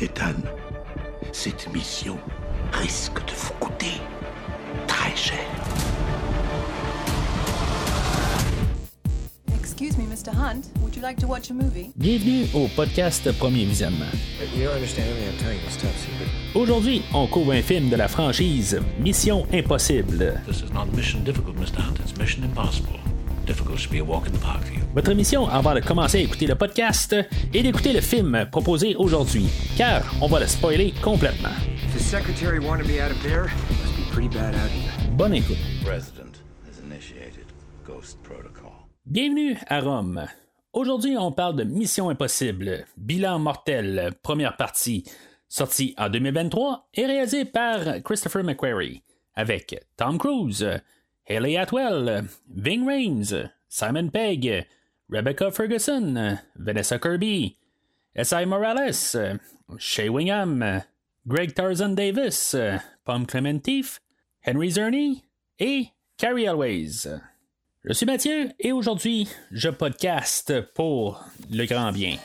Ethan, cette mission risque de vous coûter très cher. Excuse me, Mr. Hunt. Would you like to watch a movie? Bienvenue au podcast Premier Visionnement. You don't understand everything I'm telling you is top secret. Aujourd'hui, on couvre un film de la franchise Mission Impossible. This is not mission difficult, Mr. Hunt. It's mission impossible. Difficult should be a walk in the park for you. Votre mission avant de commencer à écouter le podcast est d'écouter le film proposé aujourd'hui, car on va le spoiler complètement. If the secretary wanted me out of there, it must be pretty bad out here. Bonne écoute. President has initiated Ghost Protocol. Bienvenue à Rome. Aujourd'hui, on parle de Mission Impossible, Bilan mortel, première partie, sortie en 2023 et réalisée par Christopher McQuarrie, avec Tom Cruise, Haley Atwell, Ving Rhames, Simon Pegg, Rebecca Ferguson, Vanessa Kirby, S.I. Morales, Shay Wingham, Greg Tarzan Davis, Pom Clementif, Henry Zerny et Carrie Always. Je suis Mathieu et aujourd'hui, je podcast pour le grand bien.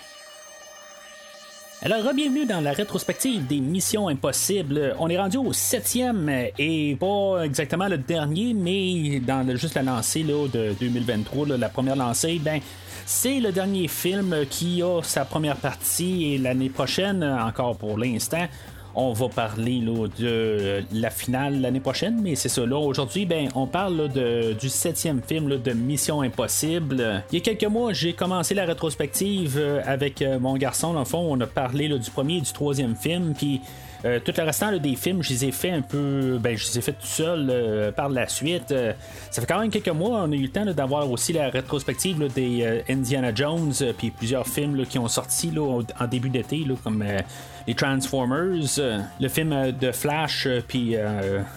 Alors, bienvenue dans la rétrospective des Missions Impossibles. On est rendu au septième et pas exactement le dernier, mais dans le- juste la lancée là, de 2023, là, la première lancée, ben, c'est le dernier film qui a sa première partie et l'année prochaine, encore pour l'instant, on va parler de la finale l'année prochaine, mais c'est ça. Aujourd'hui, ben, on parle de- du septième film de Mission Impossible. Il y a quelques mois, j'ai commencé la rétrospective euh, avec euh, mon garçon. On a parlé du premier et du troisième film, puis. euh, tout le restant des films, je les ai fait un peu. Ben, je les ai fait tout seul euh, par la suite. Euh, ça fait quand même quelques mois, on a eu le temps d'avoir aussi la rétrospective des euh, Indiana Jones, euh, puis plusieurs films qui ont sorti en début d'été, comme euh, les Transformers, euh, le film euh, de Flash, euh, puis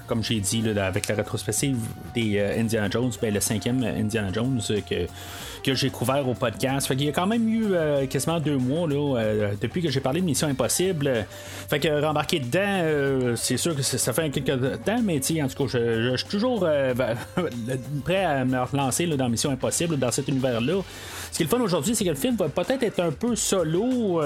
comme j'ai dit là, avec la rétrospective des Indiana Jones, ben, le cinquième Indiana Jones que, que j'ai couvert au podcast. Fait qu'il y a quand même eu euh, quasiment deux mois là, euh, depuis que j'ai parlé de Mission Impossible. Fait que rembarquer dedans, euh, c'est sûr que ça, fait quelques temps, mais en tout cas, je, suis toujours euh, prêt à me relancer dans Mission Impossible, dans cet univers-là. Ce qui est le fun aujourd'hui, c'est que le film va peut-être être un peu solo,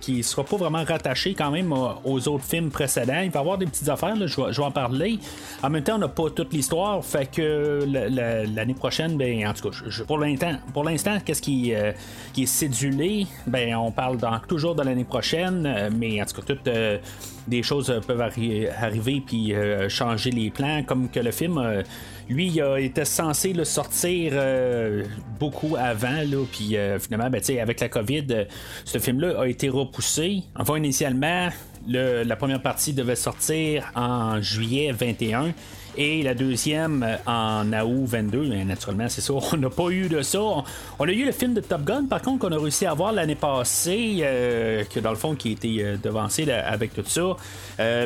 qui sera pas vraiment rattaché quand même aux autres films précédents. Il va y avoir des petites affaires, je, vais, en parler. En même temps, on n'a pas toute l'histoire, fait que la- la- l'année prochaine, ben, en tout cas, pour l'instant, l'instant, qu'est-ce qui, euh, qui est cédulé, ben, on parle toujours de l'année prochaine, euh, mais en tout cas, toutes euh, des choses peuvent arri- arriver puis changer les plans, comme que le film. lui, il été censé le sortir beaucoup avant, puis finalement, ben, avec la COVID, ce film-là a été repoussé. Enfin, initialement, le- la première partie devait sortir en juillet 21 et la deuxième euh, en août 22. Mais naturellement, c'est ça, on n'a pas eu de ça. On, a eu le film de Top Gun, par contre, qu'on a réussi à avoir l'année passée, euh, que dans le fond, qui a été euh, devancé avec tout ça.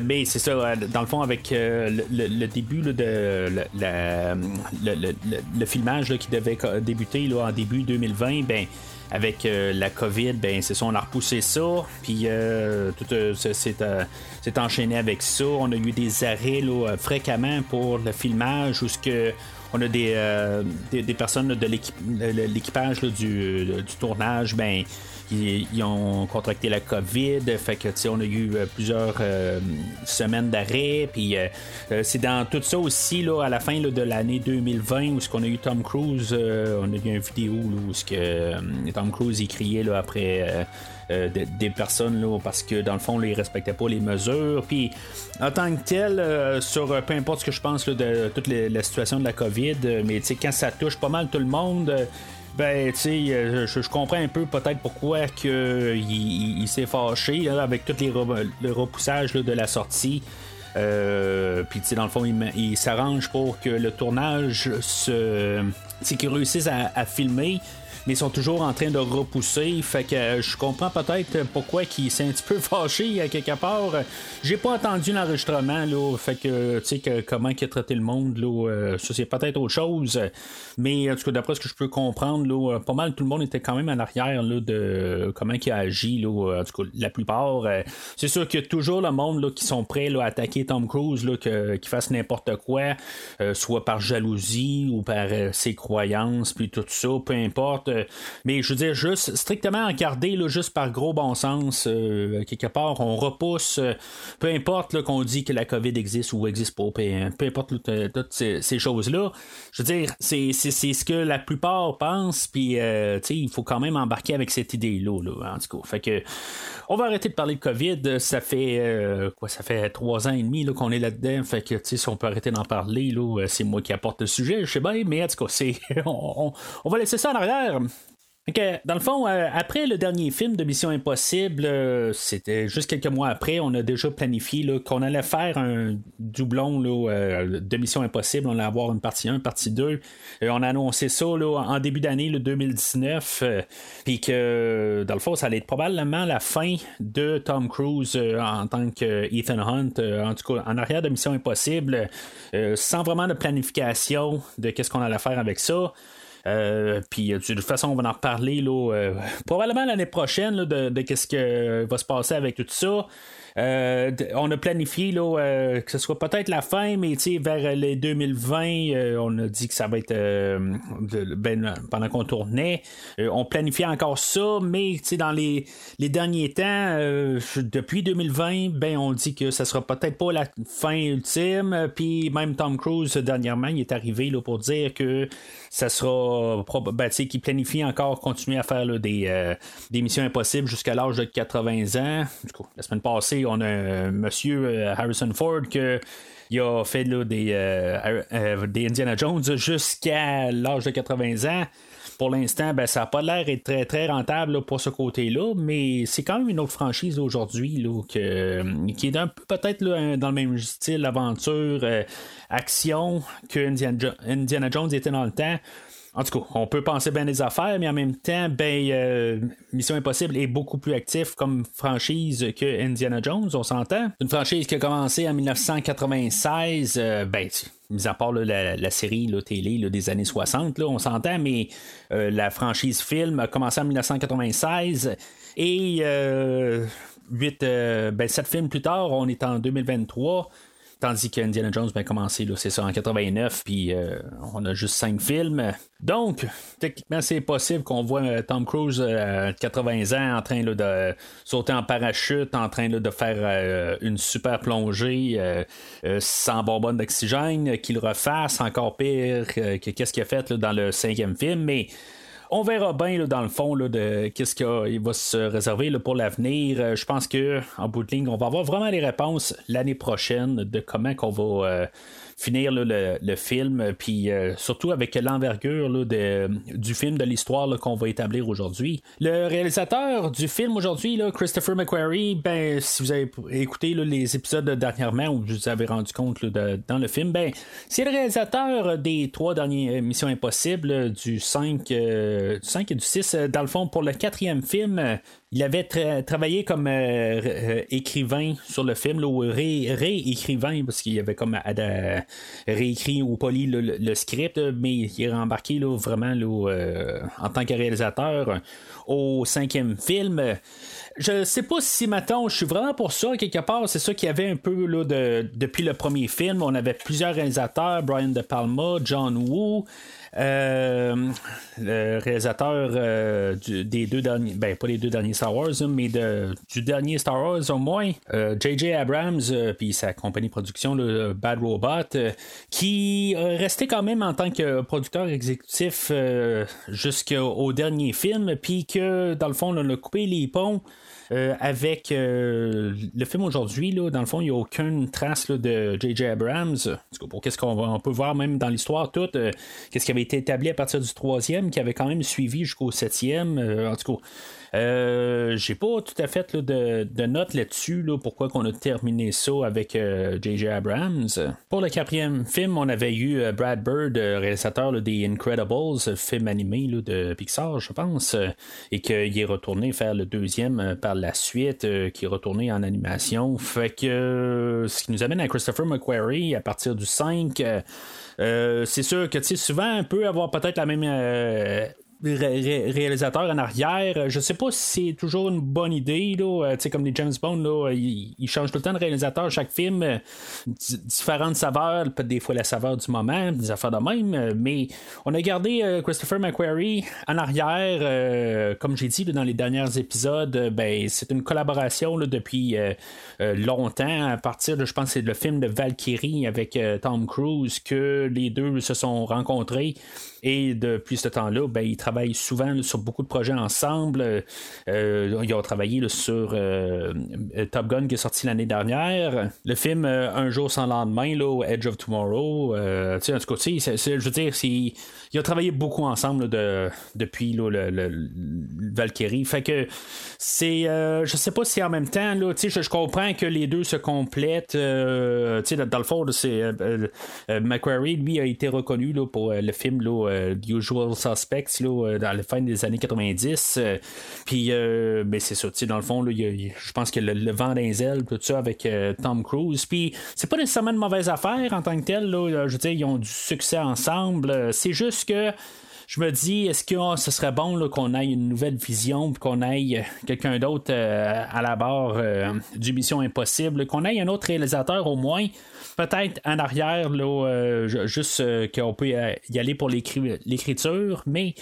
Mais c'est ça, dans le fond, avec le, début de le, filmage qui devait débuter en début 2020, ben avec euh, la COVID, ben c'est ça, on a repoussé ça, puis euh, tout euh, euh, c'est enchaîné avec ça. On a eu des arrêts là, euh, fréquemment pour le filmage, où ce que on a des, des, des personnes de l'équipage du, du tournage, ben ils, ont contracté la COVID, fait que on a eu euh, plusieurs euh, semaines d'arrêt, puis euh, c'est dans tout ça aussi là, à la fin de l'année 2020 où ce qu'on a eu Tom Cruise, on a eu une vidéo où ce que Tom Cruise il criait là, après. de- des personnes là, parce que dans le fond là, ils respectaient pas les mesures puis en tant que tel sur peu importe ce que je pense de toute la situation de la COVID mais quand ça touche pas mal tout le monde ben, tu sais, euh, je, comprends un peu peut-être pourquoi il, s'est fâché avec tous les le repoussage de la sortie. Euh, Puis, tu sais, dans le fond, il, s'arrange pour que le tournage se. Tu sais, qu'ils réussissent à, à filmer. Mais ils sont toujours en train de repousser. Fait que euh, je comprends peut-être pourquoi il s'est un petit peu fâché à quelque part. J'ai pas entendu l'enregistrement, là. Fait que, tu sais, que, comment il a traité le monde, là. euh, ça, c'est peut-être autre chose. Mais, en tout cas, d'après ce que je peux comprendre, là, euh, pas mal tout le monde était quand même en arrière, de comment il a agi, là. En tout cas, la plupart. euh, c'est sûr qu'il y a toujours le monde, qui sont prêts, à attaquer Tom Cruise, là, qu'il fasse n'importe quoi, euh, soit par jalousie ou par euh, ses croyances, puis tout ça, peu importe. Euh, mais je veux dire, juste strictement gardé, là, juste par gros bon sens, quelque part, on repousse, peu importe qu'on dit que la COVID existe ou existe pas, peu, importe toutes ces, choses-là. Je veux dire, c'est, ce que la plupart pensent, puis il faut quand même embarquer avec cette idée-là, là, en tout cas. Fait que on va arrêter de parler de COVID. Ça fait euh, quoi Ça fait trois ans et demi qu'on est là-dedans. Fait que si on peut arrêter d'en parler, là, c'est moi qui apporte le sujet, je sais bien, mais en tout cas, c'est. on, va laisser ça en arrière dans le fond, euh, après le dernier film de Mission Impossible, euh, c'était juste quelques mois après, on a déjà planifié qu'on allait faire un doublon euh, de Mission Impossible. On allait avoir une partie 1, une partie 2. on a annoncé ça en début d'année 2019. Puis que, dans le fond, ça allait être probablement la fin de Tom Cruise en tant que Ethan Hunt, en tout cas en arrière de Mission Impossible, sans vraiment de planification de qu'est-ce qu'on allait faire avec ça. Euh, puis de toute façon, on va en reparler là, euh, probablement l'année prochaine de, de qu'est-ce qui va se passer avec tout ça. Euh, on a planifié là, euh, que ce soit peut-être la fin, mais vers les 2020, euh, on a dit que ça va être ben, pendant qu'on tournait. on planifiait encore ça, mais dans les, derniers temps, depuis 2020, ben on dit que ça sera peut-être pas la fin ultime. Puis même Tom Cruise dernièrement, il est arrivé là, pour dire que ça sera ben, qui planifie encore continuer à faire des, des missions impossibles jusqu'à l'âge de 80 ans. Du coup, la semaine passée, on a un monsieur euh, Harrison Ford que il a fait des, euh, euh, des Indiana Jones jusqu'à l'âge de 80 ans. Pour l'instant, ben, ça n'a pas l'air d'être très, rentable pour ce côté-là, mais c'est quand même une autre franchise aujourd'hui qui est peut-être dans le même style aventure, action que Indiana Jones était dans le temps. En tout cas, on peut penser bien des affaires, mais en même temps, ben, euh, Mission Impossible est beaucoup plus actif comme franchise que Indiana Jones, on s'entend. Une franchise qui a commencé en 1996, euh, ben, mis à part la, série la télé des années 60, on s'entend, mais euh, la franchise film a commencé en 1996 et 8, ben, 7 films plus tard, on est en 2023. Tandis que Indiana Jones a commencé, c'est ça, en 89, puis euh, on a juste 5 films. Donc, techniquement, c'est possible qu'on voit euh, Tom Cruise à 80 ans en train de sauter en parachute, en train de faire euh, une super plongée sans bonbonne d'oxygène, qu'il refasse encore pire que qu'est-ce qu'il a fait dans le cinquième film, mais on verra bien dans le fond là, de qu'est-ce qu'il va se réserver pour l'avenir. Euh, je pense que en bout de ligne, on va avoir vraiment les réponses l'année prochaine de comment qu'on va euh, finir le, film, puis euh, surtout avec l'envergure du film, de l'histoire qu'on va établir aujourd'hui. Le réalisateur du film aujourd'hui, Christopher McQuarrie, ben, si vous avez écouté les épisodes dernièrement où vous vous avez rendu compte dans le film, ben, c'est le réalisateur des trois dernières Missions Impossibles, du 5, du 5 et du 6. Dans le fond, pour le quatrième film, il avait travaillé comme euh, euh, écrivain sur le film, ou réécrivain, parce qu'il avait comme réécrit ou poli le, script, mais il est rembarqué là, vraiment euh, en tant que réalisateur au cinquième film. Je sais pas si maintenant je suis vraiment pour ça, quelque part, c'est ça qu'il y avait un peu là, de, depuis le premier film. On avait plusieurs réalisateurs, Brian De Palma, John Woo. Euh, le réalisateur euh, des deux derniers, ben pas les deux derniers Star Wars, mais du dernier Star Wars au moins, J.J. Euh, Abrams, puis sa compagnie de production, le Bad Robot, qui restait quand même en tant que producteur exécutif jusqu'au dernier film, puis que dans le fond, on a coupé les ponts. Euh, avec euh, le film aujourd'hui, dans le fond, il n'y a aucune trace de J.J. Abrams. Pour qu'est-ce qu'on peut voir même dans l'histoire toute, euh, qu'est-ce qui avait été établi à partir du troisième, qui avait quand même suivi jusqu'au septième. en tout cas, euh, j'ai pas tout à fait de, de notes là-dessus, là, pourquoi qu'on a terminé ça avec J.J. Euh, Abrams. Pour le quatrième film, on avait eu euh, Brad Bird, réalisateur des Incredibles, film animé de Pixar, je pense, et qu'il est retourné faire le deuxième par la suite, qui est retourné en animation. Fait que ce qui nous amène à Christopher McQuarrie à partir du 5. c'est sûr que souvent, on peut avoir peut-être la même réalisateur en arrière. Je sais pas si c'est toujours une bonne idée. Là. comme les James Bond, là, ils, changent tout le temps de réalisateur chaque film. différentes saveurs, peut-être des fois la saveur du moment, des affaires de même. Mais on a gardé Christopher McQuarrie en arrière. comme j'ai dit dans les derniers épisodes, ben, c'est une collaboration là, depuis longtemps. À partir de, je pense, c'est le film de Valkyrie avec Tom Cruise que les deux se sont rencontrés. Et depuis ce temps-là, ben, ils travaillent souvent sur beaucoup de projets ensemble. Euh, ils ont travaillé sur euh, Top Gun qui est sorti l'année dernière. Le film euh, Un jour sans lendemain, là, Edge of Tomorrow. en tout cas, je veux dire, ils ont travaillé beaucoup ensemble depuis le, Valkyrie. Fait que c'est. je sais pas si en même temps, je, je comprends que les deux se complètent. dans le fond, c'est, Macquarie, lui, a été reconnu pour le film euh, Usual Suspects euh, dans la fin des années 90. Euh, puis, ben, c'est ça, dans le fond, je pense que le, vent des ailes, tout ça, avec Tom Cruise. Puis, c'est pas nécessairement une mauvaise affaire en tant que tel. je veux dire, ils ont du succès ensemble. C'est juste que je me dis, est-ce que oh, ce serait bon qu'on ait une nouvelle vision, qu'on ait quelqu'un d'autre à la barre du Mission Impossible, qu'on ait un autre réalisateur au moins peut-être en arrière, là, euh, juste euh, qu'on peut y aller pour l'écriture, mais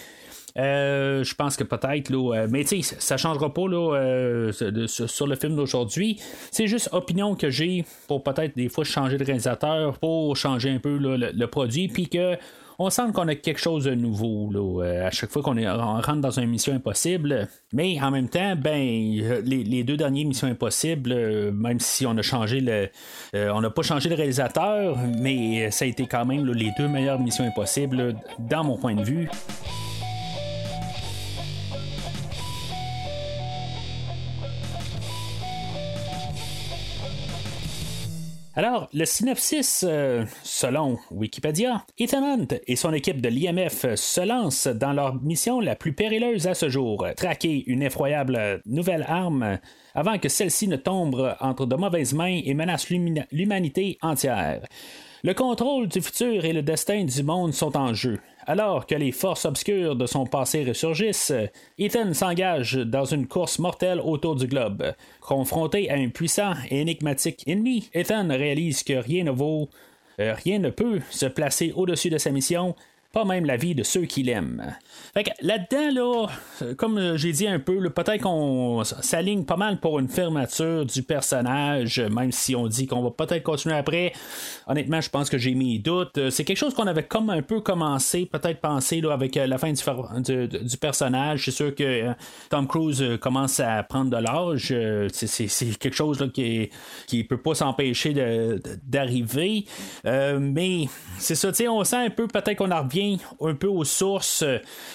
euh, je pense que peut-être, là, mais tu sais, ça changera pas là, sur le film d'aujourd'hui. C'est juste opinion que j'ai pour peut-être des fois changer de réalisateur, pour changer un peu le, produit, puis que on sent qu'on a quelque chose de nouveau là, à chaque fois qu'on rentre dans une mission impossible. Mais en même temps, ben les, deux dernières missions impossibles, même si on a changé le, on n'a pas changé de réalisateur, mais ça a été quand même les deux meilleures missions impossibles dans mon point de vue. Alors, le synopsis, euh, selon Wikipédia, Ethan Hunt et son équipe de l'IMF se lancent dans leur mission la plus périlleuse à ce jour, traquer une effroyable nouvelle arme avant que celle-ci ne tombe entre de mauvaises mains et menace l'humanité entière. Le contrôle du futur et le destin du monde sont en jeu. Alors que les forces obscures de son passé ressurgissent, Ethan s'engage dans une course mortelle autour du globe. Confronté à un puissant et énigmatique ennemi, Ethan réalise que rien ne vaut, euh, rien ne peut se placer au-dessus de sa mission pas même la vie de ceux qui l'aiment. là-dedans, là, comme j'ai dit un peu, peut-être qu'on s'aligne pas mal pour une fermeture du personnage, même si on dit qu'on va peut-être continuer après. Honnêtement, je pense que j'ai mis doute. C'est quelque chose qu'on avait comme un peu commencé, peut-être pensé avec euh, la fin du, du, personnage. C'est sûr que euh, Tom Cruise euh, commence à prendre de l'âge. C'est quelque chose qui, qui peut pas s'empêcher d'arriver. mais c'est ça, on sent un peu peut-être qu'on en revient un peu aux sources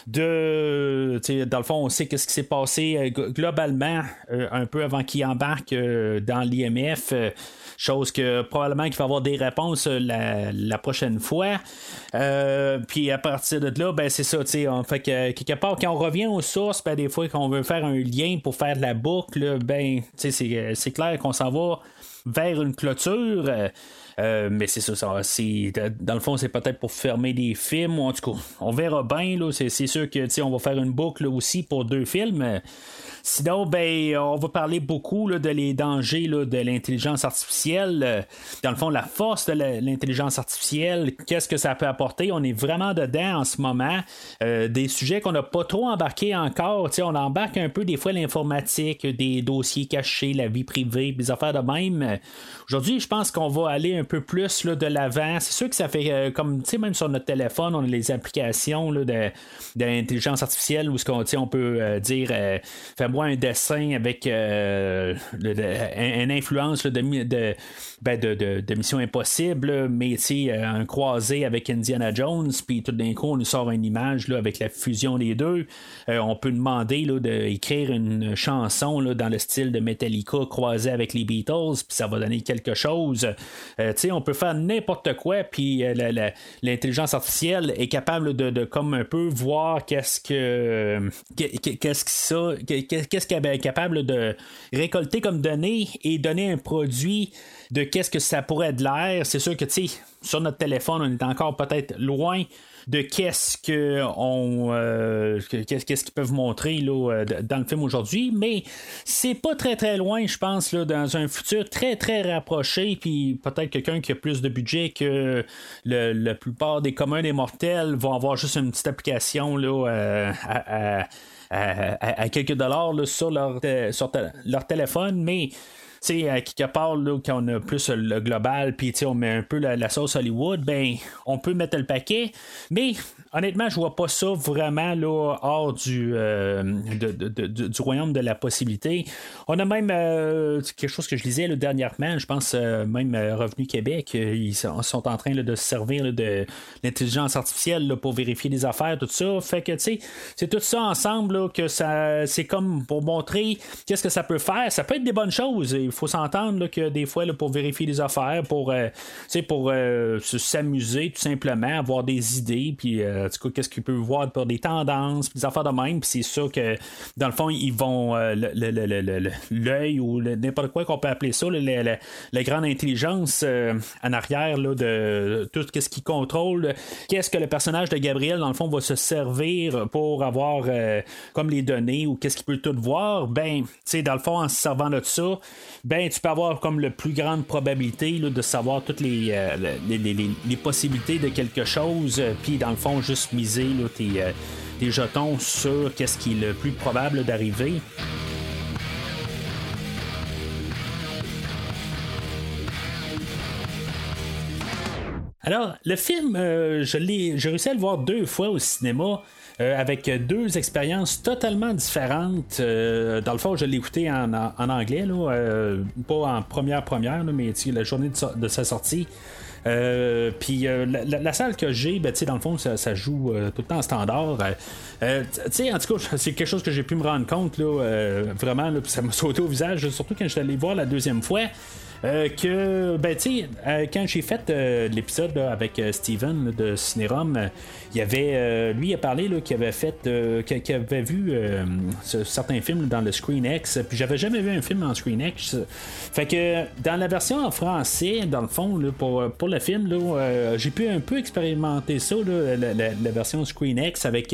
de. Dans le fond, on sait ce qui s'est passé euh, globalement euh, un peu avant qu'il embarque euh, dans l'IMF. Chose que probablement qu'il va avoir des réponses la, prochaine fois. puis à partir de là, ben c'est ça, quelque part, quand on revient aux sources, ben, des fois qu'on veut faire un lien pour faire de la boucle, ben c'est clair qu'on s'en va vers une clôture. Euh, mais c'est ça, ça c'est, dans le fond, c'est peut-être pour fermer des films, en tout cas, on verra bien. C'est, sûr que on va faire une boucle aussi pour deux films. Sinon, ben, on va parler beaucoup là, de les dangers là, de l'intelligence artificielle. Dans le fond, la force de l'intelligence artificielle, qu'est-ce que ça peut apporter? On est vraiment dedans en ce moment. Euh, des sujets qu'on n'a pas trop embarqués encore. on embarque un peu des fois l'informatique, des dossiers cachés, la vie privée, des affaires de même. Aujourd'hui, je pense qu'on va aller un peu plus là, de l'avant. C'est sûr que ça fait euh, comme, même sur notre téléphone, on a les applications là, de, l'intelligence artificielle où on, peut euh, dire moi un dessin avec euh, une influence de, ben de, de, Mission Impossible, mais euh, un croisé avec Indiana Jones, puis tout d'un coup, on nous sort une image là, avec la fusion des deux. Euh, on peut demander d'écrire une chanson là, dans le style de Metallica croisé avec les Beatles, puis ça va donner quelque chose. on peut faire n'importe quoi, puis l'intelligence artificielle est capable de, comme un peu voir qu'est-ce que qu'est-ce que ça qu'est-ce qu'elle est capable de récolter comme données et donner un produit de qu'est-ce que ça pourrait être l'air. C'est sûr que, tu sais, sur notre téléphone, on est encore peut-être loin de qu'est-ce que euh, qu'est-ce qu'ils peuvent montrer là, euh, dans le film aujourd'hui, mais c'est pas très très loin, je pense, là, dans un futur très très rapproché, puis peut-être quelqu'un qui a plus de budget que la plupart des communs des mortels vont avoir juste une petite application là, euh, à, quelques dollars sur, leur, sur leur téléphone, mais sais, à quelque part, là, quand on a plus le global, puis on met un peu la, sauce Hollywood, ben, on peut mettre le paquet. Mais honnêtement, je vois pas ça vraiment là, hors du, euh, du royaume de la possibilité. On a même euh, quelque chose que je lisais le dernièrement, je pense euh, même Revenu Québec, ils sont, en train de se servir de l'intelligence artificielle pour vérifier les affaires, tout ça. Fait que, tu sais, c'est tout ça ensemble que ça, c'est comme pour montrer qu'est-ce que ça peut faire. Ça peut être des bonnes choses il faut s'entendre que des fois, pour vérifier les affaires, pour, pour s'amuser tout simplement, avoir des idées, puis euh, qu'est-ce qu'ils peuvent voir pour des tendances, des affaires de même, puis c'est sûr que dans le fond, ils vont l'œil ou n'importe quoi qu'on peut appeler ça, la grande intelligence en arrière de tout ce qui contrôle, qu'est-ce que le personnage de Gabriel, dans le fond, va se servir pour avoir comme les données ou qu'est-ce qu'il peut tout voir, ben, dans le fond, en se servant de ça, ben tu peux avoir comme le plus grande probabilité de savoir toutes euh, les, les, possibilités de quelque chose, euh, puis dans le fond, juste miser tes, euh, tes, jetons sur qu'est-ce qui est le plus probable d'arriver. Alors, le film, je l'ai, j'ai réussi à le voir deux fois au cinéma. Euh, avec deux expériences totalement différentes. Euh, dans le fond, je l'ai écouté en, anglais, euh, pas en première première, mais la journée de, sa sortie. Puis la, salle que j'ai, ben, dans le fond, ça, joue tout le temps en standard. en tout cas, c'est quelque chose que j'ai pu me rendre compte, là, vraiment, ça m'a sauté au visage, surtout quand je suis allé voir la deuxième fois. Euh, que, ben, tu sais, euh, quand j'ai fait euh, l'épisode avec Steven de Cinérum, il y avait, lui, il a parlé qu'il avait fait, qu'il avait vu certains films dans le Screen X, puis j'avais jamais vu un film en Screen X. Fait que dans la version en français, dans le fond, pour, pour le film, j'ai pu un peu expérimenter ça, la, version Screen X, avec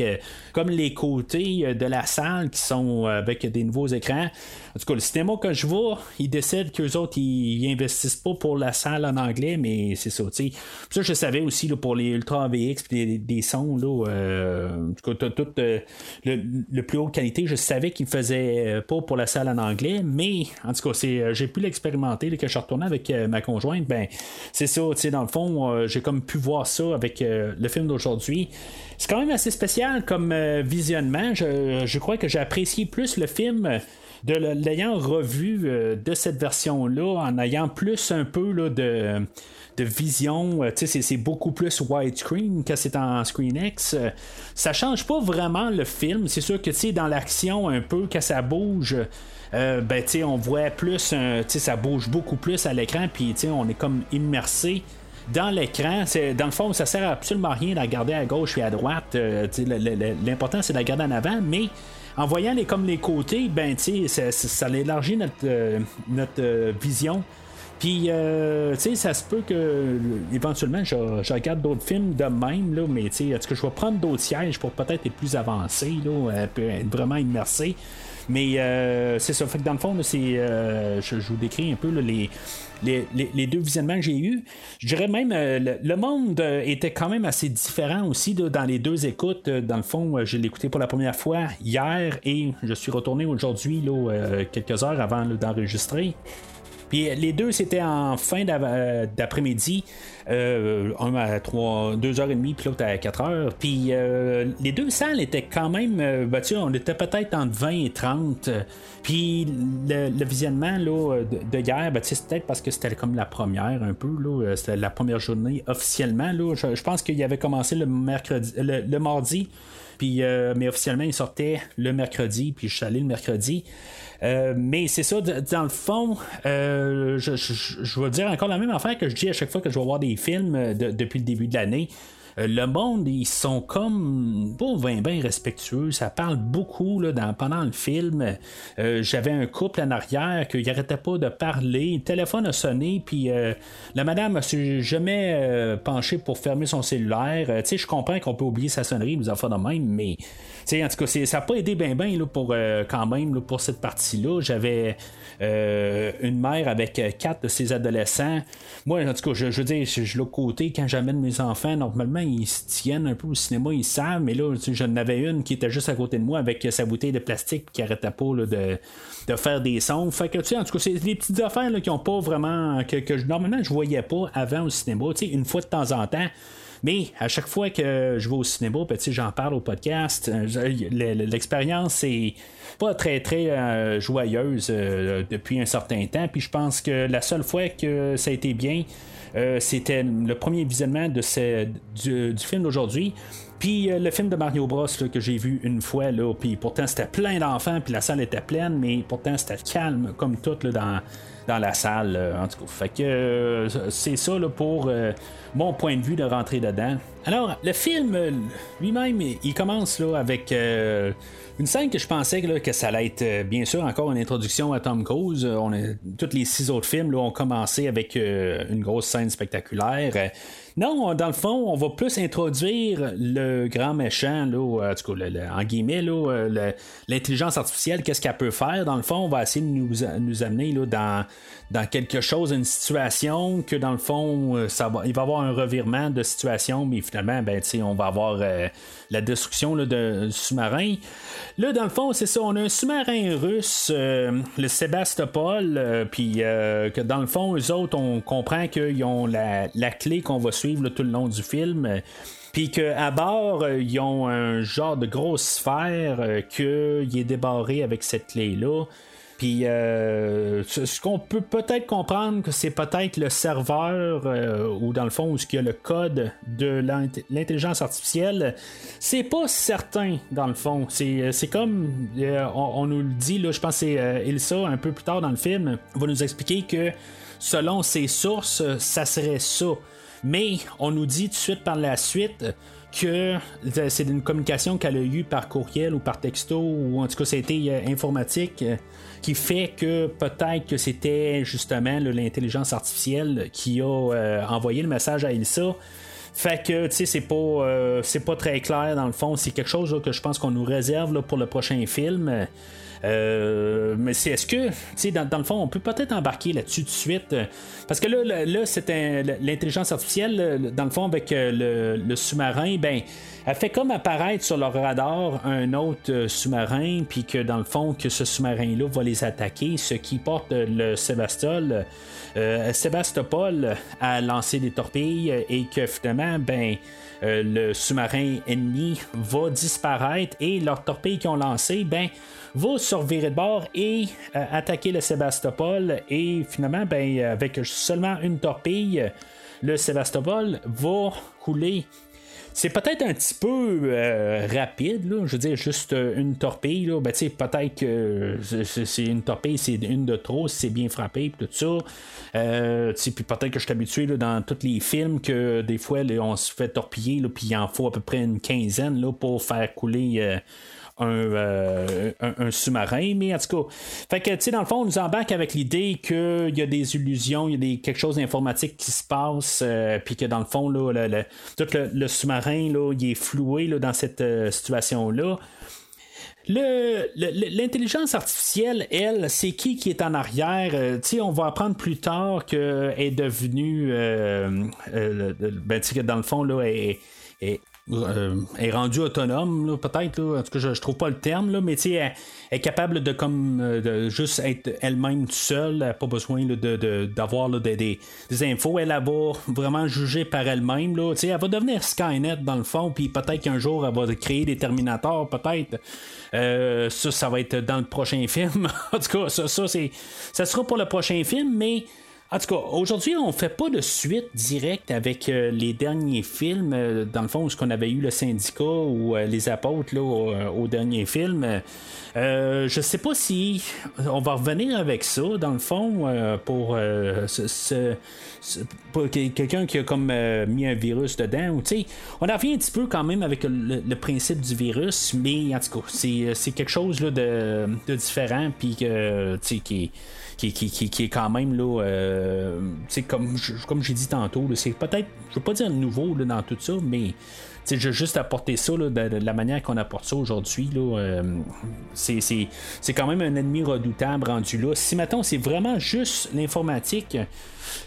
comme les côtés de la salle qui sont avec des nouveaux écrans. En tout cas, le cinéma que je vois, ils décident qu'eux autres, ils, investissent pas pour la salle en anglais, mais c'est ça. Ça, je savais aussi là, pour les Ultra VX et des, sons, là, euh, en tout cas, tout euh, le, plus haute qualité, je savais qu'ils faisaient euh, pas pour la salle en anglais, mais en tout cas, c'est, j'ai pu l'expérimenter, que je suis retourné avec ma conjointe, ben, c'est ça, dans le fond, j'ai comme pu voir ça avec le film d'aujourd'hui. C'est quand même assez spécial comme visionnement. Je, je crois que j'ai apprécié plus le film de l'ayant revu euh, de cette version-là, en ayant plus un peu là, de, vision, euh, c'est beaucoup plus widescreen que c'est en Screen X. Euh, ça change pas vraiment le film. C'est sûr que dans l'action, un peu, quand ça bouge. ben, on voit plus, ça bouge beaucoup plus à l'écran, puis on est comme immersé dans l'écran. Dans le fond, ça sert absolument à rien de la garder à gauche et à droite. L'important, c'est de la garder en avant, mais en voyant les, comme les côtés, ben, ça, ça élargit notre, euh, notre euh, vision. Puis, euh, tu sais, ça se peut que éventuellement, je, regarde d'autres films de même, là, mais tu sais, est-ce que je vais prendre d'autres sièges pour peut-être être plus avancé, là, être vraiment immersé. Mais c'est ça. Fait que dans le fond, c'est, je, vous décris un peu les, les, deux visionnements que j'ai eus. Je dirais même, euh, le, monde euh, était quand même assez différent aussi dans les deux écoutes. Euh, dans le fond, je l'ai écouté pour la première fois hier et je suis retourné aujourd'hui, quelques heures avant d'enregistrer. Puis les deux, c'était en fin d'après-midi. Euh, un à 3, 2h30, puis l'autre à 4 h Puis euh, les deux salles étaient quand même. Euh, ben, on était peut-être entre 20 et 30. Puis le, visionnement là, de, guerre, ben, c'est peut-être parce que c'était comme la première un peu. C'était la première journée officiellement. Là, je, pense qu'il avait commencé le mercredi, le, mardi. Puis, mais officiellement, il sortait le mercredi, puis je suis allé le mercredi. Euh, mais c'est ça, dans le fond, euh, je, vais dire encore la même affaire que je dis à chaque fois que je vais voir des films euh, depuis le début de l'année. Euh, le monde, ils sont comme pas bien, respectueux. Ça parle beaucoup là, pendant le film. Euh, j'avais un couple en arrière qui n'arrêtait pas de parler. Le téléphone a sonné, puis euh, la madame ne s'est jamais penchée pour fermer son cellulaire. tu sais, je comprends qu'on peut oublier sa sonnerie, nous enfants de même, mais en tout cas, ça n'a pas aidé bien, bien pour, quand même pour cette partie-là. J'avais une mère avec quatre de ses adolescents. Moi, en tout cas, je, veux dire, je, je l'autre côté, quand j'amène mes enfants, normalement, ils se tiennent un peu au cinéma, ils savent, mais là, j'en avais une qui était juste à côté de moi avec sa bouteille de plastique qui arrêtait pas de, de, faire des sons. Fait que, tu sais, en tout cas, c'est des petites affaires là, qui ont pas vraiment. que, que normalement, je voyais pas avant au cinéma, tu sais, une fois de temps en temps. Mais à chaque fois que je vais au cinéma, ben, j'en parle au podcast, euh, l'expérience c'est pas très très euh, joyeuse euh, depuis un certain temps. Puis je pense que la seule fois que ça a été bien, euh, c'était le premier visionnement de du, film d'aujourd'hui. Puis le film de Mario Bros que j'ai vu une fois, là, puis pourtant c'était plein d'enfants, puis la salle était pleine, mais pourtant c'était calme comme tout dans, dans la salle. en tout cas, fait que c'est ça pour mon point de vue de rentrer dedans. Alors, le film lui-même, il commence là, avec une scène que je pensais que ça allait être, euh, bien sûr, encore une introduction à Tom Cruise. Euh, on tous les six autres films là, ont commencé avec euh, une grosse scène spectaculaire. Non, dans le fond, on va plus introduire le grand méchant, là, en guillemets, l'intelligence artificielle, qu'est-ce qu'elle peut faire. Dans le fond, on va essayer de nous, nous amener là, dans, dans quelque chose, une situation que dans le fond, va, il va y avoir un revirement de situation, mais finalement, ben, on va avoir la destruction d'un sous-marin. Là, dans le fond, c'est ça, on a un sous-marin russe, euh, le Sébastopol, euh, puis euh, que dans le fond, eux autres, on comprend qu'ils ont la, clé qu'on va suivre tout le long du film. Puis qu'à bord, ils ont un genre de grosse sphère qui est débarré avec cette clé-là. Puis euh, ce qu'on peut peut-être comprendre que c'est peut-être le serveur euh, ou dans le fond où il y a le code de l'intelligence artificielle, c'est pas certain dans le fond. C'est, euh, comme on, nous le dit là, je pense c'est Ilsa un peu plus tard dans le film va nous expliquer que selon ses sources, ça serait ça. Mais on nous dit tout de suite par la suite que c'est une communication qu'elle a eue par courriel ou par texto ou en tout cas c'était informatique qui fait que peut-être que c'était justement l'intelligence artificielle qui a euh, envoyé le message à Elsa. Fait que, tu sais, c'est pas, euh, c'est pas très clair dans le fond. C'est quelque chose que je pense qu'on nous réserve pour le prochain film. Euh, mais c'est est-ce que, tu sais, dans, le fond, on peut peut-être embarquer là-dessus de suite. Parce que là, là, c'est l'intelligence artificielle, dans le fond, avec le, sous-marin, ben, elle fait comme apparaître sur leur radar un autre euh, sous-marin, puis que dans le fond, que ce sous-marin-là va les attaquer, ce qui porte le Sébastol. Euh, Sébastopol à lancer des torpilles et que finalement, ben, euh, le sous-marin ennemi va disparaître et leurs torpilles qu'ils ont lancées, ben, va se revirer de bord et attaquer le Sébastopol. Et finalement, ben, avec seulement une torpille, le Sébastopol va couler c'est peut-être un petit peu euh, rapide, je veux dire, juste euh, une torpille. Là. Ben, peut-être que c'est une torpille, c'est une de trop, c'est bien frappé, tout ça. Euh, peut-être que je suis habitué dans tous les films que des fois, on se fait torpiller, puis il en faut à peu près une quinzaine là, pour faire couler un, sous-marin, mais en tout cas, fait que, tu sais, dans le fond, on nous embarque avec l'idée qu'il y a des illusions, il y a des, quelque chose d'informatique qui se passe, euh, puis que dans le fond, là, le, tout le, sous-marin, là, il est floué là, dans cette euh, situation-là. L'intelligence artificielle, elle, c'est qui qui est en arrière? sais on va apprendre plus tard qu'elle est devenue, ben, dans le fond, là, est, est, euh, est rendue autonome, peut-être. En tout cas, je, trouve pas le terme, là, mais elle, est capable de comme euh, de juste être elle-même seule. Elle n'a pas besoin d'avoir de, des, infos. Elle, va vraiment juger par elle-même. Elle va devenir Skynet dans le fond, puis peut-être qu'un jour elle va créer des Terminators, peut-être. Euh, ça, ça va être dans le prochain film. en tout cas, ça, ça, c'est, ça sera pour le prochain film, mais En tout cas, aujourd'hui, on fait pas de suite directe avec euh, les derniers films. Euh, dans le fond, ce qu'on avait eu le syndicat ou euh, les apôtres là, au, dernier film. Je sais pas si on va revenir avec ça, dans le fond, pour, euh, ce, ce- pour que- quelqu'un qui a comme mis un virus dedans. Ou, on en revient un petit peu quand même avec le, principe du virus, mais en tout cas, c'est, quelque chose là, de, de différent, puis qui qui, qui, qui, qui est quand même là, euh, comme, comme j'ai dit tantôt, c'est peut-être, je veux pas dire nouveau là, dans tout ça, mais je juste apporter ça de, la manière qu'on apporte ça aujourd'hui. euh, c'est, quand même un ennemi redoutable rendu là. Si maintenant c'est vraiment juste l'informatique,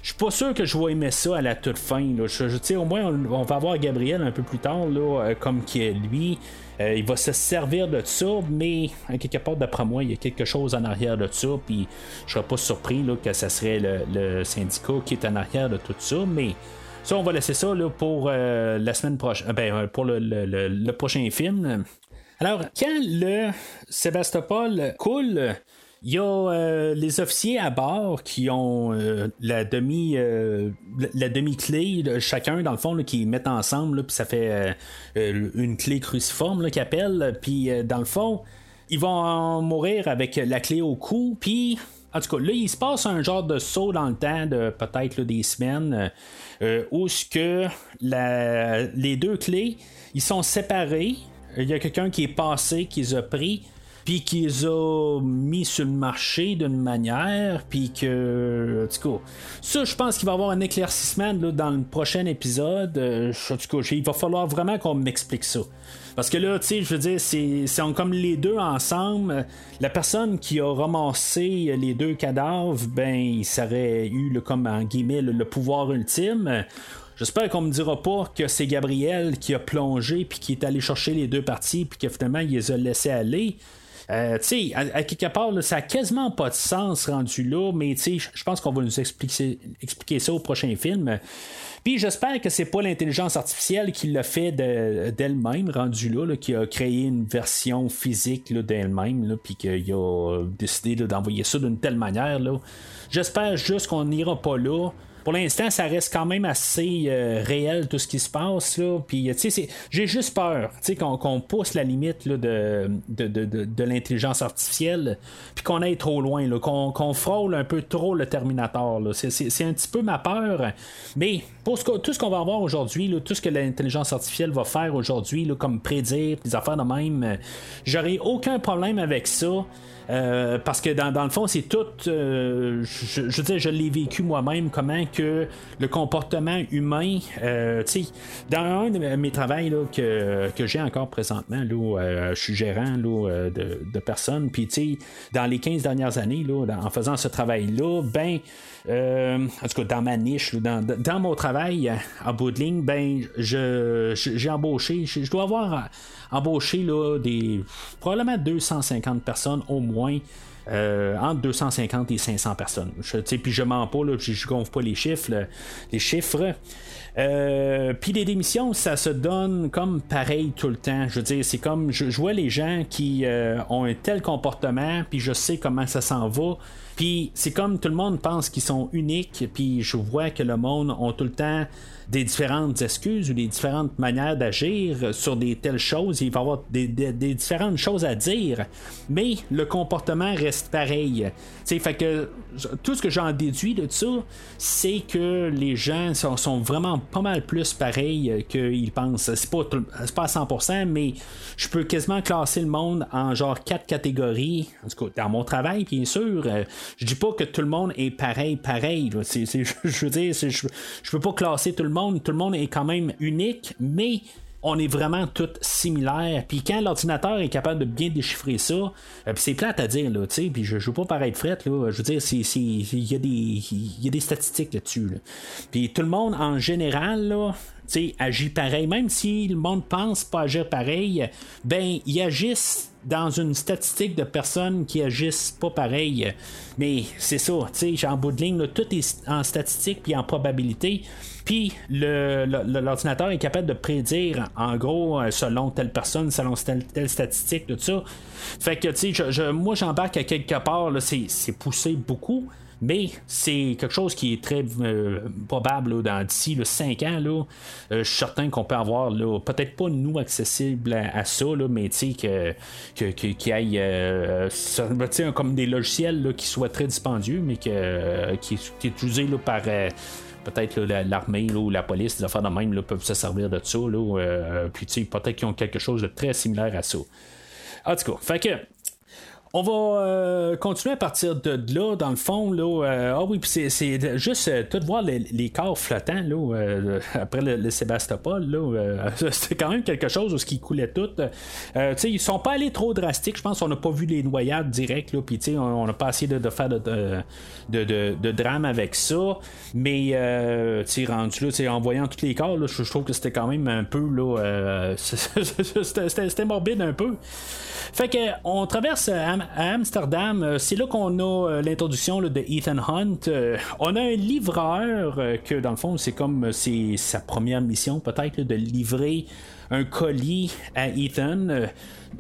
je suis pas sûr que je vais aimer ça à la toute fin. Au moins, on, va avoir Gabriel un peu plus tard, euh, comme qui est lui. Euh, il va se servir de ça, mais quelque part, d'après moi, il y a quelque chose en arrière de ça. Puis je serais pas surpris là, que ça serait le, le syndicat qui est en arrière de tout ça. Mais ça, on va laisser ça là, pour euh, la semaine prochaine. Ben, euh, pour le, le- prochain film. Alors, quand le Sébastopol coule, il y a euh, les officiers à bord qui ont la demi la- demi-clé, chacun dans le fond, qui mettent ensemble, puis ça fait une clé cruciforme là, qu'ils appellent. Puis dans le fond, ils vont en mourir avec la clé au cou. Puis en tout cas, là, il se passe un genre de saut dans le temps de peut-être des semaines euh, où ce que les deux clés, ils sont séparés. Il y a quelqu'un qui est passé, qui les a pris, puis qui les a mis sur le marché d'une manière, puis que, en tout cas, ça, je pense qu'il va y avoir un éclaircissement là, dans le prochain épisode. Euh, en tout cas, il va falloir vraiment qu'on m'explique ça. Parce que là, tu sais, je veux dire, c'est c'est comme les deux ensemble. La personne qui a ramassé les deux cadavres, ben, il serait eu, le, comme en guillemets, le, pouvoir ultime. J'espère qu'on me dira pas que c'est Gabriel qui a plongé puis qui est allé chercher les deux parties puis que finalement il les a laissés aller. Euh, tu sais, à, quelque part, ça a quasiment pas de sens rendu là, mais tu sais, je pense qu'on va nous expliquer ça au prochain film. Puis j'espère que c'est pas l'intelligence artificielle qui l'a fait de- d'elle-même, rendu là, là, qui a créé une version physique d'elle-même, puis qu'il a décidé d'envoyer ça d'une telle manière. J'espère juste qu'on n'ira pas là. Pour l'instant, ça reste quand même assez euh, réel tout ce qui se passe là. Puis j'ai juste peur, qu'on pousse la limite de, de, de, de- l'intelligence artificielle, puis qu'on aille trop loin, qu'on frôle un peu trop le Terminator. C'est- un petit peu ma peur. Mais pour ce que- tout ce qu'on va avoir aujourd'hui, tout ce que l'intelligence artificielle va faire aujourd'hui, comme prédire, des affaires de même, j'aurai aucun problème avec ça. Euh, parce que dans, dans le fond, c'est tout. euh, je, je je l'ai vécu moi-même, comment que le comportement humain. euh, tu sais, dans un de mes travaux là, que, que j'ai encore présentement, là, euh, je suis gérant là, euh, de, de personnes. Puis, tu sais, dans les 15 dernières années, là, en faisant ce travail-là, ben. Euh, en tout cas, dans ma niche, dans, dans mon travail euh, en bout de ligne, ben, je, j'ai embauché, je, dois avoir euh, embauché là, des probablement 250 personnes au moins. euh, entre 250 et 500 personnes. Je, puis je mens pas, là, je, gonfle pas les chiffres. les chiffres. Euh, puis les démissions, ça se donne comme pareil tout le temps. Je veux dire, c'est comme je, vois les gens qui euh, ont un tel comportement, puis je sais comment ça s'en va. Puis c'est comme tout le monde pense qu'ils sont uniques, puis je vois que le monde ont tout le temps des différentes excuses ou des différentes manières d'agir sur des telles choses. Il va y avoir des, différentes choses à dire, mais le comportement reste pareil. Fait que tout ce que j'en déduis de ça, c'est que les gens sont, vraiment pas mal plus pareils qu'ils pensent. C'est pas, pas à 100%, mais je peux quasiment classer le monde en genre quatre catégories. En tout cas, dans mon travail, bien sûr. Je dis pas que tout le monde est pareil, pareil. je veux dire, je, je peux pas classer tout le monde. Tout le monde est quand même unique, mais on est vraiment tous similaires. Puis quand l'ordinateur est capable de bien déchiffrer ça, euh, c'est plate à dire, là, tu sais, puis je, je veux pas paraître frette, là, je veux dire, il y, y a des statistiques là-dessus. là. Puis tout le monde, en général, là, agit pareil. Même si le monde pense pas agir pareil, ben, ils agissent dans une statistique de personnes qui agissent pas pareil. Mais c'est ça, tu sais, en bout de ligne, tout est en statistique puis en probabilité. Puis l'ordinateur est capable de prédire, en gros, euh, selon telle personne, selon telle, telle statistique, tout ça. Fait que, tu sais, moi, j'embarque à quelque part, là, c'est poussé beaucoup. Mais c'est quelque chose qui est très probable dans d'ici 5 ans. Là, je suis certain qu'on peut avoir, peut-être pas nous accessible à, ça, là, mais qu'il que, que, qu aille ben, comme des logiciels qui soient très dispendieux, mais que, qui, qui, est utilisé par peut-être l'armée ou la police, des affaires de même peuvent se servir de ça. Là, euh, puis peut-être qu'ils ont quelque chose de très similaire à ça. En tout cas, fait que on va euh, continuer à partir de là, dans le fond. Là, euh, ah oui, puis c'est, juste euh, tout voir les, corps flottants là, après le, Sébastopol. C'était quand même quelque chose où ce qui coulait tout. ils sont pas allés trop drastiques. Je pense qu'on n'a pas vu les noyades directes. Puis on n'a pas essayé de, faire de, de, drame avec ça. Mais rendu là, en voyant tous les corps, je, trouve que c'était quand même un peu. Là, c'était, morbide un peu. Fait que on traverse Amsterdam, euh, c'est là qu'on a euh, l'introduction de Ethan Hunt. Euh, on a un livreur que dans le fond c'est comme sa première mission peut-être de livrer un colis à Ethan.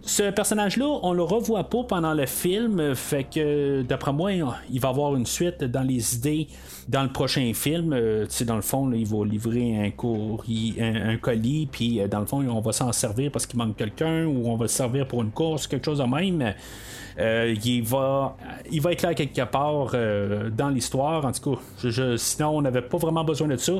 Ce personnage-là, on le revoit pas pendant le film, fait que d'après moi, il va avoir une suite dans les idées dans le prochain film. sais dans le fond, il va livrer un, colis, puis dans le fond, on va s'en servir parce qu'il manque quelqu'un, ou on va se servir pour une course, quelque chose de même. Euh, il, va, il va être là quelque part euh, dans l'histoire. En tout cas, sinon, on n'avait pas vraiment besoin de ça.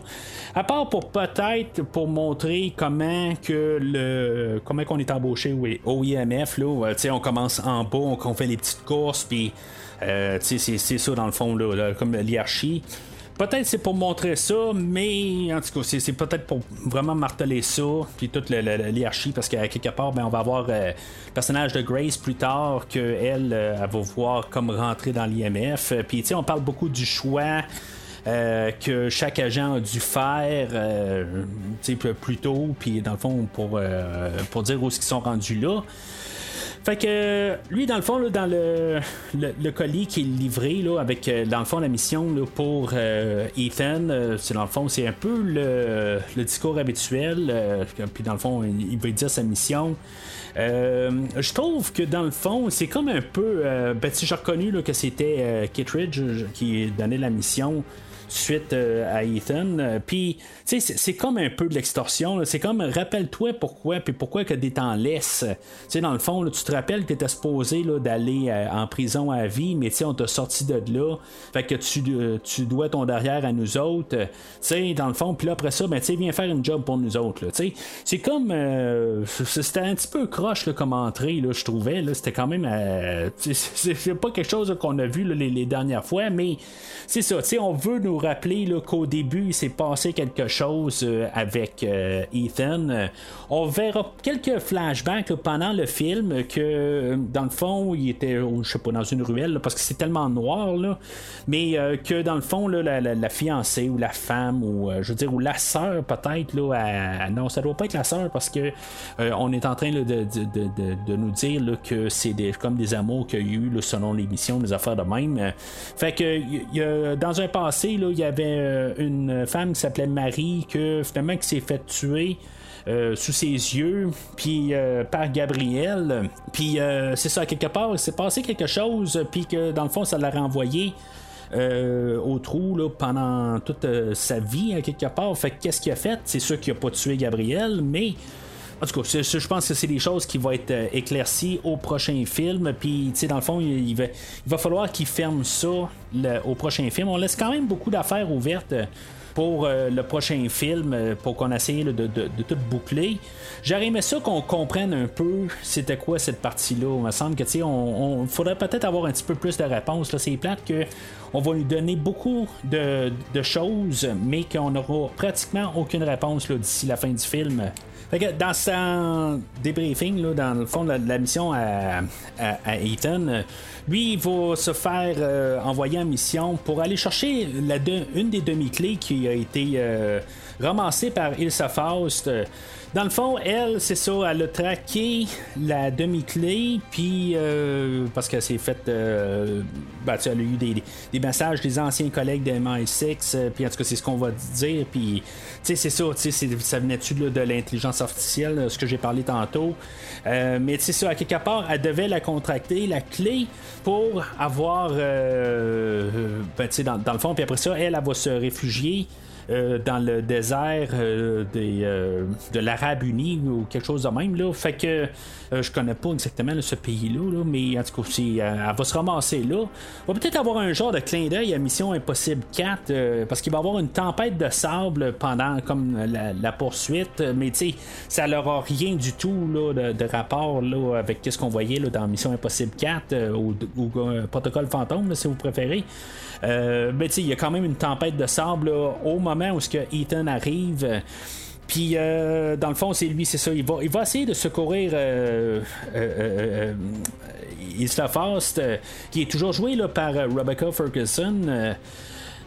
À part pour peut-être pour montrer comment que le comment qu'on est embauché au IMF. Là, euh, on commence en bas, on, fait les petites courses, puis c'est ça dans le fond, là, comme l'hierarchie. Peut-être c'est pour montrer ça, mais en tout cas, c'est, peut-être pour vraiment marteler ça, puis toute l'hierarchie, parce qu'à quelque part, ben, on va avoir euh, le personnage de Grace plus tard, qu'elle, elle, euh, elle va voir comme rentrer dans l'IMF. Euh, puis, tu sais, on parle beaucoup du choix. que chaque agent a dû faire euh, plus tôt, puis dans le fond, pour, pour dire où ils sont rendus là. Fait que lui, dans le fond, dans le, le, colis qui est livré là, avec euh, dans le fond la mission pour euh, Ethan, euh, c'est dans le fond, c'est un peu le, discours habituel. puis dans le fond, il, veut dire sa mission. je trouve que dans le fond, c'est comme un peu. ben, j'ai reconnu que c'était Kittridge qui donnait la mission suite euh, à Ethan. Euh, puis, tu sais, c'est comme un peu de l'extorsion. C'est comme, rappelle-toi pourquoi, puis pourquoi que des temps laisses. Tu sais, dans le fond, tu te rappelles que tu étais supposé d'aller euh, en prison à vie, mais tu sais, on t'a sorti de là. Fait que tu, tu dois ton derrière à nous autres. Tu sais, dans le fond, puis là, après ça, ben, tu sais, viens faire une job pour nous autres. Tu sais, c'est comme. c'était un petit peu croche comme entrée, je trouvais. C'était quand même. c'est pas quelque chose qu'on a vu les, les, dernières fois, mais c'est ça. Tu sais, on veut nous rappeler qu'au début, il s'est passé quelque chose euh, avec euh, Ethan. Euh, on verra quelques flashbacks pendant le film que, dans le fond, il était, je sais pas, dans une ruelle, parce que c'est tellement noir, là, mais que, dans le fond, la, fiancée ou la femme, ou je veux dire, ou la sœur, peut-être, là, non, ça doit pas être la sœur, parce que on est en train de, de, nous dire que c'est des, comme des amours qu'il y a eu selon l'émission, des affaires de même. Fait que, y a, dans un passé, là, il y avait euh, une femme qui s'appelait Marie, que finalement qui s'est fait tuer. Euh, sous ses yeux, puis euh, par Gabriel. Puis c'est ça, quelque part, il s'est passé quelque chose, puis que dans le fond, ça l'a renvoyé. au trou là, pendant toute sa vie à quelque part. Fait qu'est-ce qu'il a fait? C'est sûr qu'il a pas tué Gabriel, mais en tout cas, je pense que c'est des choses qui vont être euh, éclaircies au prochain film. Puis, tu sais, dans le fond, il, va, falloir qu'il ferme ça au prochain film. On laisse quand même beaucoup d'affaires ouvertes euh, pour euh, le prochain film, pour qu'on essaye de, tout boucler. J'aurais aimé ça qu'on comprenne un peu c'était quoi cette partie-là. Il me semble que tu sais, on, faudrait peut-être avoir un petit peu plus de réponses. C'est plate que on va lui donner beaucoup de, choses, mais qu'on n'aura pratiquement aucune réponse d'ici la fin du film dans son débriefing, dans le fond de la, mission à, Ethan, lui, il va se faire euh, envoyer en mission pour aller chercher une des demi-clés qui a été ramassé par Ilsa Faust. Dans le fond, elle, c'est ça, elle a traqué la demi-clé, puis euh, parce qu'elle s'est faite. Euh, ben, elle a eu des, des, messages des anciens collègues de MI6, euh, puis en tout cas, c'est ce qu'on va dire, puis c'est ça, ça venait-tu de l'intelligence artificielle, ce que j'ai parlé tantôt. mais c'est ça, à quelque part, elle devait la contracter, la clé, pour avoir. Ben, dans, dans le fond, puis après ça, elle, elle va se réfugier. Euh, dans le désert euh, euh, de l'Arabe Uni ou quelque chose de même. Là. Fait que je connais pas exactement ce pays-là, mais en tout cas, elle va se ramasser là. Va peut-être avoir un genre de clin d'œil à Mission Impossible 4 parce qu'il va y avoir une tempête de sable pendant comme la, poursuite, mais tu sais, ça n'aura rien du tout là, de, rapport là, avec ce qu'on voyait là, dans Mission Impossible 4 ou, Protocole Fantôme, si vous préférez. Euh, ben, il y a quand même une tempête de sable au moment où ce que Ethan arrive. Puis, euh, dans le fond, c'est lui, c'est ça. Il va, il va essayer de secourir euh, euh, Isla Fast, qui est toujours joué là, par Rebecca Ferguson.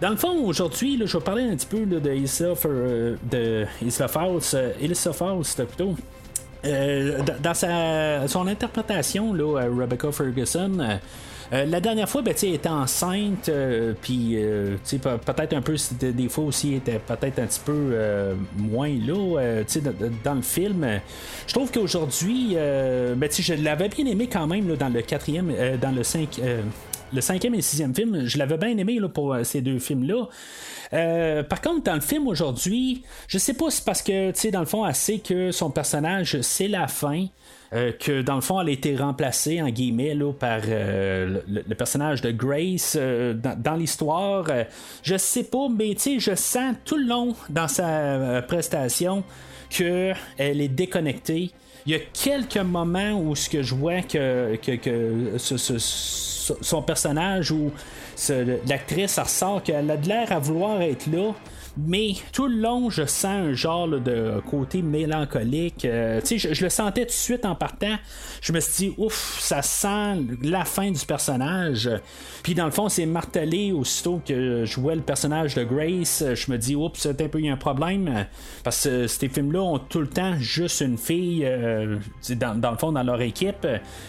Dans le fond, aujourd'hui, je vais parler un petit peu de Isla, de Isla Faust, Ilsa Faust plutôt. dans sa, son interprétation, là, Rebecca Ferguson, euh, la dernière fois, ben, elle était enceinte, euh, puis euh, peut-être un peu, des fois aussi, était peut-être un petit peu moins là, dans, le film. Je trouve qu'aujourd'hui, ben, je l'avais bien aimé quand même dans le quatrième, dans le cinquième et le sixième film, je l'avais bien aimé là, pour ces deux films-là. par contre, dans le film aujourd'hui, je sais pas si c'est parce que, tu sais, dans le fond, elle sait que son personnage, c'est la fin. Euh, que dans le fond, elle a été remplacée en guillemets là, par euh, le, personnage de Grace euh, dans, l'histoire. je sais pas, mais je sens tout le long dans sa prestation qu'elle est déconnectée. Il y a quelques moments où ce que je vois que, que, son personnage ou l'actrice ressort qu'elle a de l'air à vouloir être là mais tout le long, je sens un genre de côté mélancolique. Euh, je, le sentais tout de suite en partant. Je me suis dit, ouf, ça sent la fin du personnage. Puis dans le fond, c'est martelé aussitôt que je vois le personnage de Grace. Je me dis, oups, c'est un peu un problème. Parce que ces films-là ont tout le temps juste une fille, euh, dans, dans le fond, dans leur équipe.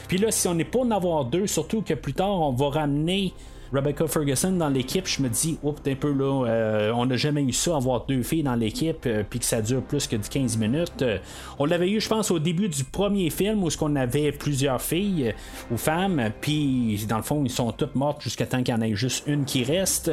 Puis là, si on n'est pas en avoir deux, surtout que plus tard, on va ramener Rebecca Ferguson dans l'équipe, je me dis, oups, un peu là, euh, on n'a jamais eu ça, avoir deux filles dans l'équipe, euh, puis que ça dure plus que 15 minutes. Euh, on l'avait eu, je pense, au début du premier film où ce qu'on avait plusieurs filles ou femmes, puis dans le fond, ils sont toutes mortes jusqu'à temps qu'il y en ait juste une qui reste,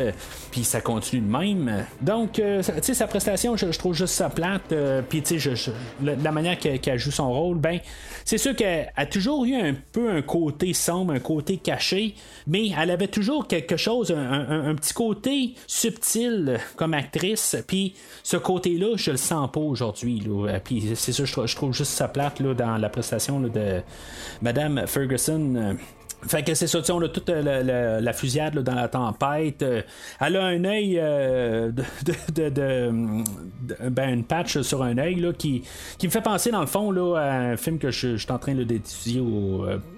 puis ça continue de même. Donc, tu sais, sa prestation, je, trouve juste ça plate, puis tu sais, la, manière qu'elle joue son rôle, ben, c'est sûr qu'elle a toujours eu un peu un côté sombre, un côté caché, mais elle avait toujours quelque chose, un, petit côté subtil comme actrice. Puis ce côté-là, je le sens pas aujourd'hui. Puis c'est ça, je, trouve juste sa plate là, dans la prestation de Madame Ferguson. Fait que c'est ça, on a toute euh, la, fusillade dans la tempête. Euh, elle a un œil euh, de, ben, une patch sur un œil là, qui, qui me fait penser dans le fond là, à un film que je, suis en train d'étudier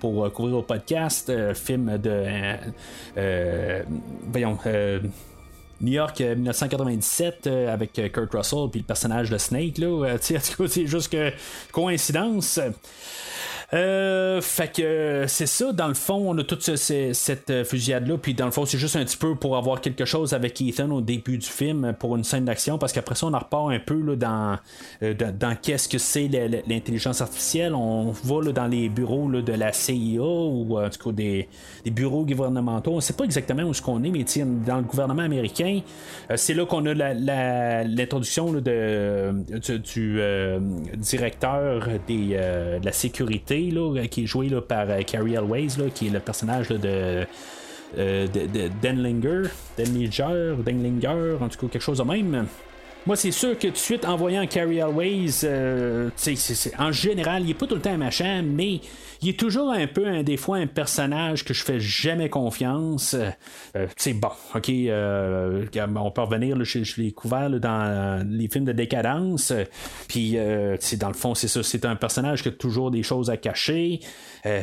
pour couvrir au podcast, film de voyons New York 1997 avec Kurt Russell puis le personnage de Snake là, c'est juste que coïncidence. Euh, fait que c'est ça, dans le fond, on a toute cette euh, fusillade-là, puis dans le fond, c'est juste un petit peu pour avoir quelque chose avec Ethan au début du film pour une scène d'action, parce qu'après ça, on en repart un peu là, dans, euh, dans, qu'est-ce que c'est l'intelligence artificielle. On va dans les bureaux de la CIA ou en tout cas des, bureaux gouvernementaux. On sait pas exactement où ce qu'on est, mais dans le gouvernement américain, c'est là qu'on a l'introduction de, du, directeur des, de la sécurité qui est joué par euh, Carrie Elways, qui est le personnage de, euh, de, Denlinger, Denlinger, Denlinger, en tout cas quelque chose de même. Moi, c'est sûr que tout de suite, en voyant Carrie Always, euh, en général, il est pas tout le temps machin, mais il est toujours un peu, un, des fois, un personnage que je fais jamais confiance. Euh, c'est bon, ok, euh, on peut revenir, je, l'ai couvert dans les films de décadence. Puis, euh, dans le fond, c'est ça, c'est un personnage qui a toujours des choses à cacher.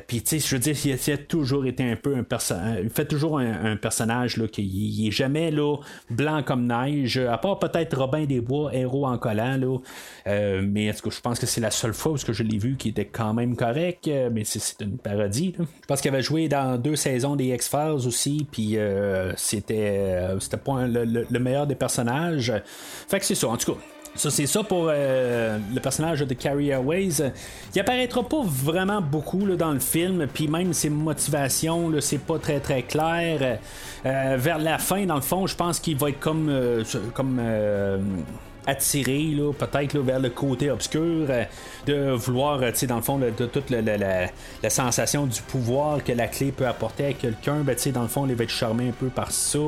Puis, je veux dire, il a, toujours été un peu un personnage. Il fait toujours un, personnage qui il est jamais là, blanc comme neige, à part peut-être Robin Bois, héros en collant. Là. mais est-ce que je pense que c'est la seule fois où je l'ai vu qui était quand même correct. mais c'est une parodie. Je pense qu'il avait joué dans deux saisons des X-Files aussi, puis euh, c'était, euh, c'était pas le, meilleur des personnages. Fait que c'est ça, en tout cas. Ça, c'est ça pour euh, le personnage de Carrie Airways. Il apparaîtra pas vraiment beaucoup dans le film, puis même ses motivations, c'est pas très très clair. vers la fin, dans le fond, je pense qu'il va être comme, comme attiré peut-être vers le côté obscur, euh, de vouloir, euh, dans le fond, de, toute la, sensation du pouvoir que la clé peut apporter à quelqu'un, ben, dans le fond, il va être charmé un peu par ça.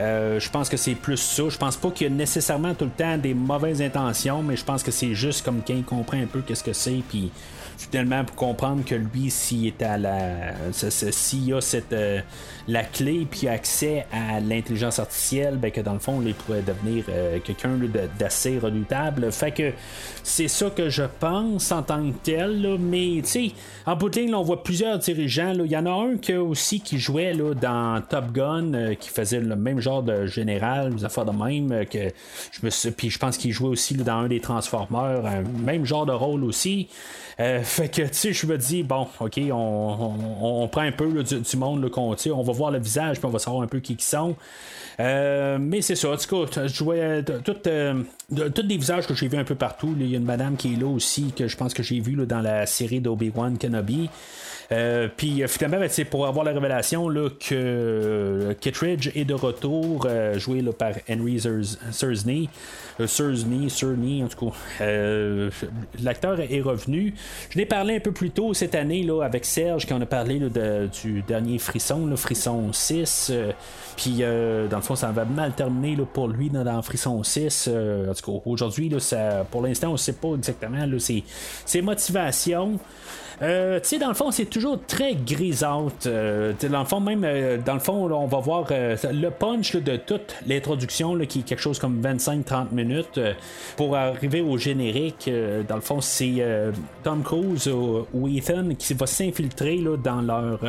Euh, je pense que c'est plus ça. Je pense pas qu'il y a nécessairement tout le temps des mauvaises intentions, mais je pense que c'est juste comme quelqu'un comprend un peu qu'est-ce que c'est, puis finalement pour comprendre que lui, s'il est à la, s'il a cette la clé puis accès à l'intelligence artificielle, ben que dans le fond, il pourrait devenir euh, quelqu'un d'assez redoutable. Fait que c'est ça que je pense en tant que tel. mais tu sais, en bout de ligne, on voit plusieurs dirigeants. Il y en a un qui aussi qui jouait là, dans Top Gun, euh, qui faisait le même genre de général, des affaires de même. Euh, que je me puis je pense qu'il jouait aussi dans un des Transformers, un même genre de rôle aussi. fait que, tu sais, je me dis, bon, ok, on, prend un peu du, monde qu'on on va voir le visage, puis on va savoir un peu qui ils sont. Euh, mais c'est ça, en tout cas, je tous euh, des visages que j'ai vus un peu partout. Il y a une madame qui est là aussi, que je pense que j'ai vu dans la série d'Obi-Wan Kenobi. Euh, puis finalement, ben, c'est pour avoir la révélation là, que Kittredge est de retour, joué par Henry Sursney. Sursney, Sursney, en tout cas. L'acteur est revenu. Je l'ai parlé un peu plus tôt cette année là, avec Serge, quand on a parlé du dernier Frisson, le Frisson 6. Puis, euh, dans le fond, ça va mal terminé là, pour lui dans, Frisson 6. Euh, en tout cas, aujourd'hui, pour l'instant, on ne sait pas exactement là, ses motivations. Euh, tu sais, dans le fond, c'est toujours très grisante. Euh, dans le fond, même, euh, dans le fond, on va voir le punch de toute l'introduction, qui est quelque chose comme 25-30 minutes, pour arriver au générique. dans le fond, c'est Tom Cruise ou, Ethan qui va s'infiltrer dans leur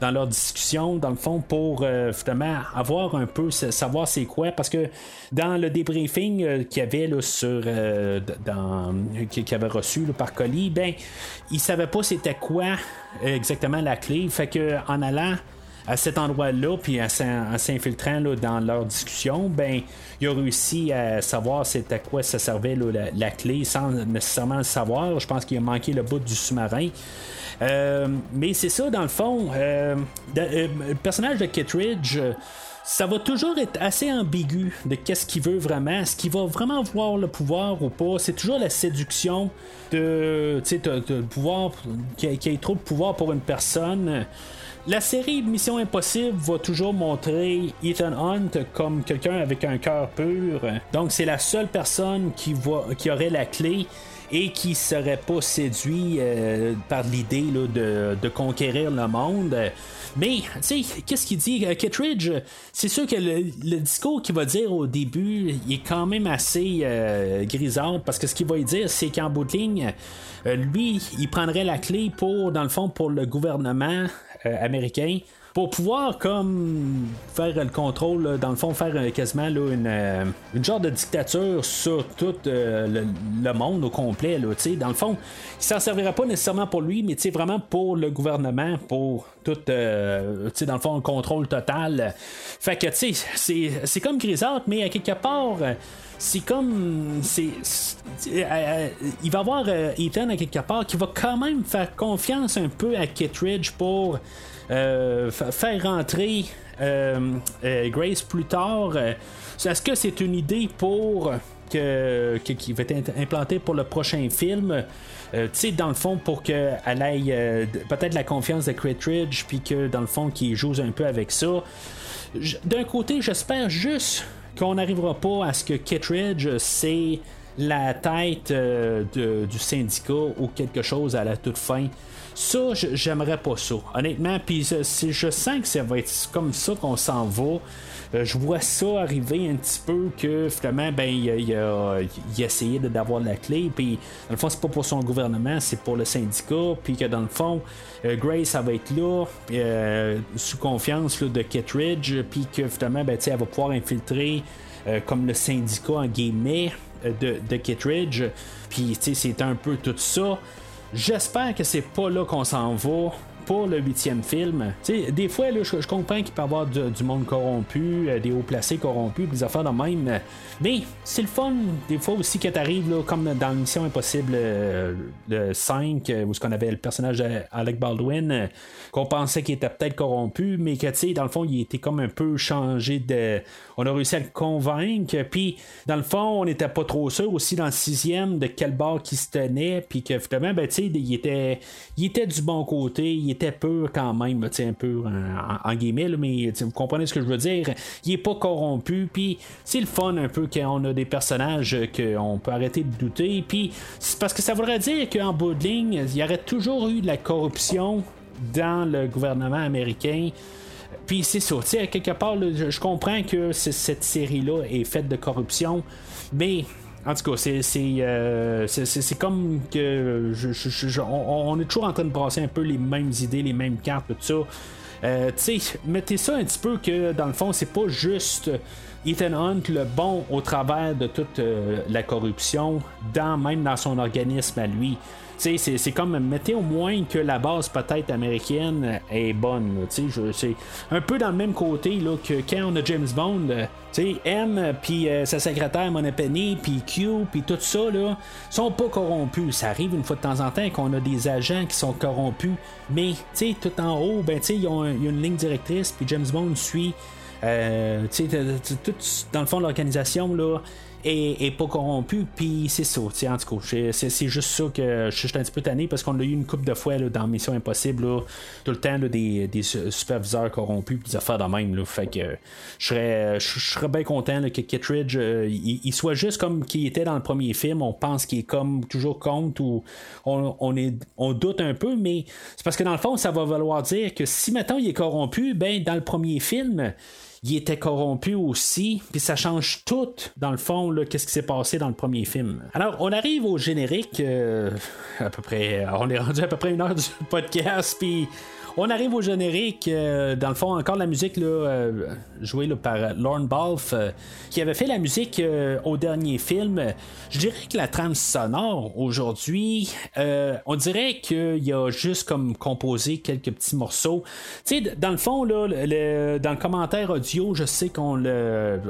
dans leur discussion, dans le fond, pour finalement avoir un peu savoir c'est quoi, parce que dans le débriefing qu'il y avait là, sur dans qu'il avait reçu par colis, ben il savait pas c'était quoi euh, exactement la clé. Fait que en allant à cet endroit-là, puis en s'infiltrant dans leur discussion, ben, il a réussi à savoir c'était quoi ça servait la, clé sans nécessairement le savoir. Je pense qu'il a manqué le bout du sous-marin. Euh, mais c'est ça, dans le fond. Euh, le personnage de Kittridge ça va toujours être assez ambigu de qu'est-ce qu'il veut vraiment. Est-ce qu'il va vraiment voir le pouvoir ou pas? C'est toujours la séduction de, de, pouvoir, qu'il y ait trop de pouvoir pour une personne. La série Mission Impossible va toujours montrer Ethan Hunt comme quelqu'un avec un cœur pur. Donc c'est la seule personne qui, qui aurait la clé et qui serait pas séduit euh, par l'idée de, de, conquérir le monde. Mais, tu sais, qu'est-ce qu'il dit? Euh, Kittridge, c'est sûr que le, discours qu'il va dire au début, il est quand même assez euh, grisant parce que ce qu'il va dire, c'est qu'en bout de ligne, euh, lui, il prendrait la clé pour, dans le fond, pour le gouvernement américain pour pouvoir comme faire le contrôle, dans le fond, faire quasiment une, une, genre de dictature sur tout le, monde au complet. Là, dans le fond, il s'en servira pas nécessairement pour lui, mais vraiment pour le gouvernement, pour tout, euh, dans le fond, un contrôle total. Fait que, tu sais, c'est comme grisâtre, mais à quelque part, c'est comme. c'est euh, euh, Il va avoir Ethan à quelque part qui va quand même faire confiance un peu à Kittridge pour faire rentrer Grace plus tard. Est-ce que c'est une idée pour que, qui va être implantée pour le prochain film? Euh, tu sais, dans le fond, pour qu'elle euh, peut-être la confiance de Kittridge, puis que dans le fond, qu'il joue un peu avec ça. D'un côté, j'espère juste qu'on n'arrivera pas à ce que Kittredge, c'est la tête euh, de- du syndicat ou quelque chose à la toute fin. Ça, j'aimerais pas ça, honnêtement. Puis je sens que ça va être comme ça qu'on s'en va. Euh, je vois ça arriver un petit peu que finalement, ben, il, a- essayé d'avoir la clé, puis dans le fond, c'est pas pour son gouvernement, c'est pour le syndicat, puis que dans le fond, euh, Grace, ça va être là, euh, sous confiance là, de Kittredge, puis que finalement, ben, elle va pouvoir infiltrer comme le syndicat en guillemets de, de Kittredge, puis c'est un peu tout ça. J'espère que c'est pas là qu'on s'en va pour le huitième film. Des fois, je, comprends qu'il peut y avoir du, monde corrompu, euh, des hauts placés corrompus, des affaires de même. euh, Mais c'est le fun, des fois aussi, que t'arrives, là, comme dans Mission Impossible euh, le 5, euh, où ce qu'on avait le personnage d'Alec Baldwin, qu'on pensait qu'il était peut-être corrompu, mais que, dans le fond, il était comme un peu changé de. On a réussi à le convaincre, puis dans le fond, on n'était pas trop sûr aussi dans le sixième de quel bord qui se tenait, puis que finalement, ben, il était, il était du bon côté, il était pur quand même, un peu en, en guillemets, mais vous comprenez ce que je veux dire. Il est pas corrompu, puis c'est le fun un peu quand on a des personnages qu'on peut arrêter de douter, puis c'est parce que ça voudrait dire qu'en bout de ligne, il y aurait toujours eu de la corruption dans le gouvernement américain. Puis c'est ça, tu sais, quelque part, je, comprends que cette série-là est faite de corruption, mais en tout cas, c'est c'est, euh, c'est- comme que on est toujours en train de brasser un peu les mêmes idées, les mêmes cartes, tout ça. Euh, tu sais, mettez ça un petit peu que dans le fond, c'est pas juste Ethan Hunt le bon au travers de toute euh, la corruption, dans, même dans son organisme à lui. C'est- comme mettez au moins que la base peut-être américaine est bonne. c'est un peu dans le même côté là, que quand on a James Bond. euh, M puis euh, sa secrétaire Mona Penny puis Q puis tout ça là sont pas corrompus. Ça arrive une fois de temps en temps qu'on a des agents qui sont corrompus, mais tout en haut, ben il y a une ligne directrice puis James Bond suit. Euh, dans le fond l'organisation là est, pas corrompu puis c'est ça en tout cas c'est- juste ça que je suis un petit peu tanné parce qu'on a eu une coupe de fois là, dans Mission Impossible tout le temps des, des su- superviseurs corrompus puis des affaires de même fait que je serais je serais bien content que Kittredge euh, il, soit juste comme qu'il était dans le premier film on pense qu'il est comme toujours contre ou on, on est on doute un peu mais c'est parce que dans le fond ça va vouloir dire que si maintenant il est corrompu ben dans le premier film il était corrompu aussi, puis ça change tout, dans le fond, qu'est-ce qui s'est passé dans le premier film. Alors, on arrive au générique, euh, à peu près, on est rendu à peu près une heure du podcast, puis on arrive au générique, euh, dans le fond, encore la musique là, euh, jouée là, par Lorne Balfe, euh, qui avait fait la musique euh, au dernier film. Je dirais que la trame sonore aujourd'hui, euh, on dirait qu'il a juste comme composé quelques petits morceaux. Tu dans le fond, là, dans le commentaire audio, je sais qu'on le,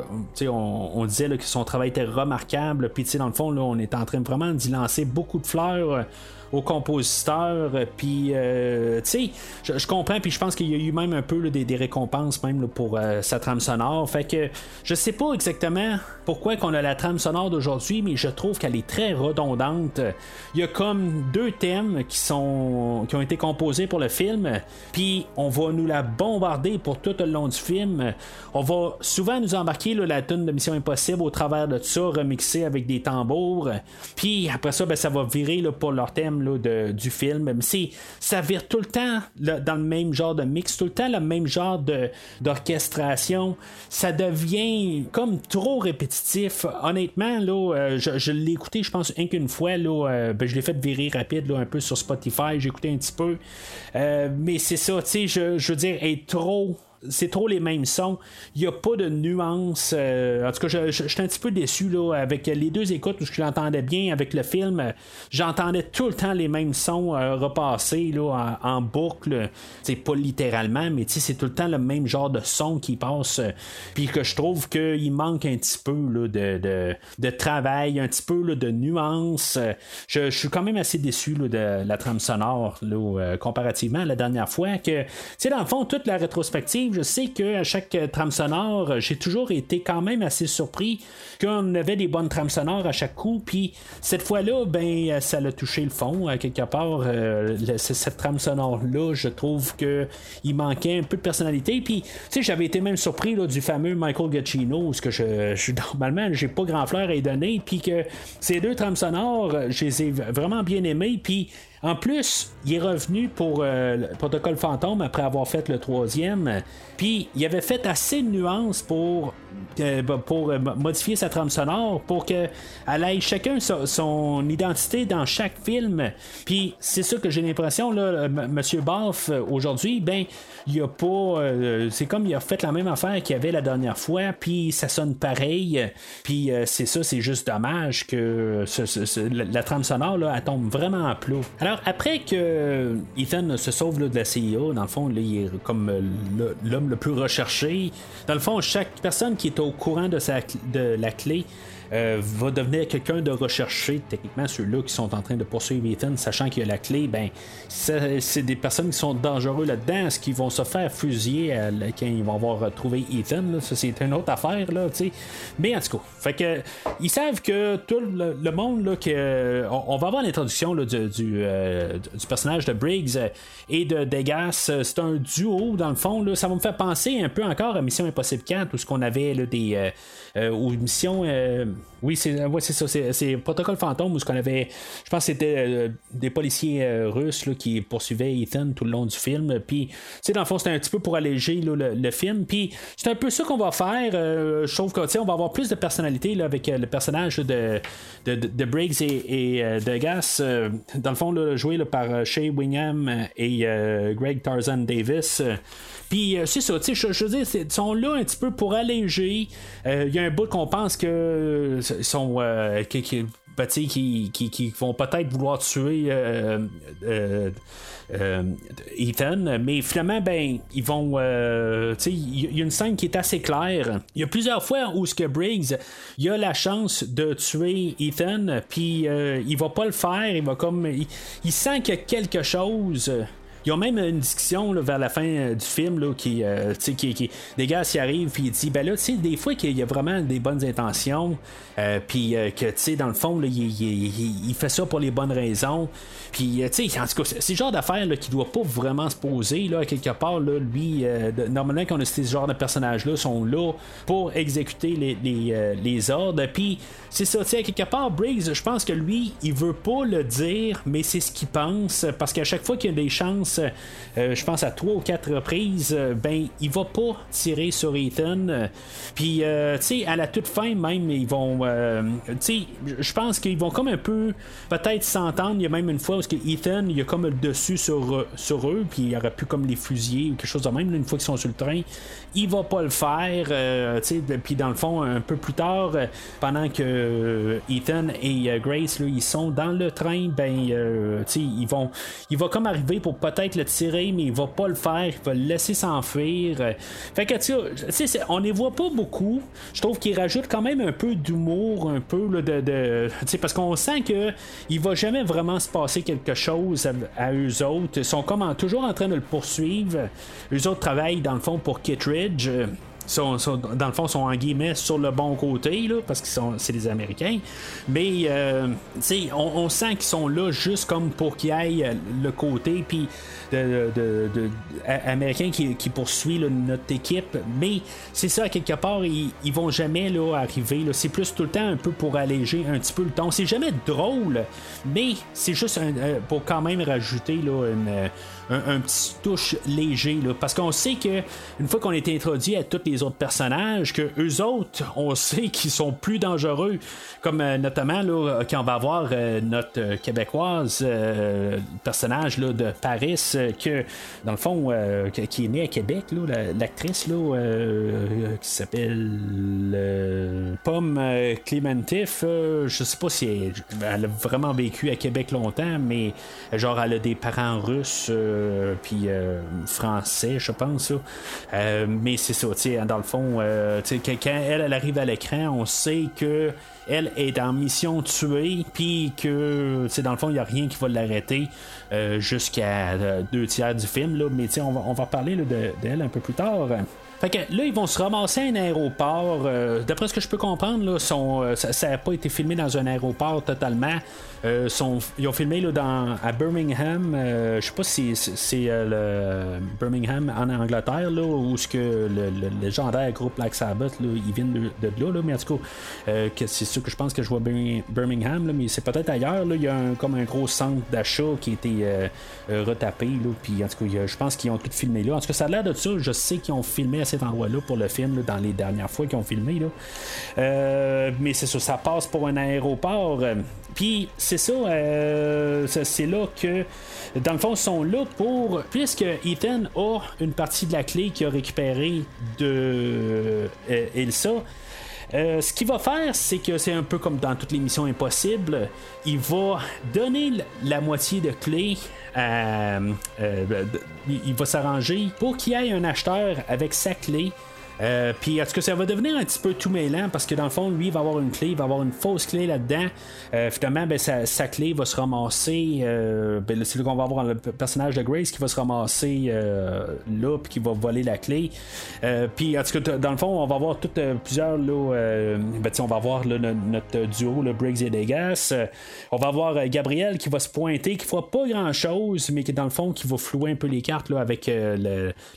on, on disait que son travail était remarquable. Puis tu dans le fond, là, on est en train vraiment d'y lancer beaucoup de fleurs. Au compositeur, euh, puis euh, tu sais, je, comprends, puis je pense qu'il y a eu même un peu des, des récompenses même pour euh, sa trame sonore. Fait que je sais pas exactement pourquoi qu'on a la trame sonore d'aujourd'hui, mais je trouve qu'elle est très redondante. Il y a comme deux thèmes qui sont qui ont été composés pour le film, puis on va nous la bombarder pour tout le long du film. On va souvent nous embarquer la tune de Mission Impossible au travers de ça, remixée avec des tambours. Puis après ça, ben, ça va virer pour leur thème là, de- du film. Ça vire tout le temps dans le même genre de mix, tout le temps le même genre de, d'orchestration. Ça devient comme trop répétitif. Honnêtement, là, euh, je, je l'ai écouté, je pense, un qu'une fois. Là, euh, ben, je l'ai fait virer rapide là, un peu sur Spotify. J'ai écouté un petit peu. Euh, mais c'est ça, tu sais, je, je veux dire, est trop c'est trop les mêmes sons. Il n'y a pas de nuance. euh, en tout cas, je, suis un petit peu déçu là, avec les deux écoutes où je l'entendais bien avec le film. J'entendais tout le temps les mêmes sons euh, repasser là, en, boucle. C'est pas littéralement, mais c'est tout le temps le même genre de son qui passe. Puis que je trouve qu'il manque un petit peu là, de, de, travail, un petit peu de nuance. Je, suis quand même assez déçu de la trame sonore euh, comparativement à la dernière fois. Que, sais, dans le fond, toute la rétrospective, je sais qu'à chaque trame sonore, j'ai toujours été quand même assez surpris qu'on avait des bonnes trames sonores à chaque coup. Puis cette fois-là, ben, ça l'a touché le fond. À quelque part, cette trame sonore-là, je trouve qu'il manquait un peu de personnalité. Puis, tu sais, j'avais été même surpris du fameux Michael Giacchino, ce que je, je normalement, j'ai pas grand fleur à y donner. Puis que ces deux trames sonores, je les ai vraiment bien aimées. Puis en plus, il est revenu pour euh, le protocole fantôme après avoir fait le troisième. Puis il avait fait assez de nuances pour, euh, pour euh, modifier sa trame sonore pour qu'elle ait chacun son, identité dans chaque film. Puis c'est ça que j'ai l'impression, là, Monsieur Baff, aujourd'hui, ben, il a pas. c'est comme il a fait la même affaire qu'il y avait la dernière fois, puis ça sonne pareil. Puis c'est ça, c'est juste dommage que la, trame sonore, là, elle tombe vraiment à plat. Alors, après que Ethan se sauve de la CIA, dans le fond, il est comme l'homme le plus recherché. Dans le fond, chaque personne qui est au courant de, de la clé euh, va devenir quelqu'un de recherché. Techniquement, ceux-là qui sont en train de poursuivre Ethan, sachant qu'il y a la clé, ben, c'est des personnes qui sont dangereux là-dedans, ce qui vont se faire fusiller quand ils vont avoir retrouvé Ethan. Ça, c'est une autre affaire, là, Mais en tout cas, fait que, ils savent que tout le, monde, là, que, on, va avoir l'introduction du, euh, du, personnage de Briggs et de Degas. C'est un duo, dans le fond. Là, ça va me faire penser un peu encore à Mission Impossible 4, où ce qu'on avait là, des. Euh, euh ou Mission oui, c'est ouais, ça. C'est Protocole Fantôme où ce qu'on avait. Je pense que c'était euh, des policiers euh, russes là, qui poursuivaient Ethan tout le long du film. Puis, dans le fond, c'était un petit peu pour alléger le, film. Puis, c'est un peu ça qu'on va faire. Euh, je trouve qu'on va avoir plus de personnalité là, avec le personnage de, de, Briggs et, de Gas. dans le fond, joué par Shea Wingham et Greg Tarzan Davis. Puis c'est ça, tu sais, je, veux dire, ils sont là un petit peu pour alléger. Il y a un bout qu'on pense que sont euh, ben, qui, qui, qui, vont peut-être vouloir tuer euh, euh, Ethan, mais finalement, ben, ils vont. il y a une scène qui est assez claire. Il y a plusieurs fois où ce que Briggs, il a la chance de tuer Ethan, puis il va pas le faire. Il va comme, il sent qu'il y a quelque chose il y a même une discussion vers la fin euh, du film là, qui, euh, qui, qui, des gars s'y arrivent puis il dit ben là, des fois qu'il y a vraiment des bonnes intentions, euh, puis que tu sais, dans le fond, là, il, fait ça pour les bonnes raisons. Puis, tu sais, en tout cas, c'est le genre d'affaire qui doit pas vraiment se poser, là, quelque part, là, lui, normalement, quand on a ce genre de personnages-là, sont là pour exécuter les ordres. Puis, c'est ça, tu sais, quelque part, Briggs, je pense que lui, il veut pas le dire, mais c'est ce qu'il pense, parce qu'à chaque fois qu'il y a des chances euh, je pense à trois ou quatre reprises, euh, ben il va pas tirer sur Ethan. Puis, euh, tu sais, à la toute fin même, ils vont, tu sais, je pense qu'ils vont comme un peu peut-être s'entendre. Il y a même une fois où Ethan, il a comme le dessus sur, sur eux, puis il aurait pu comme les fusiller ou quelque chose de même. une fois qu'ils sont sur le train, il va pas le faire. tu sais, puis dans le fond, un peu plus tard, pendant que Ethan et Grace, là, ils sont dans le train, ben, tu sais, ils vont, il va comme arriver pour peut-être le tirer, mais il va pas le faire, il va le laisser s'enfuir. Fait que, tu sais, on les voit pas beaucoup. Je trouve qu'il rajoute quand même un peu d'humour, un peu de. de parce qu'on sent que il va jamais vraiment se passer quelque chose à, eux autres. Ils sont comme toujours en train de le poursuivre. Eux autres travaillent dans le fond pour Kittredge sont, dans le fond, sont en guillemets sur le bon côté, là, parce que c'est des Américains. Mais, euh, on, on, sent qu'ils sont là juste comme pour qu'ils aillent le côté, puis de, américain qui, qui poursuit notre équipe. Mais c'est ça, quelque part, ils, ils vont jamais là, arriver. C'est plus tout le temps un peu pour alléger un petit peu le ton. C'est jamais drôle, mais c'est juste euh, pour quand même rajouter là, une un, petit touche léger. Là, parce qu'on sait que une fois qu'on est introduit à tous les autres personnages, que eux autres, on sait qu'ils sont plus dangereux. Comme euh, notamment là, quand on va voir euh, notre euh, québécoise personnage de Paris, que dans le fond, qui est née à Québec, l'actrice là, qui s'appelle Pomme Clémentif, je sais pas si elle, a vraiment vécu à Québec longtemps, mais genre elle a des parents russes puis français, je pense. mais c'est ça, dans le fond, quand elle, elle arrive à l'écran, on sait que elle est en mission tuée, puis que, dans le fond, il n'y a rien qui va l'arrêter jusqu'à deux tiers du film, là, mais on va, on va parler d'elle un peu plus tard. Fait que là, ils vont se ramasser à un aéroport. Euh, d'après ce que je peux comprendre, là, euh, ça n'a pas été filmé dans un aéroport totalement. Euh, ils ont filmé là, dans, à Birmingham. je sais pas si c'est le Birmingham en Angleterre, là, où ce que le, légendaire groupe Black Sabbath, là, ils viennent de, là, mais en tout cas, c'est sûr que je pense que je vois Birmingham, mais c'est peut-être ailleurs. il y a comme un gros centre d'achat qui a été retapé. Puis en tout cas, je pense qu'ils ont tout filmé là. En tout cas, ça a l'air de ça. Je sais qu'ils ont filmé cet endroit-là pour le film dans les dernières fois qu'ils ont filmé. Là. Euh, mais c'est ça, ça passe pour un aéroport. Puis c'est ça, euh, c'est là que, dans le fond, ils sont là pour. Puisque Ethan a une partie de la clé qu'il a récupérée de euh, Elsa. ce qu'il va faire, c'est que c'est un peu comme dans toutes les missions impossibles. Il va donner la moitié de clé euh, euh, il va s'arranger pour qu'il y ait un acheteur avec sa clé euh, puis est-ce que ça va devenir un petit peu tout mêlant? Parce que dans le fond, lui, il va avoir une clé, il va avoir une fausse clé là-dedans. Euh, finalement, ben, sa, clé va se ramasser. Euh, ben, c'est là qu'on va avoir le personnage de Grace qui va se ramasser là, puis qui va voler la clé. puis en tout cas, dans le fond, on va avoir toutes plusieurs là. Ben, on va avoir notre duo, le Briggs et Degas. on va avoir Gabriel qui va se pointer, qui fera pas grand chose, mais qui dans le fond, qui va flouer un peu les cartes là, avec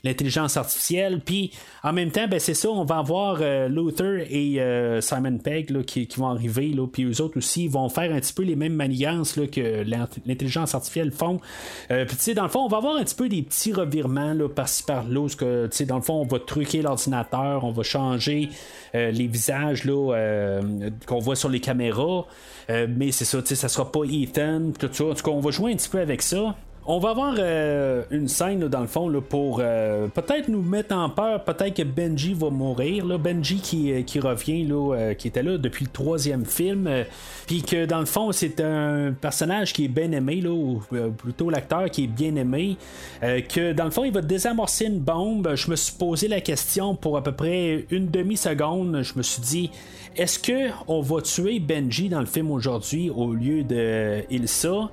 l'intelligence artificielle. Puis en même temps, ben c'est ça, on va avoir euh, Luther et euh, Simon Pegg qui, vont arriver, là, puis eux autres aussi vont faire un petit peu les mêmes manigances que l'intelligence artificielle font. Euh, puis dans le fond, on va avoir un petit peu des petits revirements par-ci par-là, que dans le fond, on va truquer l'ordinateur, on va changer les visages qu'on voit sur les caméras. mais c'est ça, ça sera pas Ethan, tout ça. En tout cas, on va jouer un petit peu avec ça. On va avoir euh, une scène dans le fond pour euh, peut-être nous mettre en peur, peut-être que Benji va mourir. Benji qui, euh, revient, qui était là depuis le troisième film, puis que dans le fond c'est un personnage qui est bien aimé, ou plutôt l'acteur qui est bien aimé, que dans le fond il va désamorcer une bombe. Je me suis posé la question pour à peu près une demi-seconde. Je me suis dit, est-ce que on va tuer Benji dans le film aujourd'hui au lieu de Ilsa?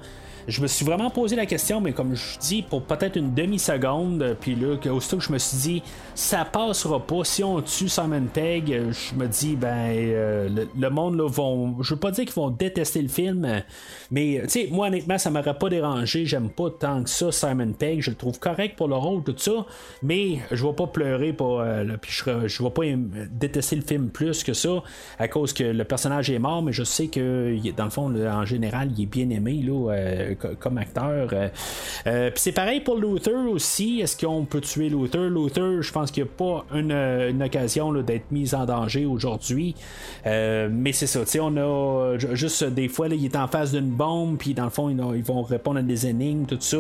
Je me suis vraiment posé la question, mais comme je dis, pour peut-être une demi-seconde, puis là, aussitôt que je me suis dit, ça passera pas. Si on tue Simon Pegg, je me dis, ben, euh, le, monde, là, vont. Je veux pas dire qu'ils vont détester le film, mais, tu sais, moi, honnêtement, ça m'aurait pas dérangé. J'aime pas tant que ça, Simon Pegg. Je le trouve correct pour le rôle, tout ça, mais je vais pas pleurer, euh, puis je, je vais pas détester le film plus que ça, à cause que le personnage est mort, mais je sais que, dans le fond, en général, il est bien aimé, là. Euh, comme acteur. Euh, euh, puis c'est pareil pour Luther aussi. Est-ce qu'on peut tuer Luther? Luther, je pense qu'il n'y a pas une, occasion d'être mis en danger aujourd'hui. Euh, mais c'est ça, on a juste des fois, il est en face d'une bombe, puis dans le fond, ils, vont répondre à des énigmes, tout ça.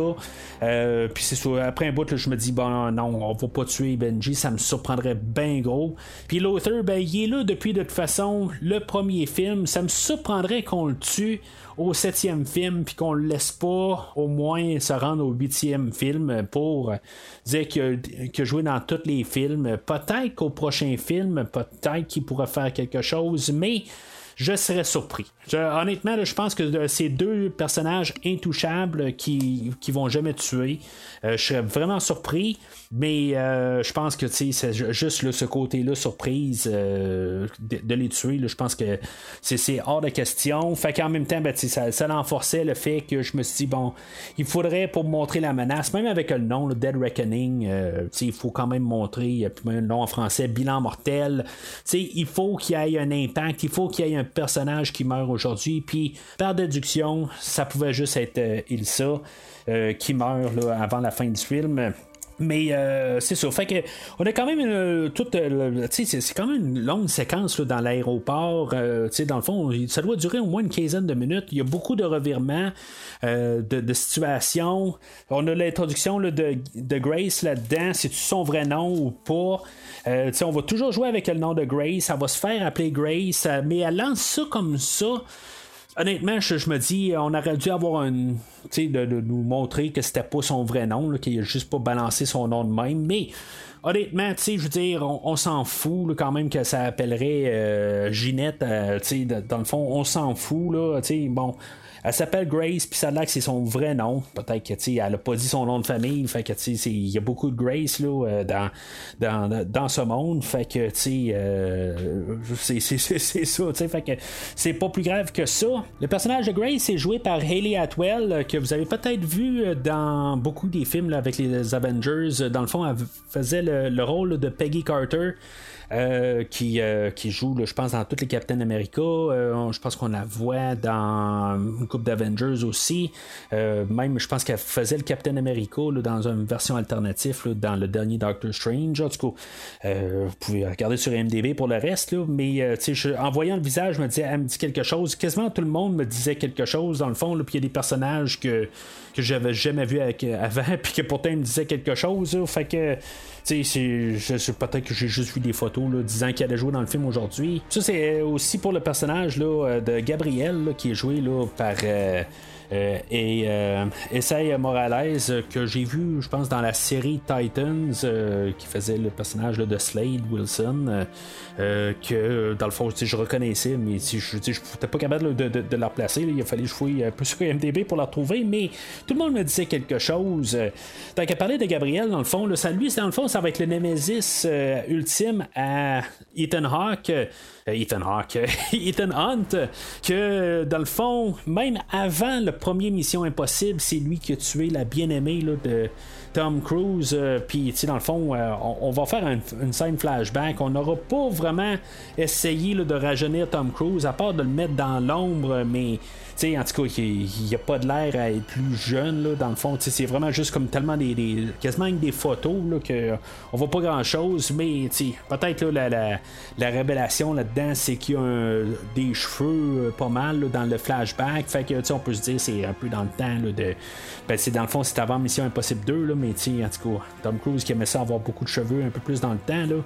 puis c'est après un bout, je me dis, bon, non, on va pas tuer Benji, ça me surprendrait bien gros. Puis Luther, ben, il est là depuis de toute façon le premier film. Ça me surprendrait qu'on le tue au septième film, puis qu'on le laisse pas au moins se rendre au huitième film pour dire que, que jouer dans tous les films. Peut-être qu'au prochain film, peut-être qu'il pourra faire quelque chose, mais je serais surpris. honnêtement, je pense que ces deux personnages intouchables qui, qui vont jamais tuer, euh, je serais vraiment surpris. Mais euh, je pense que c'est juste ce côté-là, surprise euh, de, les tuer. je pense que c'est hors de question. Fait qu'en même temps, ben, ça, ça renforçait le fait que je me suis dit, bon, il faudrait pour montrer la menace, même avec le nom, le Dead Reckoning, euh, il faut quand même montrer, un nom en français, bilan mortel. il faut qu'il y ait un impact, il faut qu'il y ait un personnage qui meurt aujourd'hui. Puis par déduction, ça pouvait juste être Ilsa qui meurt avant la fin du film. Mais euh, c'est ça. Fait que on a quand même une, toute. euh, c'est quand même une longue séquence là, dans l'aéroport. Euh, dans le fond, ça doit durer au moins une quinzaine de minutes. Il y a beaucoup de revirements de, situations. On a l'introduction de, Grace là-dedans. C'est-tu son vrai nom ou pas? On va toujours jouer avec le nom de Grace. Elle va se faire appeler Grace, mais elle lance ça comme ça. Honnêtement, je, me dis, on aurait dû avoir un. Tu sais, de, nous montrer que c'était pas son vrai nom, qu'il a juste pas balancé son nom de même. Mais honnêtement, tu sais, je veux dire, on, s'en fout quand même que ça appellerait euh, Ginette. euh, tu sais, dans le fond, on s'en fout, là. Tu sais, bon. Elle s'appelle Grace, puis ça a que c'est son vrai nom. Peut-être que, elle a pas dit son nom de famille. Fait que, il y a beaucoup de Grace, là, euh, dans, dans, dans ce monde. Fait que, euh, c'est, ça. Fait que c'est pas plus grave que ça. Le personnage de Grace est joué par Hayley Atwell, euh, que vous avez peut-être vu euh, dans beaucoup des films avec les Avengers. Dans le fond, elle faisait le, le rôle de Peggy Carter. Euh, qui, euh, qui joue, je pense, dans toutes les Captain America. Euh, je pense qu'on la voit dans une coupe d'Avengers aussi. Même, je pense qu'elle faisait le Captain America dans une version alternative dans le dernier Doctor Strange. En tout cas, vous pouvez regarder sur MDB pour le reste. Mais en voyant le visage, me elle me dit quelque chose. Quasiment tout le monde me disait quelque chose dans le fond. Puis il y a des personnages que, que j'avais jamais avec- avant, puis que pourtant ils me disaient quelque chose. fait que, tu sais, peut-être que j'ai juste vu des photos là, disant qu'elle allait jouer dans le film aujourd'hui. Ça, c'est aussi pour le personnage là, euh, de Gabriel, là, qui est joué là, par. euh, et euh, Essay Morales euh, que j'ai vu je pense dans la série Titans euh, qui faisait le personnage de Slade Wilson euh, euh, que dans le fond je reconnaissais mais si je n'étais pas capable de, la replacer il a fallu que je fouille un peu sur MDB pour la retrouver mais tout le monde me disait quelque chose. Euh, tant qu'à parler de Gabriel dans le fond ça lui dans le fond ça va être le Nemesis euh, ultime à Ethan Hawke euh, Ethan Hawke, Ethan Hunt, que dans le fond, même avant le premier Mission Impossible, c'est lui qui a tué la bien-aimée là, de Tom Cruise. euh, Puis, tu sais, dans le fond, euh, on, va faire un- une scène flashback. On n'aura pas vraiment essayé là, de rajeunir Tom Cruise, à part de le mettre dans l'ombre, mais. Sais, en tout cas, il n'y a pas de l'air à être plus jeune, là, dans le fond. C'est vraiment juste comme tellement des, des- quasiment des photos, là, que on voit pas grand chose, mais peut-être là, la, la, la révélation là-dedans, c'est qu'il y a un- des cheveux euh, pas mal là, dans le flashback. Fait que, tu on peut se dire, c'est un peu dans le temps là, de. Ben, c'est dans le fond, c'est avant Mission Impossible 2, là, mais en tout cas, Tom Cruise qui aimait ça avoir beaucoup de cheveux un peu plus dans le temps, là.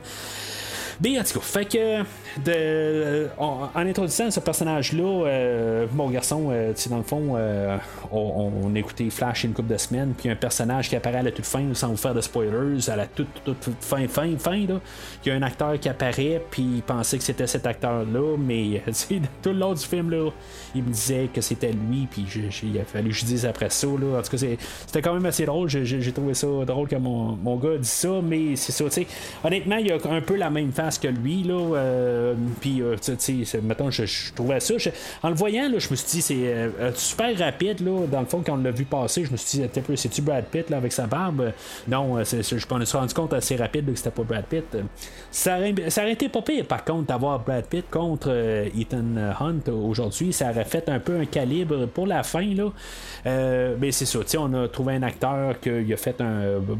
Mais en tout cas, fait que de, en, introduisant ce personnage-là, euh, mon garçon, euh, tu sais, dans le fond, euh, on, écoutait Flash une couple de semaines, puis un personnage qui apparaît à la toute fin, sans vous faire de spoilers, à la toute, toute, fin, fin, fin, là. Il y a un acteur qui apparaît, puis il pensait que c'était cet acteur-là, mais sais, tout le long du film, là, il me disait que c'était lui, puis il a fallu que je dise après ça, là. En tout cas, c'était quand même assez drôle. J'ai- trouvé ça drôle que mon, mon gars dise ça, mais c'est ça, tu sais. Honnêtement, il a un peu la même face que lui, là. Euh, puis, euh, tu sais, mettons, je, je trouvais ça. en le voyant, là, je me suis dit, c'est euh, super rapide, là. Dans le fond, quand on l'a vu passer, je me suis dit, c'est-tu Brad Pitt, là, avec sa barbe? Non, c'est- je me suis rendu compte assez rapide que c'était pas Brad Pitt. Ça aurait, ça été pas pire, par contre, d'avoir Brad Pitt contre Ethan Hunt aujourd'hui. Ça aurait fait un peu un calibre pour la fin, là. Mais c'est ça, tu sais, on a trouvé un acteur qui a fait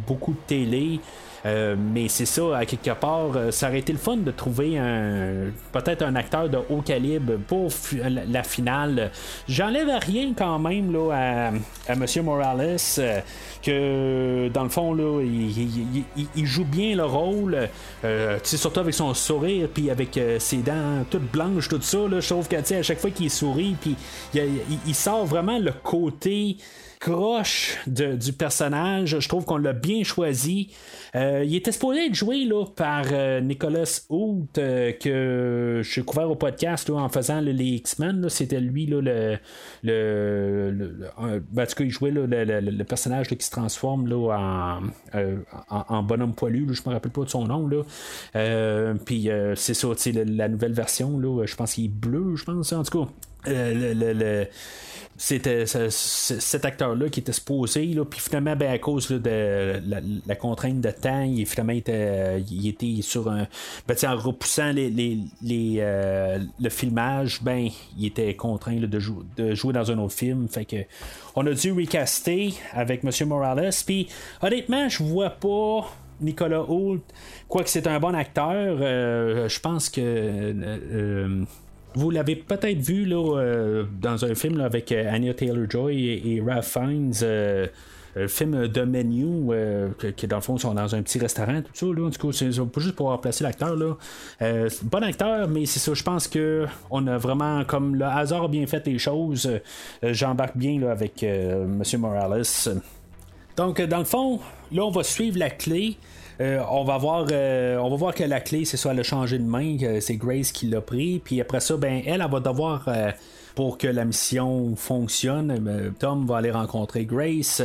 beaucoup de télé. Euh, mais c'est ça, à quelque part, euh, ça aurait été le fun de trouver un peut-être un acteur de haut calibre pour la, finale. J'enlève rien quand même là, à, à M. Morales, euh, que dans le fond, là, il, il- il- joue bien le rôle, euh, surtout avec son sourire, puis avec ses dents toutes blanches, tout ça. Là, je trouve que à chaque fois qu'il sourit, puis il sort vraiment le côté croche du personnage. Je trouve qu'on l'a bien choisi. Euh, il était supposé être joué là, par euh, Nicolas Hoult, euh, que j'ai couvert au podcast en faisant les X-Men. C'était lui le. le, ben, en tout cas, il jouait le, personnage qui se transforme en, en, bonhomme poilu. je me rappelle pas de son nom. Puis c'est ça, la, nouvelle version, je pense qu'il est bleu, je pense. En tout cas. Le, le, le c'était cet acteur-là qui était supposé, là, puis finalement, ben, à cause de la, contrainte de temps, il, finalement, était, il était sur un. Ben, en repoussant les, les, euh, le filmage, ben, il était contraint de, de, jouer dans un autre film. Fait que on a dû recaster avec M. Morales. Puis honnêtement, je vois pas. Nicolas Hoult, quoique c'est un bon acteur, euh, je pense que euh, vous l'avez peut-être vu là, euh, dans un film avec euh, Anya Taylor-Joy et, Ralph Fiennes. Euh, le film de Menu, qui dans le fond sont dans un petit restaurant, tout ça, là, en tout cas, c'est juste pour remplacer l'acteur, bon acteur, mais c'est ça, je pense que on a vraiment, comme le hasard a bien fait les choses, j'embarque bien avec M. Morales. Donc, dans le fond, là, on va suivre la clé. Euh, on va voir euh, on va voir que la clé c'est soit elle a changé de main c'est Grace qui l'a pris. Puis après ça ben elle, va devoir euh, pour que la mission fonctionne Tom va aller rencontrer Grace.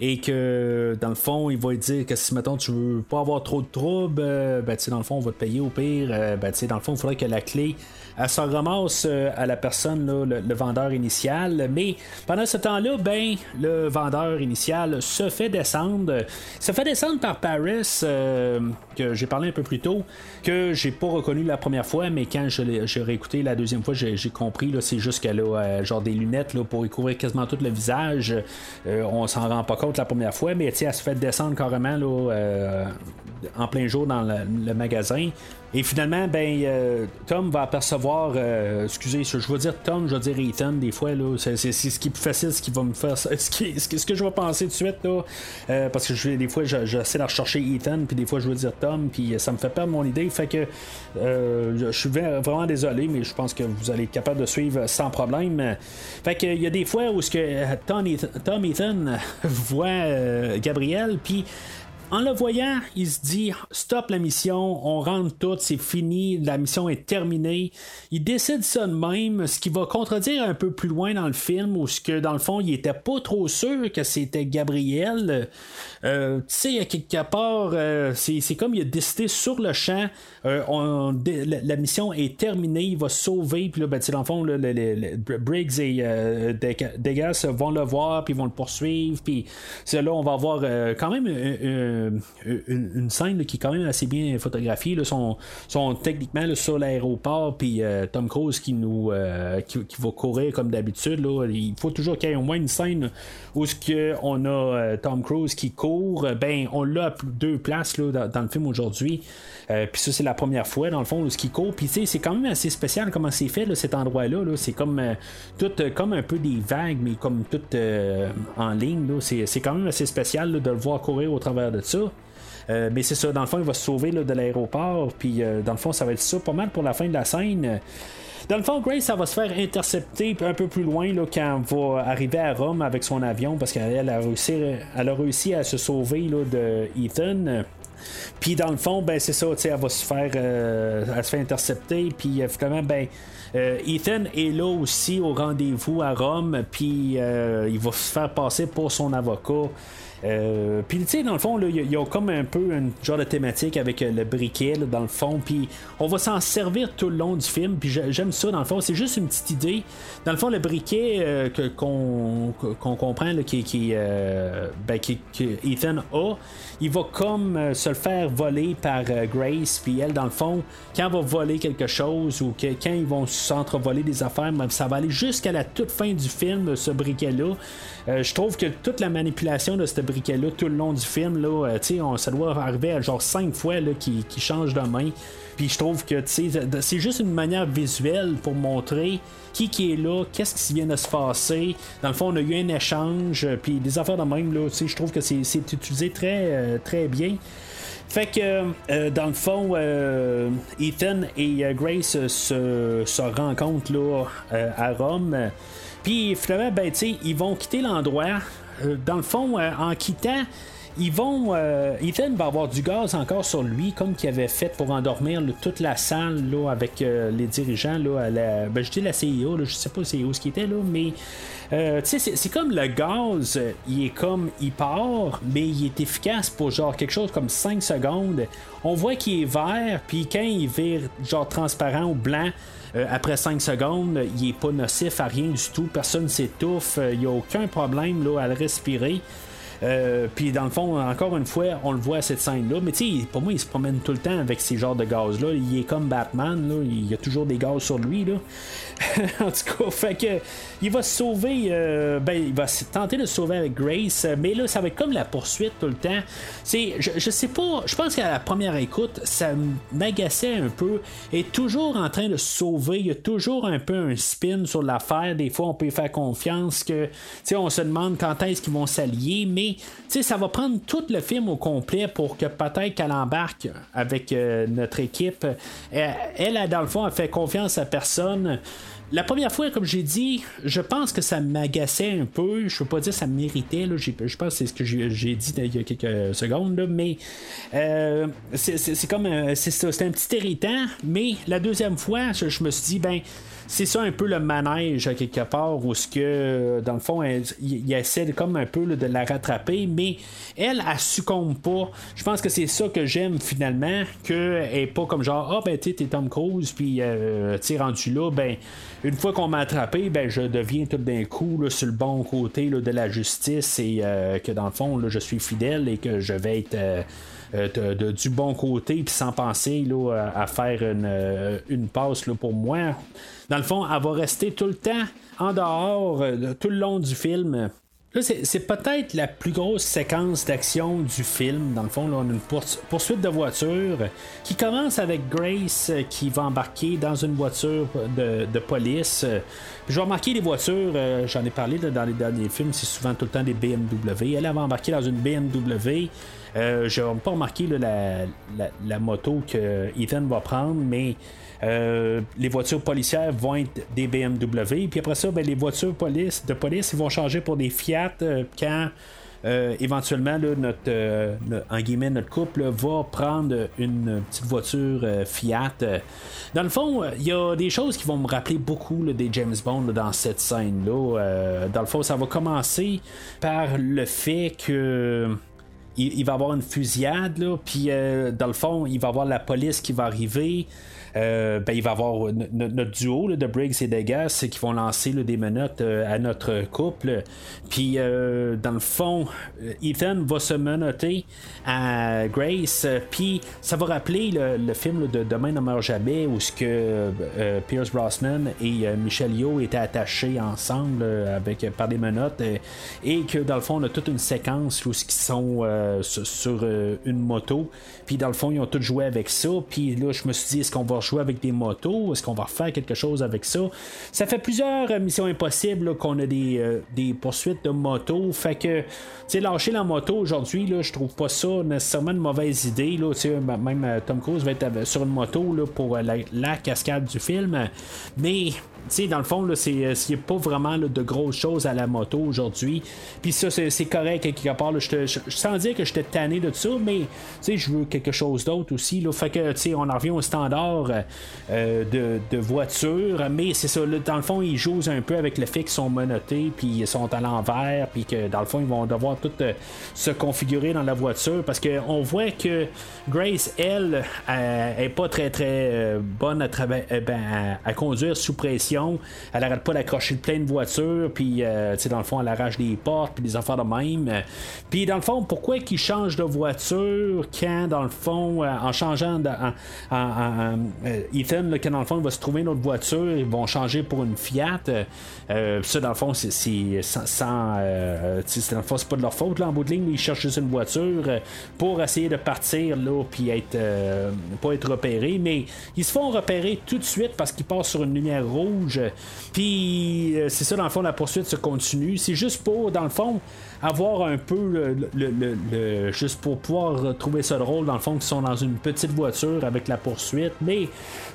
Et que dans le fond il va dire que si maintenant tu veux pas avoir trop de troubles ben tu dans le fond on va te payer au pire. Ben dans le fond il faudrait que la clé elle s'en ramasse euh, à la personne, le, vendeur initial. Mais pendant ce temps-là, ben, le vendeur initial se fait descendre. Se fait descendre par Paris, euh, que j'ai parlé un peu plus tôt, que j'ai pas reconnu la première fois, mais quand j'ai réécouté la deuxième fois, j'ai compris. C'est juste qu'elle a euh, genre des lunettes là, pour y couvrir quasiment tout le visage. on s'en rend pas compte la première fois, mais elle se fait descendre carrément là, en plein jour dans le magasin. Et finalement, ben, euh, Tom va apercevoir, euh, excusez, je veux dire Tom, je veux dire Ethan, des fois, là, c'est, ce qui est plus facile, ce qui va me faire, ce, ce que je vais penser de suite, là, euh, parce que je, des fois, j'essaie de rechercher Ethan, puis des fois, je veux dire Tom, puis ça me fait perdre mon idée, fait que je suis vraiment désolé, mais je pense que vous allez être capable de suivre sans problème. Fait que il y a des fois où ce que Tom, Ethan, Tom Ethan voit Gabriel, puis en le voyant, il se dit stop la mission, on rentre tout, c'est fini, la mission est terminée. Il décide ça de même, ce qui va contredire un peu plus loin dans le film, où ce que dans le fond, il était pas trop sûr que c'était Gabriel. Euh, tu sais, quelque part, euh, c'est comme il a décidé sur le champ, euh, la, mission est terminée, il va sauver, puis là, ben, dans le fond, Briggs et Degas vont le voir, puis vont le poursuivre, puis là, on va avoir quand même scène qui est quand même assez bien photographiée. Là, sont, sont techniquement sur l'aéroport, puis Tom Cruise qui nous qui, va courir comme d'habitude. Il faut toujours qu'il y ait au moins une scène où ce que on a Tom Cruise qui court ben on l'a à deux places là, dans, le film aujourd'hui. Euh, puis ça, c'est la première fois, dans le fond, le ski court. Puis c'est quand même assez spécial comment c'est fait, cet endroit-là. -là, c'est comme euh, tout euh, comme un peu des vagues, mais comme tout en ligne. C'est quand même assez spécial de le voir courir au travers de ça. Mais c'est ça, dans le fond, il va se sauver de l'aéroport. Puis dans le fond, ça va être ça pas mal pour la fin de la scène. Dans le fond, Grace, ça va se faire intercepter un peu plus loin là, quand elle va arriver à Rome avec son avion parce qu'elle a réussi, à se sauver de Ethan. Puis dans le fond, ben c'est ça, elle va se faire, euh, intercepter. Puis euh, finalement, ben euh, Ethan est là aussi au rendez-vous à Rome. Puis il va se faire passer pour son avocat. Euh, puis, tu sais, dans le fond, il y, a comme un peu un genre de thématique avec euh, le briquet, dans le fond. Puis, on va s'en servir tout le long du film. Puis, j'aime ça, dans le fond. C'est juste une petite idée. Dans le fond, le briquet euh, qu'on, comprend, qui, qui, ben, qui, Ethan a, il va comme se le faire voler par Grace. Puis, elle, dans le fond, quand elle va voler quelque chose ou que, quand ils vont s'entrevoler des affaires, ben, ça va aller jusqu'à la toute fin du film, ce briquet-là. je trouve que toute la manipulation de ce briquet-là tout le long du film. Là, euh, on, ça doit arriver à genre cinq fois là, qui, qui change de main. Puis je trouve que c'est juste une manière visuelle pour montrer qui qui est là, qu'est-ce qui vient de se passer. Dans le fond, on a eu un échange, euh, puis des affaires de même, là, je trouve que c'est utilisé très, euh, très bien. Fait que, dans le fond, Ethan et Grace se, se rencontrent là, à Rome. Puis finalement, ben, ils vont quitter l'endroit. Euh, dans le fond, euh, en quittant, ils vont. Euh, Ethan va avoir du gaz encore sur lui, comme qu'il avait fait pour endormir toute la salle là, avec les dirigeants. Là, à la, ben, je dis la là, je sais pas où ce qui était, là, mais. c'est comme le gaz, il est comme il part, mais il est efficace pour genre quelque chose comme 5 secondes. On voit qu'il est vert, puis quand il vire genre transparent ou blanc, après 5 secondes, il est pas nocif à rien du tout, personne s'étouffe, il n'y a aucun problème là, à le respirer. Euh, puis dans le fond, encore une fois, on le voit à cette scène-là. Mais tu sais, pour moi, il se promène tout le temps avec ces genres de gaz-là. Il est comme Batman, là. il y a toujours des gaz sur lui. Là. en tout cas, fait que il va se sauver. Euh, ben, il va tenter de se sauver avec Grace. Mais là, ça va être comme la poursuite tout le temps. Je, je sais pas, je pense qu'à la première écoute, ça m'agaçait un peu. Est toujours en train de se sauver. Il y a toujours un peu un spin sur l'affaire. Des fois, on peut faire confiance que, tu sais, on se demande quand est-ce qu'ils vont s'allier. Mais ça va prendre tout le film au complet pour que peut-être qu'elle embarque avec euh, notre équipe. Euh, elle, elle, dans le fond, elle fait confiance à personne. La première fois, comme j'ai dit, je pense que ça m'agaçait un peu. Je veux pas dire que ça méritait. Là. Je pense que c'est ce que j'ai dit il y a quelques secondes. mais euh, c'est comme c'est un petit irritant. Mais la deuxième fois, je, je me suis dit, ben c'est ça un peu le manège quelque part où ce que dans le fond il essaie comme un peu de la rattraper mais elle elle succombe pas. Je pense que c'est ça que j'aime finalement que est pas comme genre ah ben tu t'es Tom Cruise puis euh, tu rendu là ben une fois qu'on m'a attrapé ben je deviens tout d'un coup sur le bon côté de la justice et euh, que dans le fond je suis fidèle et que je vais être euh, euh, du bon côté, puis sans penser là, à faire une, une passe là, pour moi. Dans le fond, elle va rester tout le temps en dehors, euh, tout le long du film. Là, c'est, peut-être la plus grosse séquence d'action du film. Dans le fond, là, on a une poursuite de voiture qui commence avec Grace euh, qui va embarquer dans une voiture de, police. Je vais remarquer les voitures, euh, j'en ai parlé dans les derniers films, c'est souvent tout le temps des BMW. Elle, va embarquer dans une BMW. Euh, je n'ai pas remarqué la, la, moto que Ethan va prendre, mais euh, les voitures policières vont être des BMW. Puis après ça, ben, les voitures de police vont changer pour des Fiat euh, quand éventuellement notre, guillemets, notre couple va prendre une petite voiture Fiat. Dans le fond, il y a des choses qui vont me rappeler beaucoup des James Bond dans cette scène-là. dans le fond, ça va commencer par le fait que il, va y avoir une fusillade, puis dans le fond, il va avoir la police qui va arriver. Euh, ben, il va y avoir notre duo de Briggs et Degas qui vont lancer des menottes euh, à notre couple. Puis, euh, dans le fond, Ethan va se menotter à Grace. Puis, ça va rappeler le, film de Demain ne meurt jamais où ce que Pierce Brosnan et Michel Yeoh étaient attachés ensemble avec, par des menottes et que dans le fond, on a toute une séquence où ils sont sur, une moto. Puis, dans le fond, ils ont tous joué avec ça. Puis là, je me suis dit, est-ce qu'on va jouer avec des motos? Est-ce qu'on va faire quelque chose avec ça? Ça fait plusieurs euh, missions impossibles qu'on a euh, des, poursuites de motos. Fait que, tu lâcher la moto aujourd'hui, là, je trouve pas ça nécessairement une mauvaise idée. Là, même euh, Tom Cruise va être sur une moto là, pour la cascade du film. Mais sais, dans le fond, c'est euh, a pas vraiment de grosses choses à la moto aujourd'hui. Puis ça, c'est correct quelque part. je, je, sans dire que j'étais tanné de ça, mais je veux quelque chose d'autre aussi. Là. Fait que on en revient au standard euh, de, de, voiture. Mais c'est ça, dans le fond, ils jouent un peu avec le fait qu'ils sont monotés, puis ils sont à l'envers, puis que dans le fond, ils vont devoir tout euh, se configurer dans la voiture. Parce qu'on voit que Grace, elle, est pas très très bonne à, ben, à conduire sous pression elle arrête pas d'accrocher plein de voitures, puis euh, dans le fond, elle arrache des portes, puis des affaires de même. Puis dans le fond, pourquoi qu'ils changent de voiture quand, dans le fond, euh, en changeant, en, euh, Ethan, quand dans le fond, il va se trouver une autre voiture, ils vont changer pour une Fiat. ça, dans le fond, c'est sans. dans le fond, c'est pas de leur faute, là, en bout de ligne, mais ils cherchent juste une voiture pour essayer de partir, là, puis être. pas être repérés, mais ils se font repérer tout de suite parce qu'ils passent sur une lumière rouge puis euh, c'est ça, dans le fond, la poursuite se continue. C'est juste pour, dans le fond, avoir un peu le, juste pour pouvoir trouver ça drôle dans le fond qu'ils sont dans une petite voiture avec la poursuite. Mais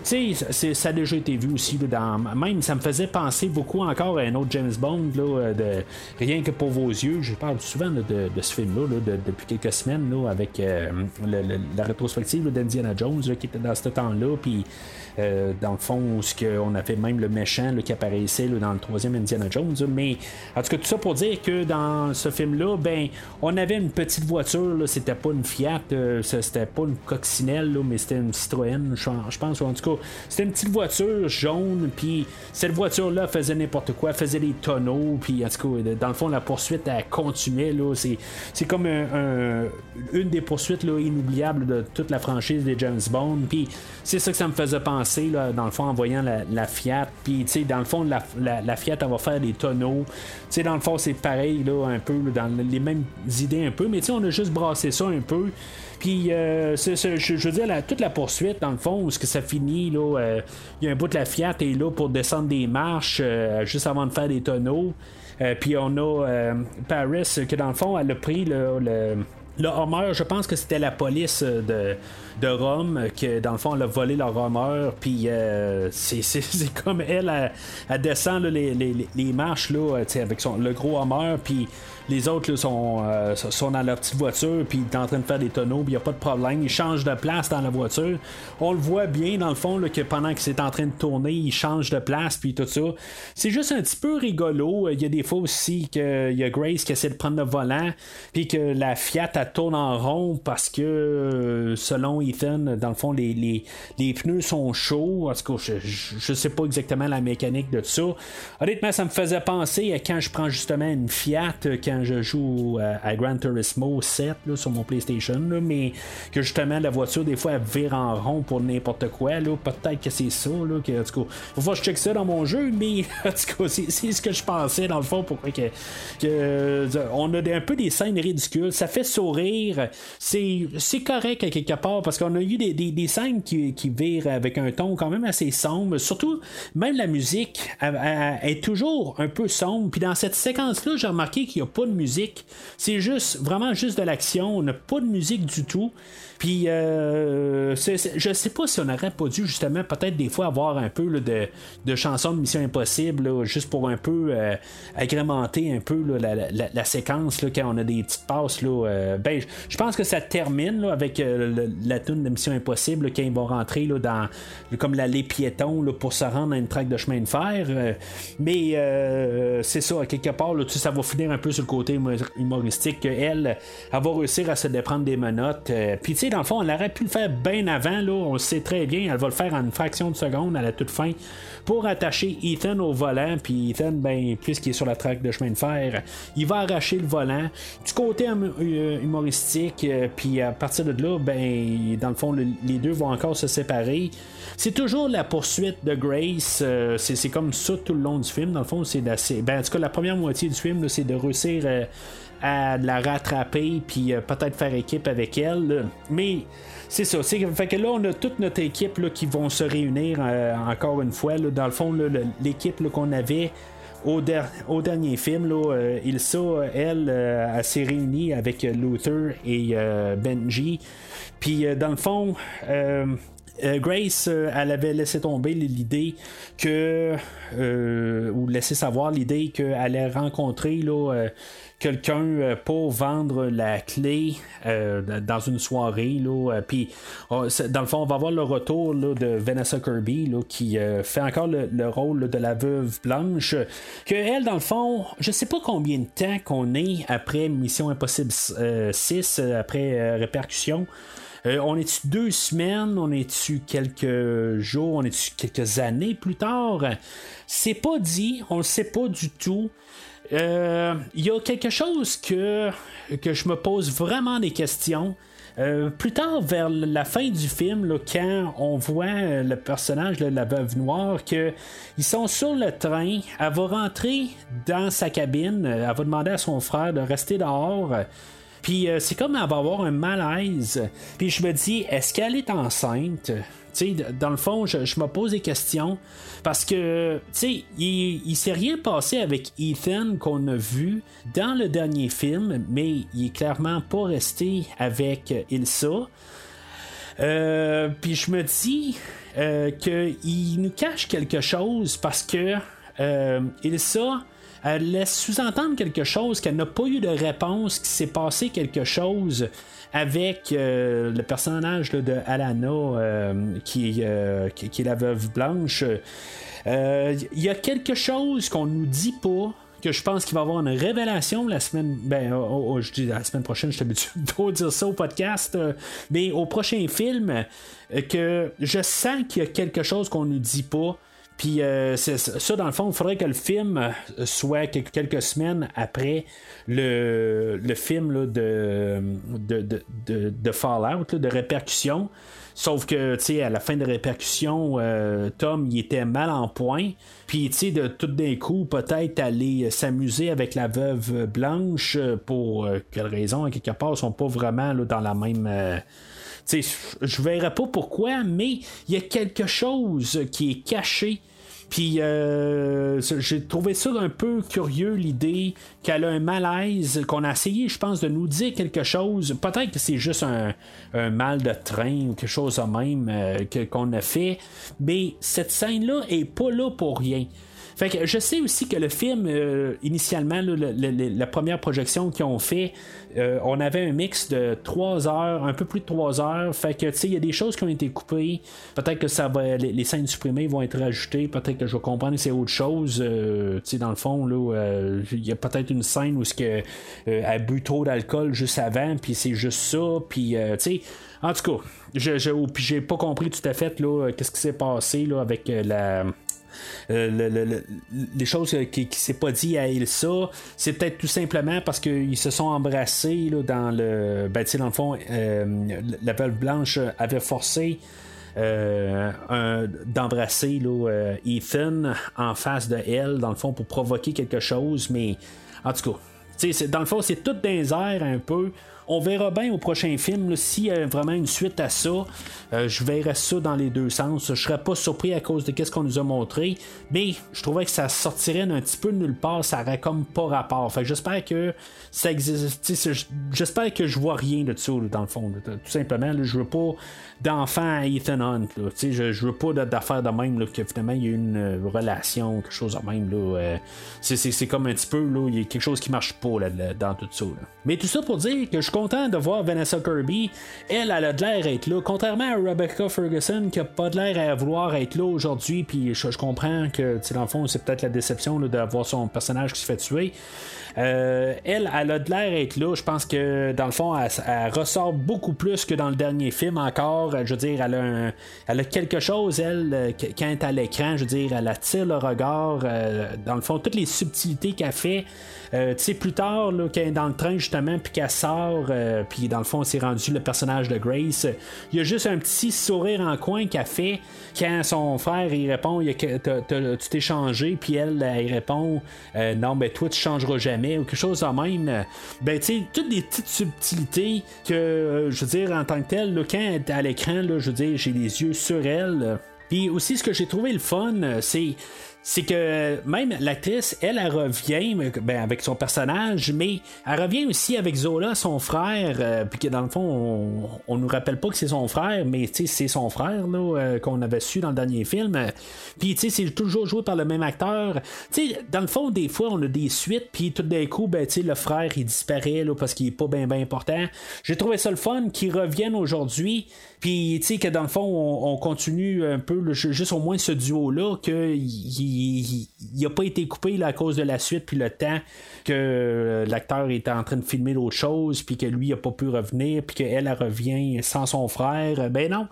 tu sais ça a déjà été vu aussi dans même ça me faisait penser beaucoup encore à un autre James Bond là, de rien que pour vos yeux. Je parle souvent de, ce film là, depuis quelques semaines là, avec euh, la rétrospective d'Indiana Jones qui était dans ce temps là puis euh, dans le fond, où on avait même le méchant qui apparaissait dans le troisième Indiana Jones. Mais en tout cas, tout ça pour dire que dans ce film-là, ben, on avait une petite voiture, c'était pas une Fiat, c'était pas une coccinelle, mais c'était une Citroën, je pense, en tout cas, c'était une petite voiture jaune, puis cette voiture-là faisait n'importe quoi, faisait des tonneaux, puis en tout cas, dans le fond, la poursuite, elle continuait, c'est, comme une des poursuites là, inoubliables de toute la franchise des James Bond, puis c'est ça que ça me faisait penser, dans le fond, en voyant la, Fiat, puis dans le fond, la, Fiat, elle va faire des tonneaux, dans le fond, c'est pareil, là, un peu, dans les mêmes idées un peu, mais on a juste brassé ça un peu. Puis, euh, je, veux dire, toute la poursuite, dans le fond, où ce que ça finit, là, euh, il y a un bout de la Fiat est là pour descendre des marches euh, juste avant de faire des tonneaux. puis on a Paris que dans le fond, elle a pris le, le, le Homer, je pense que c'était la police de, de Rome, que dans le fond, elle a volé leur Homer, puis c'est comme elle, elle, descend les, les, les, marches là, avec son, le gros Homer, puis les autres sont, euh, sont dans leur petite voiture, puis ils sont en train de faire des tonneaux, puis il n'y a pas de problème. Ils changent de place dans la voiture. On le voit bien, dans le fond, que pendant que c'est en train de tourner, ils changent de place, puis tout ça. C'est juste un petit peu rigolo. Il y a des fois aussi qu'il y a Grace qui essaie de prendre le volant, puis que la Fiat, elle tourne en rond parce que, euh, selon Ethan, dans le fond, les, pneus sont chauds. En tout cas, je, ne sais pas exactement la mécanique de ça. Honnêtement, ça me faisait penser à quand je prends justement une Fiat, quand je joue à, Gran Turismo 7 sur mon PlayStation, mais que justement la voiture des fois elle vire en rond pour n'importe quoi. Peut-être que c'est ça. Là, que, en tout cas, faut que je check ça dans mon jeu, mais en tout cas, c'est, ce que je pensais dans le fond pour que, euh, on a un peu des scènes ridicules. Ça fait sourire. C'est, correct à quelque part parce qu'on a eu des, scènes qui, qui virent avec un ton quand même assez sombre. Surtout, même la musique est toujours un peu sombre. Puis dans cette séquence-là, j'ai remarqué qu'il n'y a pas de musique. C'est juste, vraiment juste de l'action. On n'a pas de musique du tout. Puis, euh, je sais pas si on n'aurait pas dû, justement, peut-être des fois avoir un peu de, chansons de Mission Impossible, juste pour un peu euh, agrémenter un peu la, séquence quand on a des petites passes. Euh, ben, je pense que ça termine avec la tune de Mission Impossible quand ils vont rentrer dans comme l'allée piéton pour se rendre à une traque de chemin de fer. mais c'est ça, quelque part, ça va finir un peu sur le côté humoristique qu'elle, elle va réussir à se déprendre des menottes. Puis, tu sais, dans le fond, elle aurait pu le faire bien avant, là, on le sait très bien, elle va le faire en une fraction de seconde à la toute fin pour attacher Ethan au volant, puis Ethan, ben, puisqu'il est sur la traque de chemin de fer, il va arracher le volant. Du côté hum, euh, humoristique, euh, puis à partir de là, ben, dans le fond, les deux vont encore se séparer. C'est toujours la poursuite de Grace. Euh, c'est comme ça tout le long du film. Dans le fond, c'est d'assez. Ben, en tout cas, la première moitié du film, c'est de réussir la rattraper puis euh, peut-être faire équipe avec elle. Mais c'est ça. C'est, fait que là, on a toute notre équipe là, qui vont se réunir euh, encore une fois. dans le fond, l'équipe qu'on avait au, au, dernier film, là, euh, Ilsa, elle, elle s'est réunie avec Luther et Benji. Puis dans le fond, Grace, elle avait laissé tomber l'idée que, ou laissé savoir l'idée qu'elle allait rencontrer là, quelqu'un euh, pour vendre la clé euh, dans une soirée. Là, euh, puis, oh, dans le fond, on va voir le retour de Vanessa Kirby qui fait encore le, rôle de la veuve blanche. Que elle, dans le fond, je sais pas combien de temps qu'on est après Mission Impossible 6, après Répercussion. On est-tu deux semaines, on est-tu quelques jours, on est-tu quelques années plus tard? C'est pas dit, on le sait pas du tout. Il euh, y a quelque chose que, que je me pose vraiment des questions. Euh, plus tard, vers la fin du film, quand on voit le personnage de la veuve noire, qu'ils sont sur le train, elle va rentrer dans sa cabine, elle va demander à son frère de rester dehors. Puis euh, c'est comme elle va avoir un malaise. Puis je me dis, est-ce qu'elle est enceinte? dans le fond, je, me pose des questions parce que, tu il, il s'est rien passé avec Ethan qu'on a vu dans le dernier film, mais il est clairement pas resté avec Ilsa. Euh, puis je me dis euh, qu'il nous cache quelque chose parce que Ilsa elle laisse sous-entendre quelque chose, qu'elle n'a pas eu de réponse, qu'il s'est passé quelque chose avec euh, le personnage de Alana, euh, qui, euh, est la veuve blanche. Il y a quelque chose qu'on nous dit pas que je pense qu'il va y avoir une révélation la semaine. Ben, oh, oh, je dis la semaine prochaine, dire ça au podcast. mais au prochain film, que je sens qu'il y a quelque chose qu'on nous dit pas. Puis euh, ça, dans le fond, il faudrait que le film euh, soit quelques semaines après le, film de, de, Fallout, de répercussion. Sauf que, tu sais, à la fin de répercussion, euh, Tom, il était mal en point. Puis, tu sais, de tout d'un coup, peut-être aller s'amuser avec la veuve blanche pour quelle raison, quelque part, ils sont pas vraiment dans la même. Je je verrai pas pourquoi, mais il y a quelque chose qui est caché. Puis euh, j'ai trouvé ça un peu curieux l'idée qu'elle a un malaise, qu'on a essayé, je pense, de nous dire quelque chose. Peut-être que c'est juste un, mal de train ou quelque chose de même euh, qu'on a fait. Mais cette scène-là est pas là pour rien. Fait que je sais aussi que le film, euh, initialement, la première projection qu'ils ont fait, euh, on avait un mix de 3 heures, un peu plus de 3 heures. Fait que, tu sais, il y a des choses qui ont été coupées. Peut-être que ça va, les, scènes supprimées vont être rajoutées. Peut-être que je vais comprendre c'est autre chose. Euh, tu sais, dans le fond, là, il y a peut-être une scène où ce que, a bu trop d'alcool juste avant, puis c'est juste ça. Puis, tu sais, en tout cas, je, je, j'ai pas compris tout à fait, là, qu'est-ce qui s'est passé, là, avec la euh, les choses qui, qui s'est pas dit à Ilsa, c'est peut-être tout simplement parce qu'ils se sont embrassés là, dans le. Ben, dans le fond, euh, la Belle Blanche avait forcé. Euh, d'embrasser Ethan en face de elle, dans le fond, pour provoquer quelque chose, mais en tout cas, dans le fond, c'est tout dans un peu. On verra bien au prochain film s'il y a vraiment une suite à ça. Euh, je verrai ça dans les deux sens. Je serais pas surpris à cause de ce qu'on nous a montré, mais je trouvais que ça sortirait d'un petit peu de nulle part. Ça aurait comme pas rapport. Fait j'espère que ça existe. J'espère que je vois rien de ça dans le fond. Tout simplement, je veux pas d'enfant à Ethan Hunt. Je, je veux pas d'affaires de même là, il y a une euh, relation, quelque chose de même. Là, euh, c'est, comme un petit peu, là, il y a quelque chose qui marche pas là, dans tout ça. Mais tout ça pour dire que je content de voir Vanessa Kirby. Elle, elle a de l'air être là. Contrairement à Rebecca Ferguson qui a pas de l'air à vouloir être là aujourd'hui. Puis je, comprends que dans le fond, c'est peut-être la déception d'avoir son personnage qui se fait tuer. Euh, elle, elle a de l'air être là. Je pense que dans le fond, elle, ressort beaucoup plus que dans le dernier film encore. Je veux dire, elle a, elle a quelque chose, elle, euh, quand elle est à l'écran. Je veux dire, elle attire le regard. Euh, dans le fond, toutes les subtilités qu'elle fait. Tu sais, plus tard, là, quand elle est dans le train, justement, puis qu'elle sort, puis dans le fond, c'est rendu le personnage de Grace. Il y a juste un petit sourire en coin qu'elle fait quand son frère, il répond, il tu t'es changé, puis elle, elle répond, non, ben toi, tu changeras jamais ou quelque chose de même. Ben, tu sais, toutes des petites subtilités que, euh, je veux dire, en tant que tel, quand elle est à l'écran, je veux dire, j'ai les yeux sur elle. Puis aussi, ce que j'ai trouvé le fun, c'est c'est que même l'actrice, elle, elle revient ben, avec son personnage, mais elle revient aussi avec Zola, son frère, euh, puis que dans le fond, on, nous rappelle pas que c'est son frère, mais c'est son frère là, euh, qu'on avait su dans le dernier film. Puis c'est toujours joué par le même acteur. Dans le fond, des fois, on a des suites, puis tout d'un coup, ben, le frère, il disparaît là, parce qu'il est pas bien ben important. J'ai trouvé ça le fun qu'il revienne aujourd'hui. Puis, tu sais, que dans le fond, on, continue un peu, juste au moins ce duo-là, qu'il n'a pas été coupé à cause de la suite, puis le temps que euh, l'acteur était en train de filmer l'autre chose, puis que lui n'a pas pu revenir, puis qu'elle revient sans son frère. Ben non,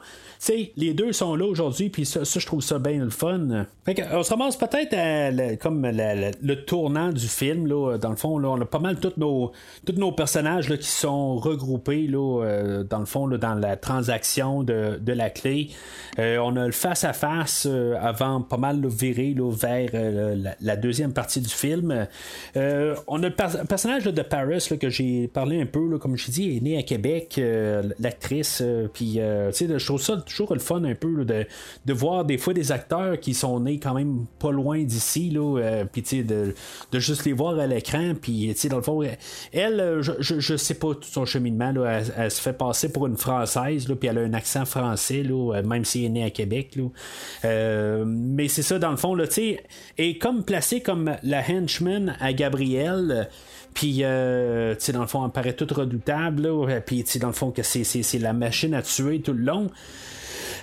sais, les deux sont là aujourd'hui, puis ça, je trouve ça bien le fun. Fait on se ramasse peut-être comme le tournant du film, là, dans le fond, là, on a pas mal tous nos, nos personnages là, qui sont regroupés, là, euh, dans le fond, là, dans la transaction de, de la clé. Euh, on a le face-à-face euh, avant pas mal de virer là, vers la, deuxième partie du film. on a le personnage de Paris que j'ai parlé un peu, comme je dit, est né à Québec, l'actrice, puis je trouve ça toujours le fun un peu de, de, voir des fois des acteurs qui sont nés quand même pas loin d'ici, là, euh, puis de, de juste les voir à l'écran, puis dans le fond, elle, euh, je, je, sais pas tout son cheminement, là, elle, se fait passer pour une Française, puis elle a un accent français, là, euh, même si elle est née à Québec. Là. mais c'est ça, dans le fond, là, et comme placée comme la henchman à Gabriel. Puis, euh, tu sais, dans le fond, elle paraît toute redoutable. Puis, tu sais, dans le fond, que c'est, la machine à tuer tout le long.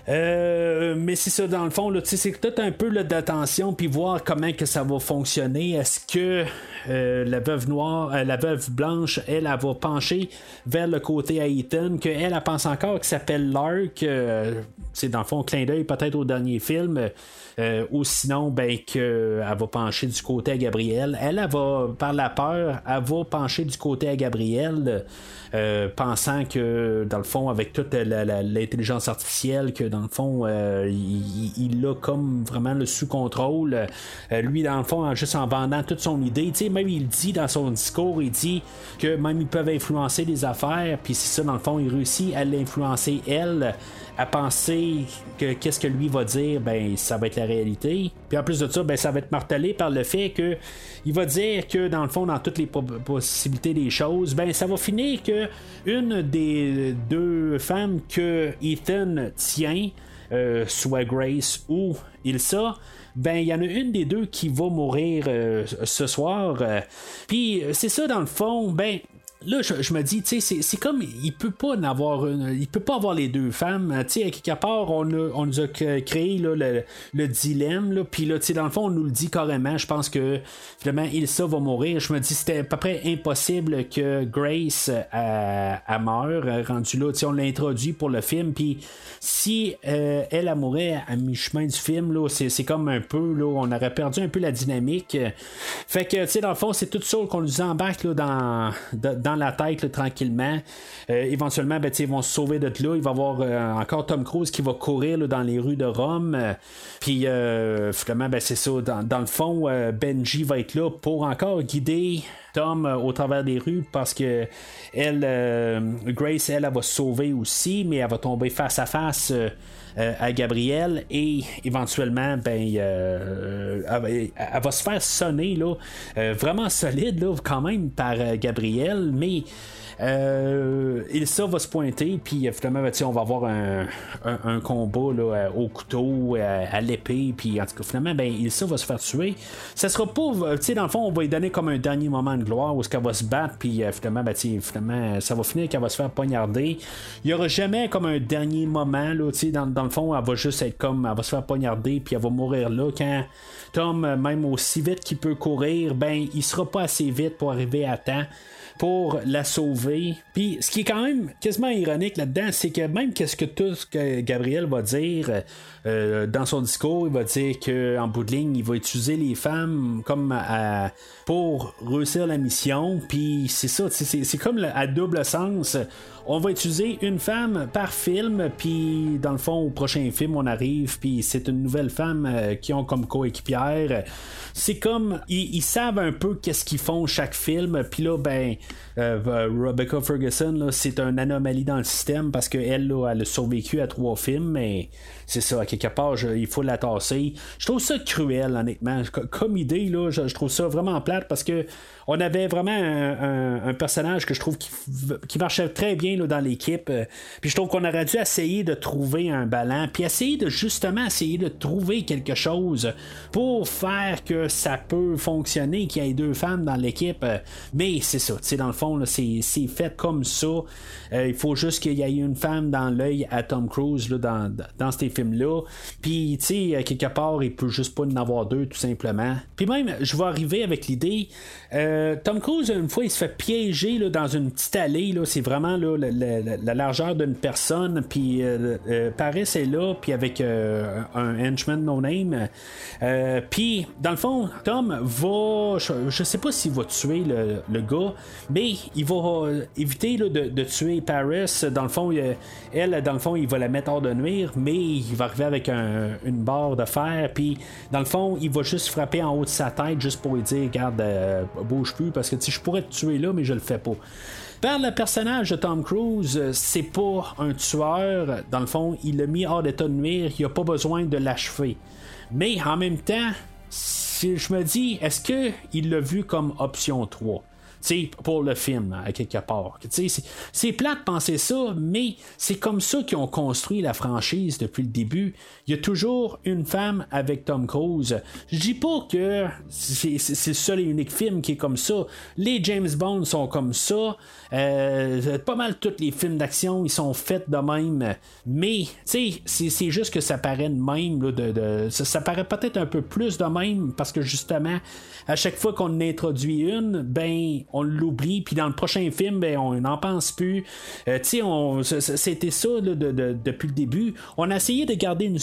Euh, mais c'est ça, dans le fond, c'est peut-être un peu d'attention, puis voir comment que ça va fonctionner. Est-ce que euh, la veuve noire, euh, la veuve blanche, elle, elle, va pencher vers le côté Ethan, qu'elle, elle pense encore, qui s'appelle Lark. C'est dans le fond, clin d'œil peut-être au dernier film. ou sinon, ben, qu'elle va pencher du côté à Gabriel. Elle, elle va, par la peur, elle va pencher du côté à Gabriel. Euh, pensant que dans le fond, avec toute l'intelligence artificielle, que dans le fond, euh, il, a comme vraiment le sous contrôle. Euh, lui, dans le fond, juste en vendant toute son idée, tu sais, même il dit dans son discours, il dit que même ils peuvent influencer les affaires, puis c'est ça, dans le fond, il réussit à l'influencer elle à penser que qu'est-ce que lui va dire, ben ça va être la réalité. Puis en plus de ça, ben ça va être martelé par le fait que il va dire que dans le fond, dans toutes les possibilités des choses, ben ça va finir que une des deux femmes que Ethan tient, euh, soit Grace ou Ilsa, ben il y en a une des deux qui va mourir euh, ce soir. Euh. Puis c'est ça dans le fond, ben là, je, me dis, tu sais, c'est comme, il peut pas en avoir une, il peut pas avoir les deux femmes. Tu sais, à quelque part, on, on nous a créé là, le, le, dilemme, puis là, tu sais, dans le fond, on nous le dit carrément. Je pense que finalement, Ilsa va mourir. Je me dis, c'était à peu près impossible que Grace euh, a meure. Rendu là, tu on l'a introduit pour le film, puis si euh, elle a mourait à mi-chemin du film, là, c'est comme un peu, là, on aurait perdu un peu la dynamique. Fait que, tu sais, dans le fond, c'est tout ça qu'on nous embarque là, dans, dans la tête tranquillement. Euh, éventuellement, ben, ils vont se sauver de là. Il va y avoir euh, encore Tom Cruise qui va courir dans les rues de Rome. Puis finalement, ben, c'est ça. Dans, le fond, Benji va être là pour encore guider Tom au travers des rues parce que elle, Grace, elle, elle, va se sauver aussi, mais elle va tomber face à face euh, à Gabriel et éventuellement, ben, euh, elle, va se faire sonner là, euh, vraiment solide là, quand même par Gabriel, mais euh, Ilsa va se pointer, puis finalement, ben, on va avoir un, un, combat là, au couteau, à, l'épée, puis en tout cas, finalement, ben, Ilsa va se faire tuer. Ça sera pas, tu sais, dans le fond, on va lui donner comme un dernier moment de gloire où est-ce qu'elle va se battre, puis finalement, ben, finalement, ça va finir qu'elle va se faire poignarder. Il y aura jamais comme un dernier moment, là, tu sais, dans, dans le fond, elle va juste être comme, elle va se faire poignarder, puis elle va mourir là quand Tom, même aussi vite qu'il peut courir, ben, il sera pas assez vite pour arriver à temps pour la sauver. Puis ce qui est quand même quasiment ironique là-dedans, c'est que même qu'est-ce que tout ce que Gabriel va dire euh, dans son discours, il va dire qu'en bout de ligne, il va utiliser les femmes comme pour réussir la mission. Puis c'est ça, c'est comme à double sens on va utiliser une femme par film, puis dans le fond, au prochain film, on arrive, puis c'est une nouvelle femme euh, qui ont comme coéquipière. C'est comme, ils, savent un peu qu'est-ce qu'ils font chaque film, puis là, ben, euh, euh, Rebecca Ferguson, c'est une anomalie dans le système parce qu'elle, elle a survécu à trois films, mais c'est ça, à quelque part, il faut la tasser. Je trouve ça cruel, honnêtement. Comme idée, là, je, trouve ça vraiment plate parce que on avait vraiment un, personnage que je trouve qui, marchait très bien là, dans l'équipe. Euh, puis je trouve qu'on aurait dû essayer de trouver un ballon, puis essayer de justement essayer de trouver quelque chose pour faire que ça peut fonctionner, qu'il y ait deux femmes dans l'équipe. Euh, mais c'est ça, tu dans le fond, c'est fait comme ça. Euh, il faut juste qu'il y ait une femme dans l'œil à Tom Cruise là, dans, dans ces films-là. Puis, tu sais, quelque part, il peut juste pas en avoir deux, tout simplement. Puis même, je vais arriver avec l'idée. Euh, Tom Cruise, une fois, il se fait piéger là, dans une petite allée. C'est vraiment là, la, largeur d'une personne. Puis euh, euh, Paris est là, puis avec un henchman no name. puis, dans le fond, Tom va. Je, sais pas s'il va tuer le, gars, mais il va éviter de, tuer Paris. Dans le fond, elle, dans le fond, il va la mettre hors de nuire, mais il va arriver avec une barre de fer. Puis, dans le fond, il va juste frapper en haut de sa tête juste pour lui dire Regarde, bouge plus parce que je pourrais te tuer là, mais je le fais pas. Par le personnage de Tom Cruise, euh, c'est pas un tueur. Dans le fond, il l'a mis hors d'état de nuire. Il a pas besoin de l'achever. Mais en même temps, si je me dis, est-ce qu'il l'a vu comme option 3? Pour le film, à quelque part. C'est plat de penser ça, mais c'est comme ça qu'ils ont construit la franchise depuis le début. Il y a toujours une femme avec Tom Cruise. Je dis pas que c'est le seul et unique film qui est comme ça. Les James Bond sont comme ça. Euh, pas mal tous les films d'action, ils sont faits de même. Mais, c'est juste que ça paraît de même. de, ça, paraît peut-être un peu plus de même parce que justement, à chaque fois qu'on introduit une, ben, on l'oublie. Puis dans le prochain film, ben, on n'en pense plus. Euh, c'était ça depuis le début. On a essayé de garder une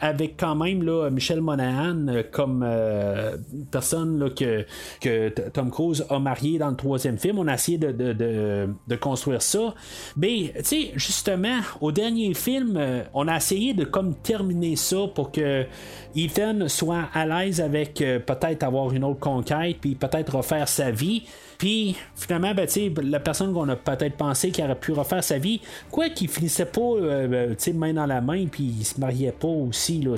avec quand même là, Michel Monahan euh, comme euh, personne que Tom Cruise a marié dans le troisième film. On a essayé de, de, construire ça. Mais, tu sais, justement, au dernier film, euh, on a essayé de comme terminer ça pour que Ethan soit à l'aise avec peut-être avoir une autre conquête, puis peut-être refaire sa vie. Puis finalement, ben, la personne qu'on a peut-être pensé qui aurait pu refaire sa vie, quoi qu'il finissait pas euh, ben, main dans la main, puis il se mariait pas aussi, là,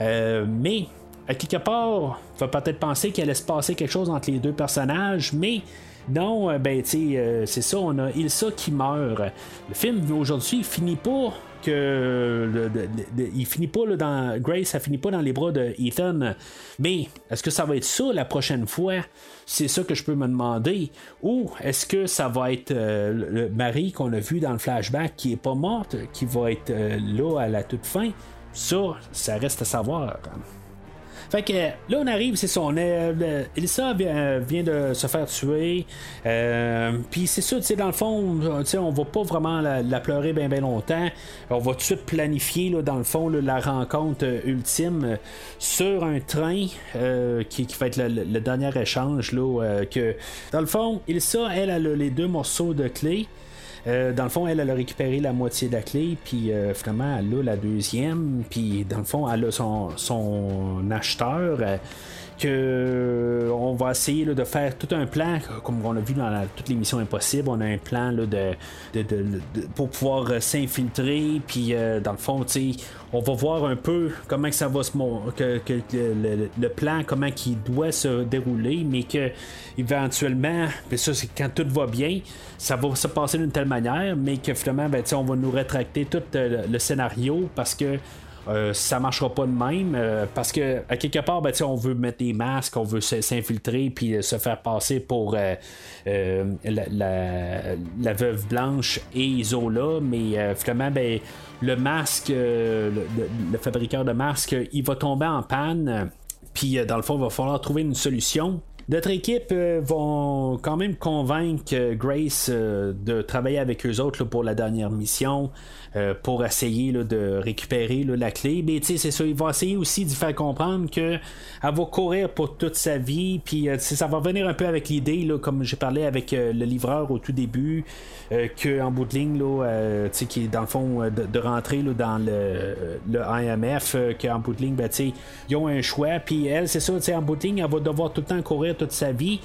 euh, mais à quelque part, faut peut-être penser qu'il allait se passer quelque chose entre les deux personnages, mais non, euh, ben, tu c'est ça, on a Ilsa qui meurt. Le film aujourd'hui finit pas que il finit pas dans Grace, ça finit pas dans les bras de Ethan. Mais est-ce que ça va être ça la prochaine fois? C'est ça que je peux me demander. Ou est-ce que ça va être euh, le mari qu'on a vu dans le flashback qui est pas morte, qui va être euh, là à la toute fin? Ça, ça reste à savoir. Fait là, on arrive, c'est ça. On est, Elisa vient, de se faire tuer. Euh, puis c'est ça, tu sais, dans le fond, on va pas vraiment la, pleurer bien ben longtemps. On va tout de suite planifier, là, dans le fond, la rencontre ultime sur un train euh, qui, va être le, dernier échange. Là, euh, que, dans le fond, Elsa, elle a les deux morceaux de clé. Euh, dans le fond, elle, a récupéré la moitié de la clé, puis euh, elle a la deuxième, puis dans le fond, elle a son, son acheteur. Euh, que on va essayer de faire tout un plan, comme on a vu dans toutes les missions impossibles, on a un plan là, de, pour pouvoir s'infiltrer, puis dans le fond, on va voir un peu comment que ça va se que, que le, plan, comment il doit se dérouler, mais que éventuellement, mais ça c'est quand tout va bien, ça va se passer d'une telle manière, mais que finalement, ben, on va nous rétracter tout euh, le scénario parce que euh, ça marchera pas de même euh, parce que à quelque part ben, on veut mettre des masques on veut s'infiltrer puis se faire passer pour la, veuve blanche et Isola mais finalement ben, le masque le, le, fabriqueur de masques il va tomber en panne puis dans le fond il va falloir trouver une solution notre équipe euh, vont quand même convaincre euh, Grace euh, de travailler avec eux autres pour la dernière mission. Euh, pour essayer de récupérer la clé. Mais c'est ça, il va essayer aussi de faire comprendre qu'elle va courir pour toute sa vie. Puis ça va venir un peu avec l'idée, comme j'ai parlé avec le livreur au tout début, qu'en bout de ligne, là, qui est dans le fond de, rentrer dans le, le IMF, qu'en bout de ligne, ben, ils ont un choix. Puis elle, c'est ça, en bout de ligne, elle va devoir tout le temps courir toute sa vie.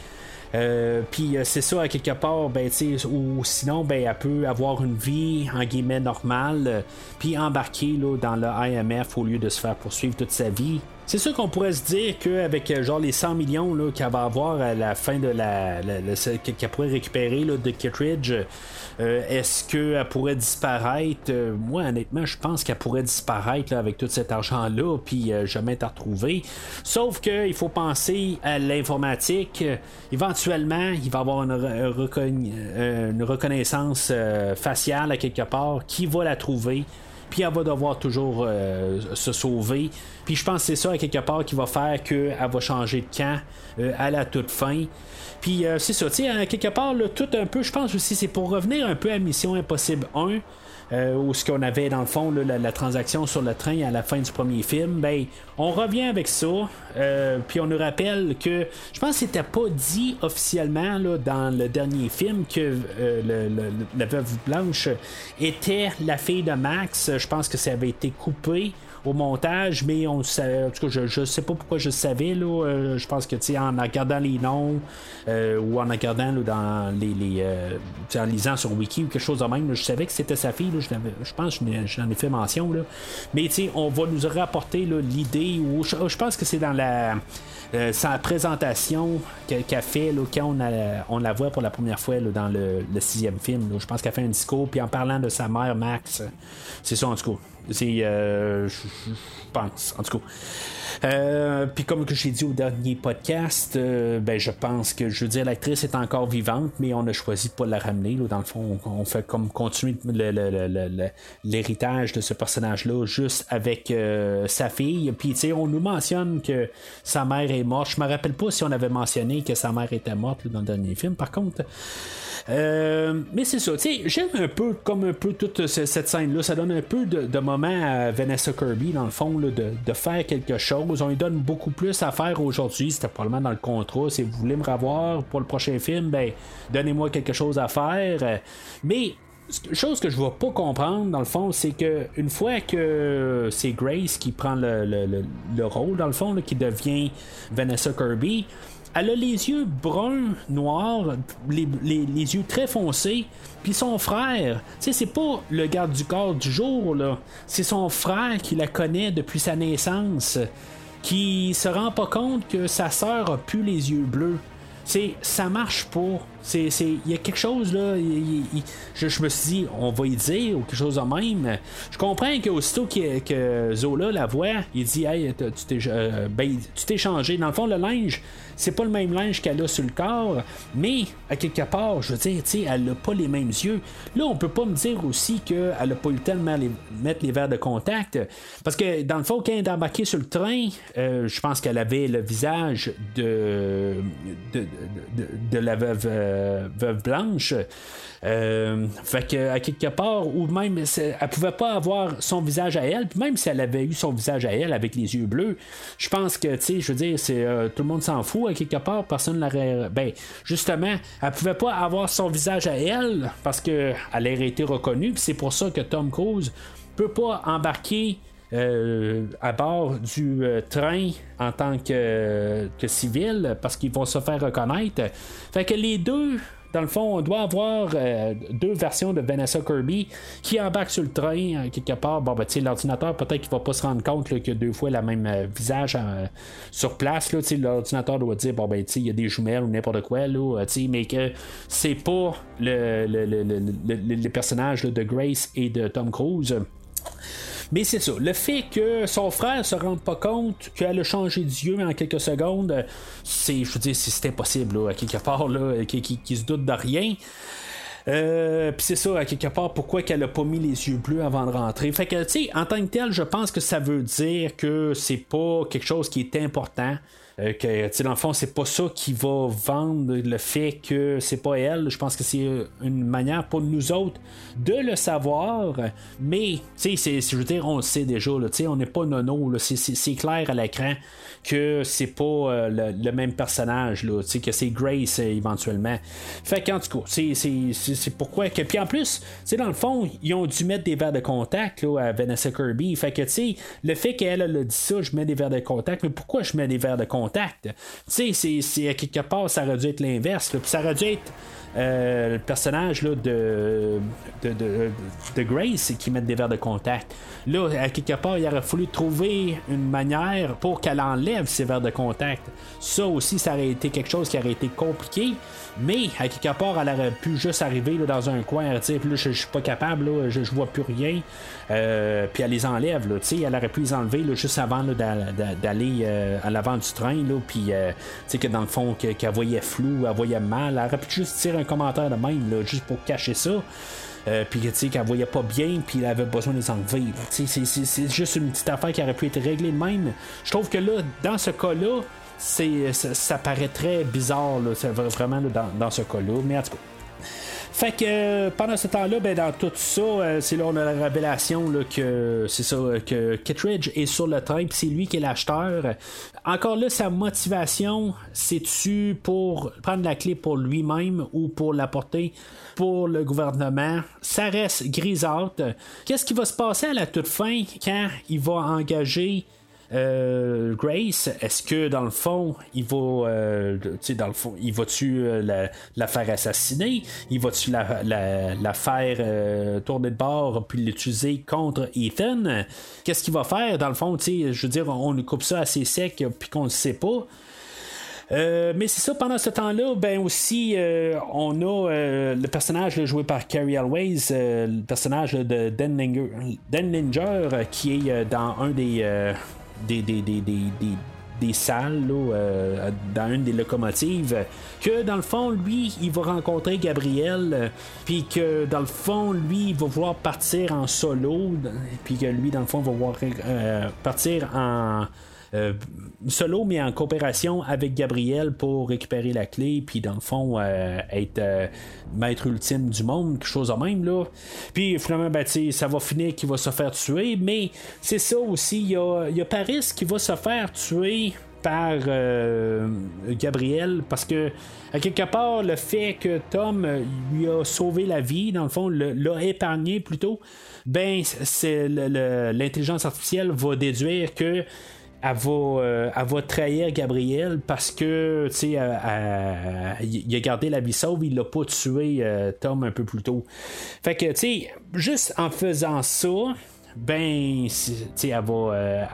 Euh, puis euh, c'est ça, à quelque part, ben, ou sinon, ben, elle peut avoir une vie, en guillemets, normale, puis embarquer là, dans le IMF au lieu de se faire poursuivre toute sa vie. C'est sûr qu'on pourrait se dire qu'avec euh, genre les 100 millions qu'elle va avoir à la fin de la. qu'elle pourrait récupérer là, de Kittridge, est-ce qu'elle pourrait disparaître? Euh, Moi, honnêtement, je pense qu'elle pourrait disparaître avec tout cet argent-là, puis jamais être retrouvée. Sauf qu'il faut penser à l'informatique. Éventuellement, il va y avoir une, reconnaissance faciale à quelque part qui va la trouver puis elle va devoir toujours se sauver. Puis je pense que c'est ça, à quelque part, qui va faire qu'elle va changer de camp euh, à la toute fin. Puis euh, c'est ça, tu sais, à quelque part, tout un peu, je pense aussi, c'est pour revenir un peu à Mission Impossible 1. Euh, où ce qu'on avait dans le fond la, transaction sur le train à la fin du premier film, ben on revient avec ça, puis on nous rappelle que je pense que c'était pas dit officiellement là, dans le dernier film que la veuve blanche était la fille de Max. Je pense que ça avait été coupé au montage, mais on savait, en tout cas, je, ne sais pas pourquoi je savais. Là, euh, je pense que en regardant les noms ou en regardant dans les, les en lisant sur Wiki ou quelque chose de même, je savais que c'était sa fille. je, pense que j'en ai fait mention. Là. Mais on va nous rapporter l'idée, ou je, pense que c'est dans la sa présentation qu'elle fait là, quand on, la voit pour la première fois dans le, sixième film. Je pense qu'elle fait un discours, puis en parlant de sa mère Max, c'est ça en tout cas. C'est, euh, je pense, en tout cas. Euh, puis comme que j'ai dit au dernier podcast, euh, ben je pense que je veux dire l'actrice est encore vivante, mais on a choisi de pas la ramener. dans le fond, on, fait comme continuer l'héritage de ce personnage-là juste avec sa fille. Puis tu sais, on nous mentionne que sa mère est morte. Je me rappelle pas si on avait mentionné que sa mère était morte dans le dernier film. Par contre. Euh, mais c'est ça, j'aime un peu comme un peu toute cette scène-là. Ça donne un peu de, moment à Vanessa Kirby, dans le fond, de, faire quelque chose. On lui donne beaucoup plus à faire aujourd'hui. C'était probablement dans le contrat. Si vous voulez me revoir pour le prochain film, ben donnez-moi quelque chose à faire. Mais chose que je ne vais pas comprendre dans le fond, c'est que une fois que c'est Grace qui prend le, rôle dans le fond, qui devient Vanessa Kirby, elle a les yeux bruns, noirs, les, yeux très foncés. Puis son frère, c'est pas le garde du corps du jour, là. C'est son frère qui la connaît depuis sa naissance, qui se rend pas compte que sa sœur a plus les yeux bleus. C'est, ça marche pas. C'est, il y a quelque chose là. je, me suis dit, on va y dire ou quelque chose de même. Je comprends qu'aussitôt que, que Zola la voit, il dit, hey, tu t'es, euh, ben, tu t'es changé. Dans le fond, le linge, c'est pas le même linge qu'elle a sur le corps, mais à quelque part, je veux dire, tu sais, elle n'a pas les mêmes yeux. Là, on peut pas me dire aussi qu'elle a pas eu le temps de mettre les verres de contact. Parce que dans le fond, quand elle est embarquée sur le train, euh, je pense qu'elle avait le visage de, de, de la veuve. Euh, veuve blanche. Euh, fait que à quelque part, ou même elle pouvait pas avoir son visage à elle, même si elle avait eu son visage à elle avec les yeux bleus, je pense que tu sais, je veux dire, c'est euh, tout le monde s'en fout à quelque part, personne l'aurait. Ben, justement, elle pouvait pas avoir son visage à elle parce que elle aurait été reconnue, puis c'est pour ça que Tom Cruise peut pas embarquer euh, à bord du train en tant que, que civil parce qu'ils vont se faire reconnaître. Fait que les deux dans le fond, on doit avoir euh, deux versions de Vanessa Kirby qui embarquent sur le train euh, quelque part. Bon, ben, l'ordinateur, peut-être qu'il va pas se rendre compte y a deux fois le même euh, visage sur place. L'ordinateur doit dire, bon, ben, il y a des jumelles ou n'importe quoi, là, mais que c'est pas le, les personnages de Grace et de Tom Cruise. Mais c'est ça. Le fait que son frère se rende pas compte qu'elle a changé d'yeux en quelques secondes, c'est, je veux dire, c'est impossible, à quelque part, là, qui, se doute de rien. Euh, puis c'est ça, à quelque part, pourquoi qu'elle a pas mis les yeux bleus avant de rentrer. Fait que, tu sais, en tant que tel, je pense que ça veut dire que c'est pas quelque chose qui est important. Euh, que, dans le fond, c'est pas ça qui va vendre le fait que c'est pas elle. Je pense que c'est une manière pour nous autres de le savoir. Mais, tu je veux dire, on le sait déjà. On n'est pas nono. C'est clair à l'écran que c'est pas euh, le, même personnage, là, que c'est Grace euh, éventuellement. Fait qu'en tout cas, c'est pourquoi que. Puis en plus, dans le fond, ils ont dû mettre des verres de contact là, à Vanessa Kirby. Fait que, tu sais, le fait qu'elle a dit ça, je mets des verres de contact, mais pourquoi je mets des verres de contact? Tu sais, c'est quelque part, ça aurait dû être l'inverse. Ça aurait dû être euh, le personnage là, de, de, Grace qui met des verres de contact. Là, à quelque part, il aurait fallu trouver une manière pour qu'elle enlève ses verres de contact. Ça aussi, ça aurait été quelque chose qui aurait été compliqué. Mais à quelque part, elle aurait pu juste arriver là, dans un coin, puis là, je, suis pas capable, je, vois plus rien. Euh, puis elle les enlève, là, elle aurait pu les enlever là, juste avant d'aller euh, à l'avant du train, là, puis euh, que dans le fond, qu'elle voyait flou, elle voyait mal. Elle aurait pu juste tirer un commentaire de même, là, juste pour cacher ça. puis tu sais qu'elle voyait pas bien puis elle avait besoin de les enlever c'est juste une petite affaire qui aurait pu être réglée de même je trouve que là dans ce cas là c'est ça, paraît très bizarre là, vraiment dans, ce cas là mais en tout cas Fait que euh, pendant ce temps-là, ben, dans tout ça, euh, c'est là on a la révélation que c'est ça que Kittredge est sur le train, puis c'est lui qui est l'acheteur. Encore là, sa motivation, c'est-tu pour prendre la clé pour lui-même ou pour l'apporter pour le gouvernement? Ça reste grisâtre. Qu'est-ce qui va se passer à la toute fin quand il va engager euh, Grace, est-ce que dans le fond, il va, euh, dans le fond, il va-tu euh, la, faire assassiner, il va-tu la, la, faire tourner de bord puis l'utiliser contre Ethan? Qu'est-ce qu'il va faire? Dans le fond Je veux dire, on, on coupe ça assez sec puis qu'on ne sait pas. mais c'est ça, pendant ce temps-là, ben aussi, on a le personnage joué par Carrie Always, le personnage de Dan Linger, qui est dans un des, des, des, des, des salles euh, dans une des locomotives que dans le fond lui il va rencontrer Gabriel puis que dans le fond lui il va vouloir partir en solo puis que lui dans le fond va vouloir euh, partir en euh, solo, mais en coopération avec Gabriel pour récupérer la clé, puis dans le fond, euh, être euh, maître ultime du monde, quelque chose de même. Là. Puis finalement, ben, ça va finir qu'il va se faire tuer, mais c'est ça aussi, il y a, Paris qui va se faire tuer par Gabriel parce que à quelque part le fait que Tom lui a sauvé la vie dans le fond l'a épargné plutôt ben c'est l'intelligence artificielle va déduire que elle va, euh, elle va trahir Gabriel parce que tu sais il a gardé la vie sauve, il l'a pas tué euh, Tom un peu plus tôt. Fait que tu sais, juste en faisant ça, ben tu sais, elle va. Euh,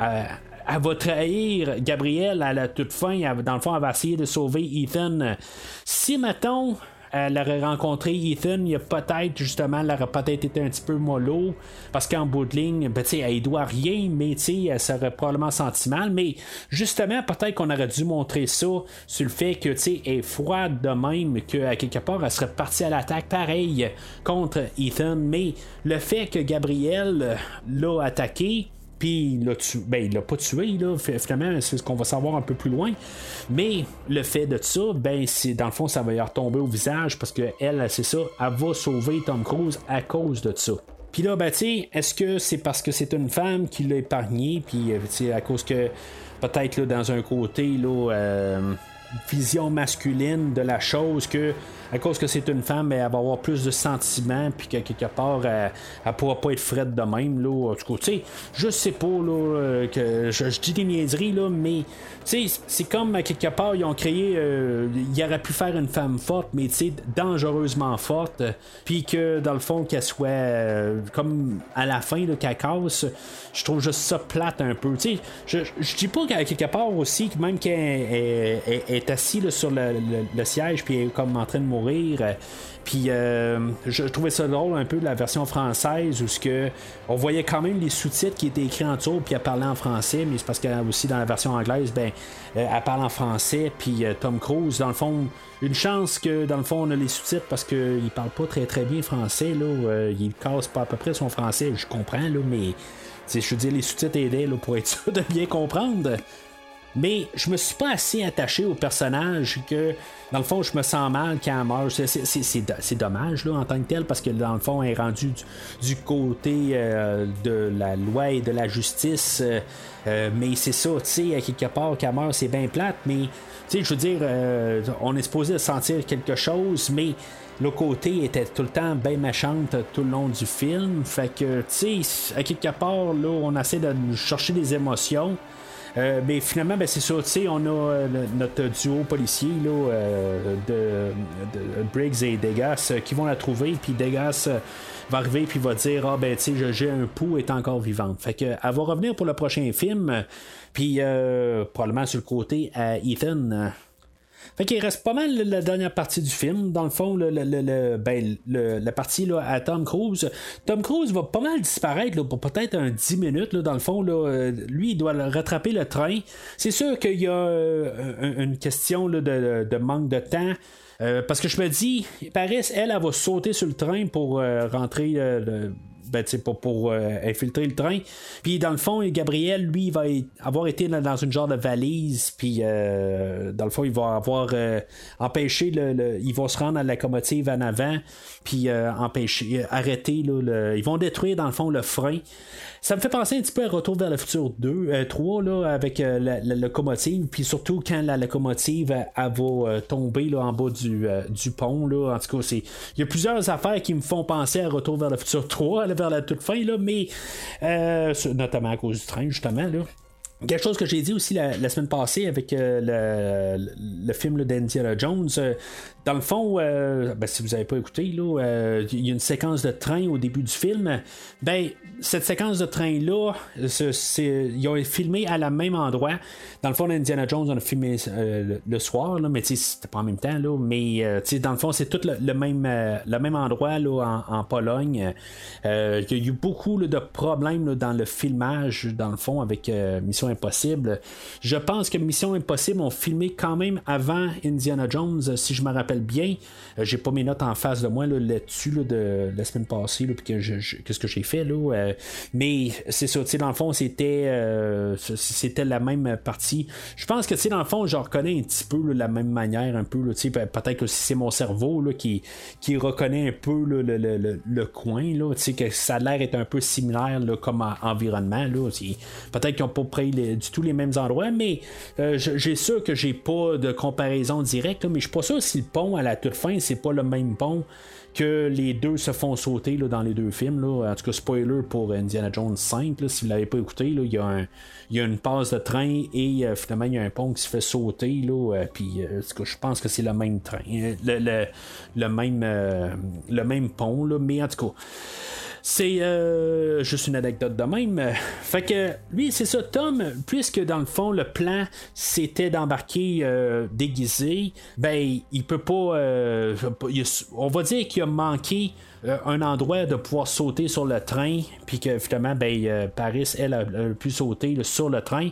elle, va trahir Gabriel à la toute fin. dans le fond, elle va essayer de sauver Ethan. Si, mettons, elle aurait rencontré Ethan, il y a peut-être justement, elle aurait peut-être été un petit peu mollo, parce qu'en bout de ligne, ben, elle doit rien, mais elle serait probablement senti mal. Mais justement, peut-être qu'on aurait dû montrer ça sur le fait que elle est froide de même, qu'à quelque part, elle serait partie à l'attaque pareil contre Ethan. Mais le fait que Gabriel l'a attaqué, il l'a tué. Ben, il l'a pas tué, là. Finalement, c'est ce qu'on va savoir un peu plus loin. Mais le fait de ça, ben, c'est dans le fond, ça va y retomber au visage parce que elle, c'est ça, elle va sauver Tom Cruise à cause de ça. Puis là, ben, tu est-ce que c'est parce que c'est une femme qui l'a épargné, puis, euh, tu à cause que, peut-être, là, dans un côté, là, euh, vision masculine de la chose que à cause que c'est une femme, elle va avoir plus de sentiments, puis que quelque part, elle, elle pourra pas être frette de même. Là. Tu sais, je sais pas là, euh, que je, dis des niaiseries, là, mais c'est comme à quelque part, ils ont créé. Euh, il aurait pu faire une femme forte, mais dangereusement forte, puis que dans le fond, qu'elle soit euh, comme à la fin, qu'elle casse. Je trouve juste ça plate un peu. Je, je dis pas qu'à quelque part aussi, même qu'elle est, assise sur le, le, siège, puis elle est comme en train de Euh, puis euh, je trouvais ça drôle un peu la version française où ce que on voyait quand même les sous-titres qui étaient écrits en dessous puis elle parlait en français, mais c'est parce que aussi dans la version anglaise, ben euh, elle parle en français puis Tom Cruise dans le fond une chance que dans le fond on a les sous-titres parce qu'il parle pas très très bien français là, il casse pas à peu près son français, je comprends là, mais je veux dire les sous-titres aidaient pour être sûr de bien comprendre. Mais je me suis pas assez attaché au personnage que, dans le fond, je me sens mal quand elle meurt. C'est dommage là, en tant que tel parce que, dans le fond, elle est rendue du, côté euh, de la loi et de la justice. Euh, euh, mais c'est ça, tu sais, à quelque part, qu'elle meurt, c'est bien plate. Mais, tu sais, je veux dire, on est supposé sentir quelque chose, mais le côté était tout le temps bien méchante tout le long du film. Fait que, tu sais, à quelque part, là, on essaie de chercher des émotions. Euh, mais finalement, ben, c'est ça, on a euh, notre duo policier là, euh, de, Briggs et Degas qui vont la trouver, puis Degas va arriver puis va dire Ah ben tu sais, j'ai un pouls est encore vivante. Fait que elle va revenir pour le prochain film, puis probablement sur le côté à Ethan. Fait qu'il reste pas mal la dernière partie du film. Dans le fond, le, le, ben, la partie là, à Tom Cruise. Tom Cruise va pas mal disparaître pour peut-être un 10 minutes. Dans le fond, là, euh, lui, il doit rattraper le train. C'est sûr qu'il y a euh, une question de, de, manque de temps. Euh, parce que je me dis, Paris, elle, elle, va sauter sur le train pour rentrer ben, pour, pour infiltrer le train. Puis dans le fond, Gabriel, lui, il va avoir été dans une genre de valise, puis dans le fond, il va avoir empêché, le, il va se rendre à la locomotive en avant, puis empêcher, arrêter, ils vont détruire dans le fond le frein. Ça me fait penser un petit peu à Retour vers le futur 2, 3, là, avec la, locomotive, puis surtout quand la locomotive va tomber là, en bas du, pont. Là. En tout cas, il y a plusieurs affaires qui me font penser à Retour vers le futur 3, vers la toute fin, là, mais notamment à cause du train, justement. Là. Quelque chose que j'ai dit aussi la, semaine passée avec le, le, film d'Indiana Jones, dans le fond, euh, ben, si vous n'avez pas écouté, euh, il y a une séquence de train au début du film. Ben, cette séquence de train-là, ils ont filmé à la même endroit. Dans le fond, Indiana Jones, on a filmé euh, le, soir, mais c'était pas en même temps. Là, mais dans le fond, c'est tout le, même, le même endroit là, en, Pologne. il y a eu beaucoup de problèmes dans le filmage, dans le fond, avec Mission Impossible. Je pense que Mission Impossible ont filmé quand même avant Indiana Jones, si je me rappelle bien. Euh, j'ai pas mes notes en face de moi là-dessus de, la semaine passée, puis que qu'est-ce que j'ai fait. Là, euh, mais c'est ça, dans le fond, c'était euh, c'était la même partie. Je pense que dans le fond, je reconnais un petit peu la même manière, un peu. Peut-être que c'est mon cerveau là, qui, qui reconnaît un peu le, le, le, coin, là, que ça a l'air être un peu similaire comme environnement. Peut-être qu'ils n'ont pas pris du tout les mêmes endroits, mais j'ai sûr que j'ai pas de comparaison directe, mais je suis pas sûr si le à la toute fin, c'est pas le même pont que les deux se font sauter là, dans les deux films. Là. En tout cas, spoiler pour Indiana Jones 5, si vous l'avez pas écouté, il y, a y a une passe de train et euh, finalement il y a un pont qui se fait sauter. Euh, puis euh, je pense que c'est le même train. Le, le, même, le même pont, mais en tout cas. C'est euh, juste une anecdote de même. Fait que lui, c'est ça, Tom, puisque dans le fond, le plan c'était d'embarquer euh, déguisé, ben il peut pas. Euh, on va dire qu'il a manqué un endroit de pouvoir sauter sur le train, puis que finalement, ben, Paris, elle, a, pu sauter sur le train.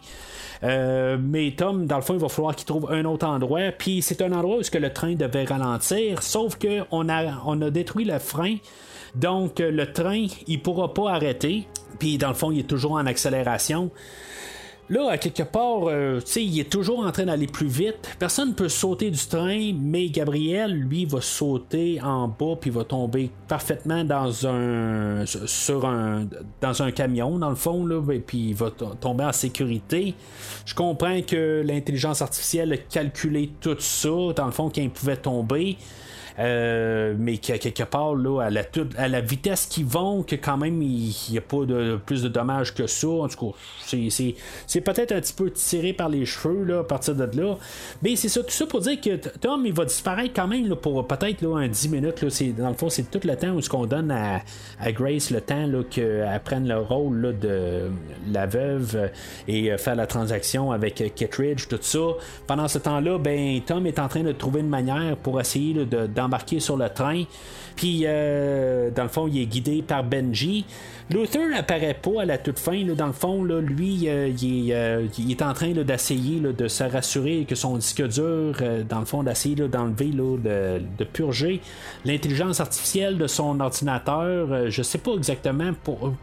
mais Tom, dans le fond, il va falloir qu'il trouve un autre endroit. Puis c'est un endroit où le train devait ralentir, sauf qu'on a, on a détruit le frein. Donc, euh, le train, il pourra pas arrêter. Puis, dans le fond, il est toujours en accélération. Là, à quelque part, euh, il est toujours en train d'aller plus vite. Personne ne peut sauter du train, mais Gabriel, lui, va sauter en bas puis va tomber parfaitement dans un sur un dans un camion dans le fond là, et puis il va tomber en sécurité. Je comprends que l'intelligence artificielle a calculé tout ça dans le fond quand il pouvait tomber. Euh, mais qui quelque part là, à, la, à la vitesse qu'ils vont, que quand même il n'y a pas de plus de dommages que ça. En tout cas, c'est peut-être un petit peu tiré par les cheveux là, à partir de là. Mais c'est ça, tout ça pour dire que Tom il va disparaître quand même là, pour peut-être un 10 minutes. Là, dans le fond, c'est tout le temps où ce qu'on donne à, à, Grace le temps qu'elle prenne le rôle là, de la veuve et euh, faire la transaction avec euh, Kittridge, tout ça. Pendant ce temps-là, ben Tom est en train de trouver une manière pour essayer de embarqué sur le train. Puis, euh, dans le fond, il est guidé par Benji. Luther n'apparaît pas à la toute fin. dans le fond, là, lui, euh, euh, il, est, en train d'essayer de se rassurer que son disque dur, dans le fond, d'essayer d'enlever, de, purger l'intelligence artificielle de son ordinateur. je sais pas exactement. Pour,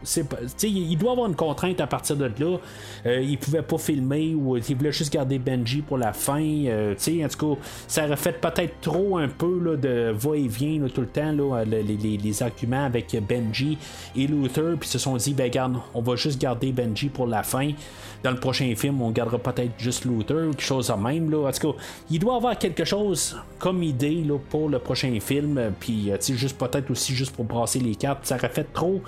il doit avoir une contrainte à partir de là. il pouvait pas filmer ou il voulait juste garder Benji pour la fin. en tout cas, ça aurait fait peut-être trop un peu de va-et-vient tout le temps les, arguments avec Benji et Luther, puis se sont dit, ben on va juste garder Benji pour la fin. Dans le prochain film, on gardera peut-être juste Luther ou quelque chose de même. Là. En tout cas, il doit avoir quelque chose comme idée là, pour le prochain film, puis euh, juste peut-être aussi juste pour brasser les cartes. Ça aurait fait trop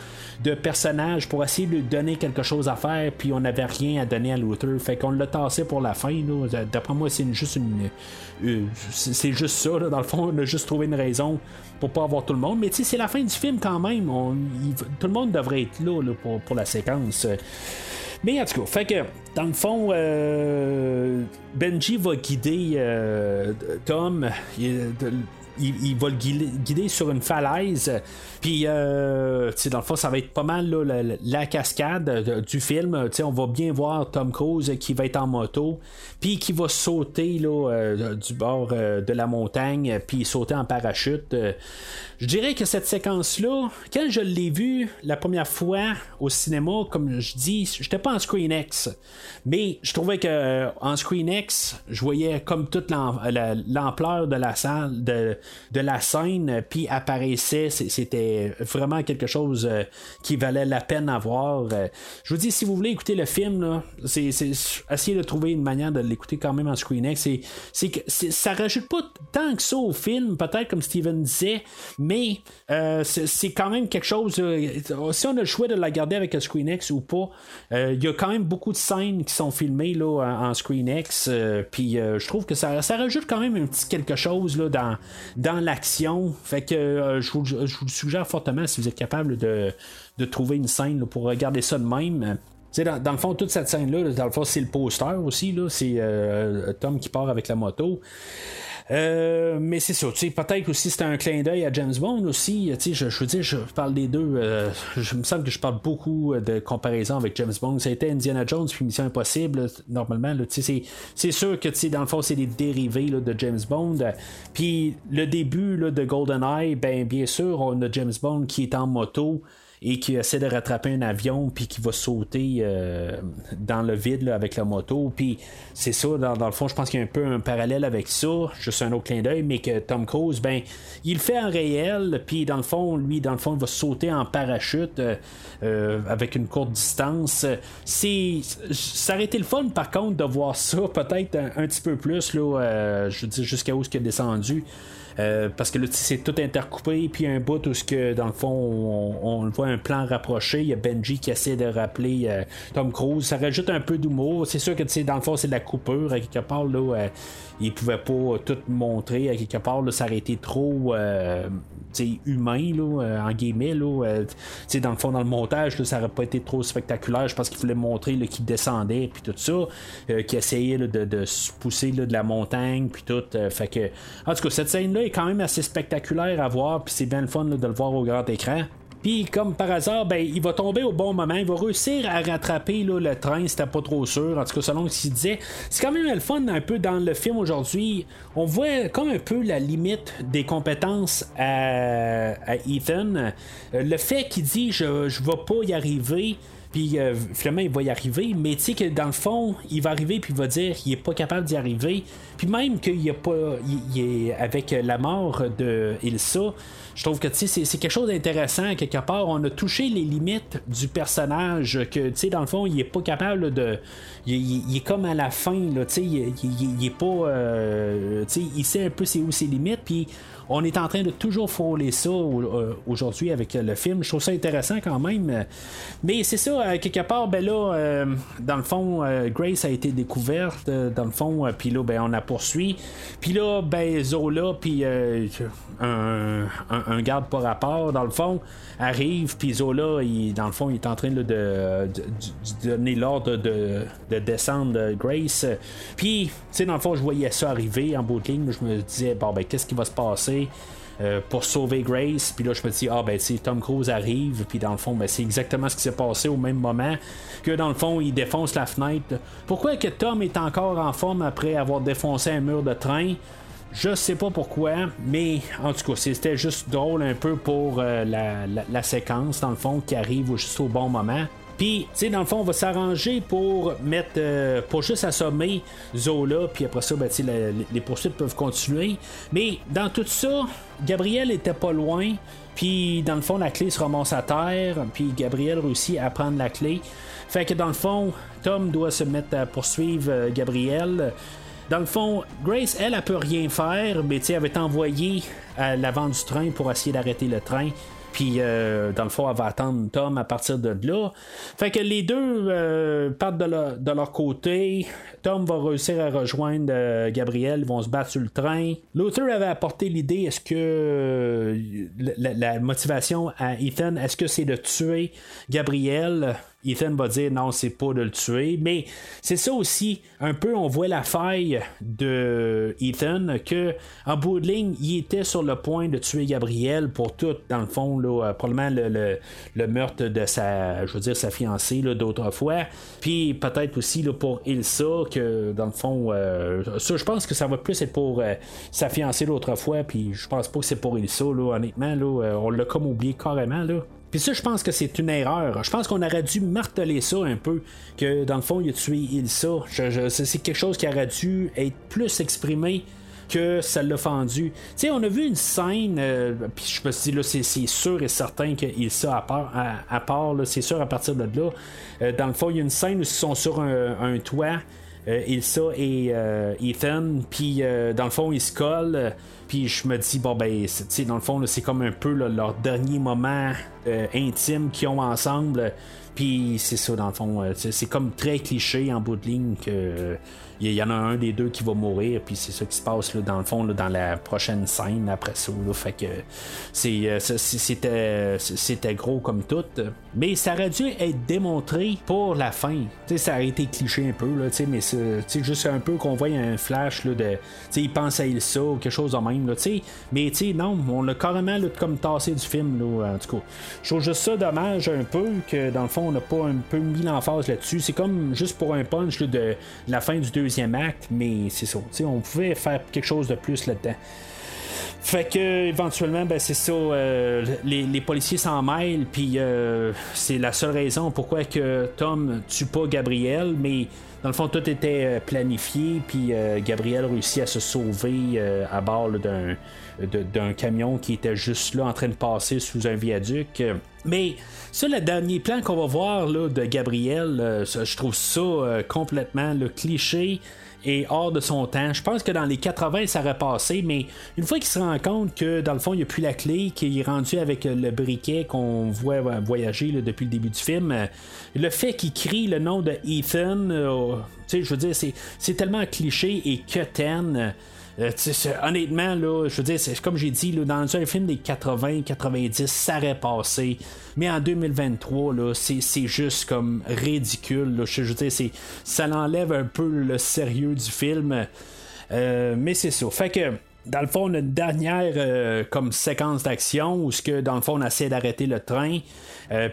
de personnages pour essayer de lui donner quelque chose à faire, puis on n'avait rien à donner à Luther. Fait qu'on l'a tassé pour la fin. D'après moi, c'est juste une. Euh, c'est juste ça, dans le fond, on a juste trouvé une raison pour pas avoir tout le monde. Mais tu sais, c'est la fin du film quand même. tout le monde devrait être là, pour, la séquence. Mais en tout cas, fait que dans le fond, euh, Benji va guider euh, Tom va le guider, sur une falaise. Puis, euh, dans le fond, ça va être pas mal la, cascade du film. on va bien voir Tom Cruise qui va être en moto, puis qui va sauter là, du bord de la montagne, puis sauter en parachute. Je dirais que cette séquence-là, quand je l'ai vue la première fois au cinéma, comme je dis, j'étais pas en Screen X. Mais je trouvais que euh, en Screen X, je voyais comme toute l'ampleur de la salle, de, de la scène, puis apparaissait. C'était vraiment quelque chose euh, qui valait la peine à voir. Euh, je vous dis, si vous voulez écouter le film, c'est, essayer de trouver une manière de l'écouter quand même en Screen X. C'est, que ça rajoute pas tant que ça au film, peut-être comme Steven disait, mais euh, c'est quand même quelque chose. Euh, si on a le choix de la garder avec un ScreenX ou pas, euh, il y a quand même beaucoup de scènes qui sont filmées là, en, ScreenX. Puis je trouve que ça, ça, rajoute quand même un petit quelque chose là, dans, dans l'action. Fait que je vous, je, vous, suggère fortement si vous êtes capable de, de trouver une scène pour regarder ça de même. Dans, dans, le fond, toute cette scène-là, dans le fond, c'est le poster aussi. C'est Tom qui part avec la moto. Euh, mais c'est ça, peut-être aussi c'est un clin d'œil à James Bond aussi. Je, je veux dire, je parle des deux. Euh, je me semble que je parle beaucoup de comparaison avec James Bond. Ça a été Indiana Jones puis Mission Impossible, normalement. C'est sûr que dans le fond, c'est des dérivés de James Bond. Puis le début là, de GoldenEye, ben bien sûr, on a James Bond qui est en moto et qui essaie de rattraper un avion puis qui va sauter euh, dans le vide avec la moto. Puis c'est ça, dans, le fond, je pense qu'il y a un peu un parallèle avec ça, juste un autre clin d'œil, mais que Tom Cruise, ben, il fait en réel, puis dans le fond, lui, dans le fond, il va sauter en parachute euh, euh, avec une courte distance. C'est, ça aurait été le fun, par contre, de voir ça peut-être un, petit peu plus, là, je veux dire, jusqu'à où ce qui est descendu. Euh, parce que là, c'est tout intercoupé, puis un bout où, que, dans le fond, on, voit un plan rapproché. Il y a Benji qui essaie de rappeler euh, Tom Cruise. Ça rajoute un peu d'humour. C'est sûr que, dans le fond, c'est de la coupure. À quelque part, là, euh, il pouvait pas tout montrer. À quelque part, ça aurait été trop humain, là, en guillemets. Dans le fond, dans le montage, ça aurait pas été trop spectaculaire. Je pense qu'il voulait montrer qu'il descendait, puis tout ça. qu'il essayait de, se pousser de la montagne, puis tout. fait que, en tout cas, cette scène-là, est quand même assez spectaculaire à voir, puis c'est bien le fun de le voir au grand écran. Puis comme par hasard, ben, il va tomber au bon moment, il va réussir à rattraper là, le train, c'était pas trop sûr, en tout cas selon ce qu'il disait. C'est quand même le fun un peu dans le film aujourd'hui. On voit comme un peu la limite des compétences à, Ethan. Euh, le fait qu'il dit je, je vais pas y arriver, puis euh, finalement, il va y arriver, mais tu sais que dans le fond, il va arriver puis il va dire qu'il est pas capable d'y arriver. Puis même qu'il a pas. Il, est avec la mort de Ilsa, je trouve que c'est, c'est quelque chose d'intéressant. Quelque part, on a touché les limites du personnage. Que tu sais, dans le fond, il est pas capable de. Il, est comme à la fin, là, tu sais, il, est pas. Euh, tu sais, il sait un peu c'est où ses limites. Puis on est en train de toujours frôler ça euh, aujourd'hui avec le film. Je trouve ça intéressant quand même. Mais c'est ça, quelque part, ben là, euh, dans le fond, Grace a été découverte, dans le fond, puis là, ben, on a poursuit. Puis là, ben, Zola, puis un, un, garde par rapport, dans le fond, arrive, puis Zola, il, dans le fond, il est en train de, de, donner l'ordre de, de, descendre Grace. Puis, tu sais, dans le fond, je voyais ça arriver en bout de ligne, je me disais, bon, ben, qu'est-ce qui va se passer? Euh, pour sauver Grace. Puis là, je me dis, ah ben, si Tom Cruise arrive, puis dans le fond, ben, c'est exactement ce qui s'est passé au même moment que dans le fond, il défonce la fenêtre. Pourquoi que Tom est encore en forme après avoir défoncé un mur de train? Je sais pas pourquoi, mais en tout cas, c'était juste drôle un peu pour euh, la, séquence, dans le fond, qui arrive juste au bon moment. Puis, tu sais, dans le fond, on va s'arranger pour mettre, euh, pour juste assommer Zola, puis après ça, ben, les poursuites peuvent continuer. Mais dans tout ça, Gabriel était pas loin, puis dans le fond, la clé se remonte à terre, puis Gabriel réussit à prendre la clé. Fait que dans le fond, Tom doit se mettre à poursuivre euh, Gabriel. Dans le fond, Grace, elle, elle peut rien faire, mais elle avait envoyé à l'avant du train pour essayer d'arrêter le train. Puis, euh, dans le fond, elle va attendre Tom à partir de là. Fait que les deux euh, partent de, leur côté. Tom va réussir à rejoindre euh, Gabriel. Ils vont se battre sur le train. L'auteur avait apporté l'idée est-ce que la, motivation à Ethan, est-ce que c'est de tuer Gabriel? Ethan va dire non, c'est pas de le tuer. Mais c'est ça aussi, un peu, on voit la faille de Ethan, que en bout de ligne, il était sur le point de tuer Gabriel pour tout, dans le fond, là, euh, probablement le, le, meurtre de sa, je veux dire, sa fiancée d'autrefois. Puis peut-être aussi pour Ilsa, que dans le fond, euh, ça, je pense que ça va plus être pour euh, sa fiancée d'autrefois. Puis je pense pas que c'est pour Ilsa, là, honnêtement. Là, on l'a comme oublié carrément. Là. Puis ça, je pense que c'est une erreur. Je pense qu'on aurait dû marteler ça un peu, que dans le fond, il a tué Ilsa. c'est quelque chose qui aurait dû être plus exprimé que ça l'a fendu. Tu sais, on a vu une scène, euh, puis je me suis dit, là, c'est, sûr et certain que Ilsa, à part, à, part c'est sûr à partir de là, euh, dans le fond, il y a une scène où ils sont sur un, toit. Euh, Ilsa et Ethan, puis dans le fond, ils se collent. Puis je me dis, bon, ben, dans le fond, c'est comme un peu leur dernier moment euh, intime qu'ils ont ensemble. Puis c'est ça, dans le fond. Euh, c'est comme très cliché en bout de ligne que il y, en a un des deux qui va mourir, puis c'est ça qui se passe là, dans le fond dans la prochaine scène après ça. fait que euh, c'était gros comme tout, mais ça aurait dû être démontré pour la fin. sais ça aurait été cliché un peu là, mais c'est juste un peu qu'on voit un flash là, de, il pense à ça ou quelque chose de même là, mais non, on a carrément comme tassé du film là, en tout cas. Je trouve juste ça dommage un peu que dans le fond on n'a pas un peu mis l'emphase là-dessus. C'est comme juste pour un punch de la fin du acte, mais c'est ça. On pouvait faire quelque chose de plus là-dedans. Fait que éventuellement, ben, c'est ça, euh, les, policiers s'en mêlent, puis euh, c'est la seule raison pourquoi que Tom tue pas Gabriel, mais dans le fond tout était euh, planifié, puis Gabriel réussit à se sauver à bord d'un d'un camion qui était juste là en train de passer sous un viaduc. Mais ça, le dernier plan qu'on va voir là, de Gabriel, euh, je trouve ça euh, complètement le cliché et hors de son temps. Je pense que dans les 80, ça aurait passé, mais une fois qu'il se rend compte que dans le fond, il n'y a plus la clé, qu'il est rendu avec le briquet qu'on voit voyager depuis le début du film, euh, le fait qu'il crie le nom de Ethan, je veux dire, c'est tellement cliché et quetaine. Euh, honnêtement, là, je veux dire, comme j'ai dit, là, dans un film des 80-90, ça aurait passé. Mais en 2023, là, c'est, juste comme ridicule. je, veux ça l'enlève un peu le sérieux du film. Euh, mais c'est ça. Fait que dans le fond, une dernière euh, comme séquence d'action où ce que dans le fond on essaie d'arrêter le train.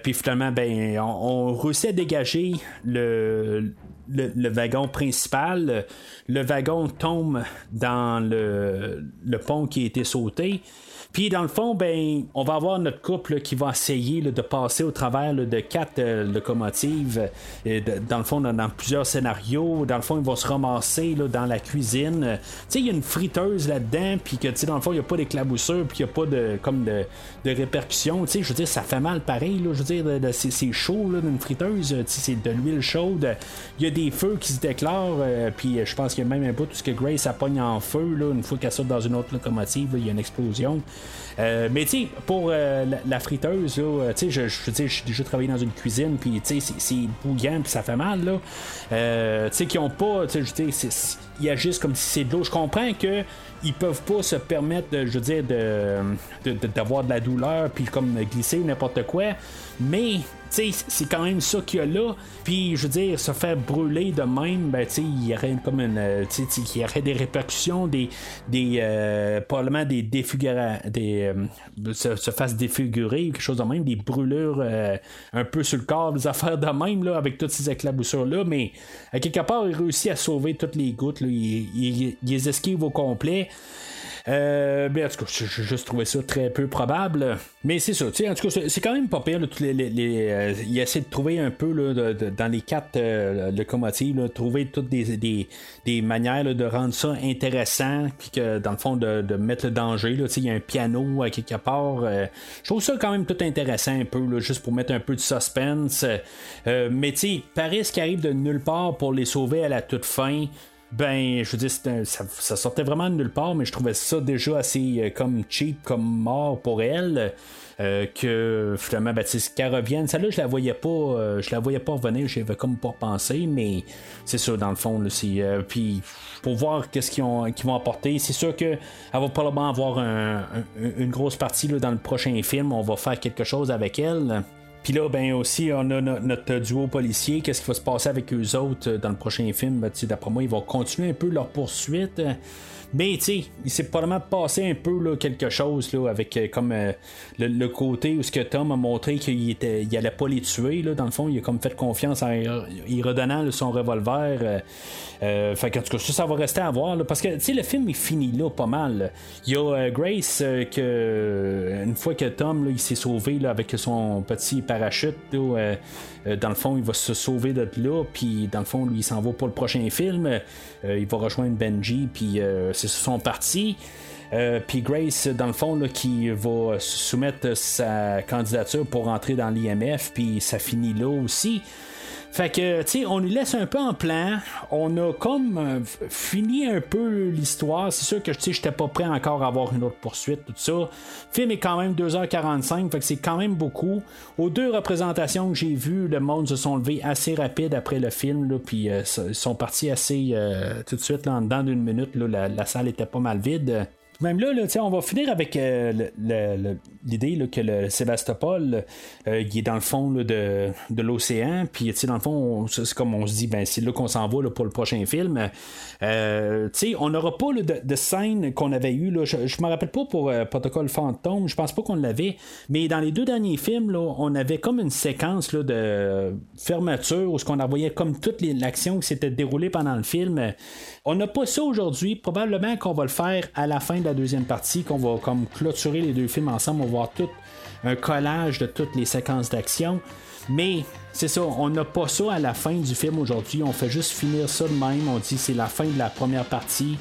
puis finalement, ben, on, on, réussit à dégager le, le, wagon principal. Le wagon tombe dans le, le pont qui a été sauté. Puis dans le fond, ben, on va avoir notre couple qui va essayer de passer au travers de quatre euh, locomotives. Euh, dans le fond, dans, plusieurs scénarios. Dans le fond, ils vont se ramasser dans la cuisine. Tu sais, il y a une friteuse là-dedans, puis que dans le fond, il n'y a pas d'éclaboussure, puis il n'y a pas de comme de, répercussions. Tu je veux dire, ça fait mal pareil. je veux dire, c'est, chaud d'une friteuse. c'est de l'huile chaude. Il y a des feux qui se déclarent. Euh, puis je pense qu'il y a même un bout tout ce que Grace a pogne en feu. une fois qu'elle saute dans une autre locomotive, il y a une explosion. Euh, mais tu sais, pour euh, la, friteuse, là, tu sais, je, je, déjà travaillé dans une cuisine, puis tu sais, c'est bouillant, puis ça fait mal, là. Euh, tu sais, qui ont pas, tu sais, ils agissent comme si c'est de l'eau. Je comprends que ils peuvent pas se permettre, de, je veux dire, d'avoir de, de, la douleur, puis comme glisser n'importe quoi. Mais c'est quand même ça qu'il y a là. Puis, je veux dire, se faire brûler de même, ben, il y aurait comme une. Euh, il y aurait des répercussions, des. des euh, probablement des. Des, euh, se, fasse défigurer, quelque chose de même, des brûlures un peu sur le corps, des affaires de même, là, avec toutes ces éclaboussures-là. Mais, à quelque part, il réussit à sauver toutes les gouttes. Là. Il, il, il les esquive au complet. Euh, ben, en tout cas, j'ai juste trouvé ça très peu probable. Mais c'est ça, en tout cas, c'est quand même pas pire. euh, il essaie de trouver un peu dans les quatre euh, locomotives, trouver toutes des, manières de rendre ça intéressant, puis que dans le fond, de, mettre le danger. Il y a un piano à quelque part. je trouve ça quand même tout intéressant un peu, juste pour mettre un peu de suspense. mais tu sais, Paris qui arrive de nulle part pour les sauver à la toute fin. Ben, je veux dire, ça, sortait vraiment de nulle part, mais je trouvais ça déjà assez euh, comme cheap, comme mort pour elle. Euh, que finalement, ben, qu'elle revienne, celle-là, je la voyais pas, euh, je la voyais pas revenir, j'avais comme pas pensé, mais c'est ça, dans le fond, c'est, puis pour voir qu'est-ce qu'ils, ont, vont apporter, c'est sûr qu'elle va probablement avoir une grosse partie là, dans le prochain film, on va faire quelque chose avec elle. Puis là, ben aussi, on a notre duo policier. Qu'est-ce qui va se passer avec eux autres dans le prochain film? Ben, d'après moi, ils vont continuer un peu leur poursuite. Mais tu sais, il s'est probablement passé un peu là, quelque chose là, avec euh, comme euh, le, côté où ce que Tom a montré qu'il était, il allait pas les tuer. Là, dans le fond, il a comme fait confiance en y redonnant son revolver. Euh, euh, fait en tout cas, ça, ça va rester à voir. parce que le film est fini là pas mal. Il y a Grace que une fois que Tom il s'est sauvé là, avec son petit parachute, dans le fond, il va se sauver de là. Puis dans le fond, lui, il s'en va pour le prochain film. il va rejoindre Benji. Puis c'est son parti. Euh, puis Grace, dans le fond, qui va soumettre sa candidature pour entrer dans l'IMF, puis ça finit là aussi. Fait que, tu sais, on lui laisse un peu en plan. On a comme euh, fini un peu l'histoire. C'est sûr que, tu sais, j'étais pas prêt encore à avoir une autre poursuite, tout ça. Le film est quand même 2h45, fait que c'est quand même beaucoup. Aux deux représentations que j'ai vues, le monde se sont levés assez rapide après le film, là, puis euh, ils sont partis assez tout de suite, là, en dedans d'une minute, là, la, salle était pas mal vide. Même là, là on va finir avec euh, l'idée que le Sébastopol, euh, est dans le fond de, l'océan. Puis, dans le fond, c'est comme on se dit, ben, c'est là qu'on s'en va pour le prochain film. Euh, on n'aura pas de, scène qu'on avait eu. je ne me rappelle pas pour Protocole Fantôme, je pense pas qu'on l'avait. Mais dans les deux derniers films, on avait comme une séquence de fermeture où ce qu'on voyait comme toute l'action qui s'était déroulée pendant le film. On n'a pas ça aujourd'hui. Probablement qu'on va le faire à la fin de la deuxième partie, qu'on va comme clôturer les deux films ensemble. On va voir tout un collage de toutes les séquences d'action. Mais c'est ça, on n'a pas ça à la fin du film aujourd'hui. On fait juste finir ça de même. On dit c'est la fin de la première partie.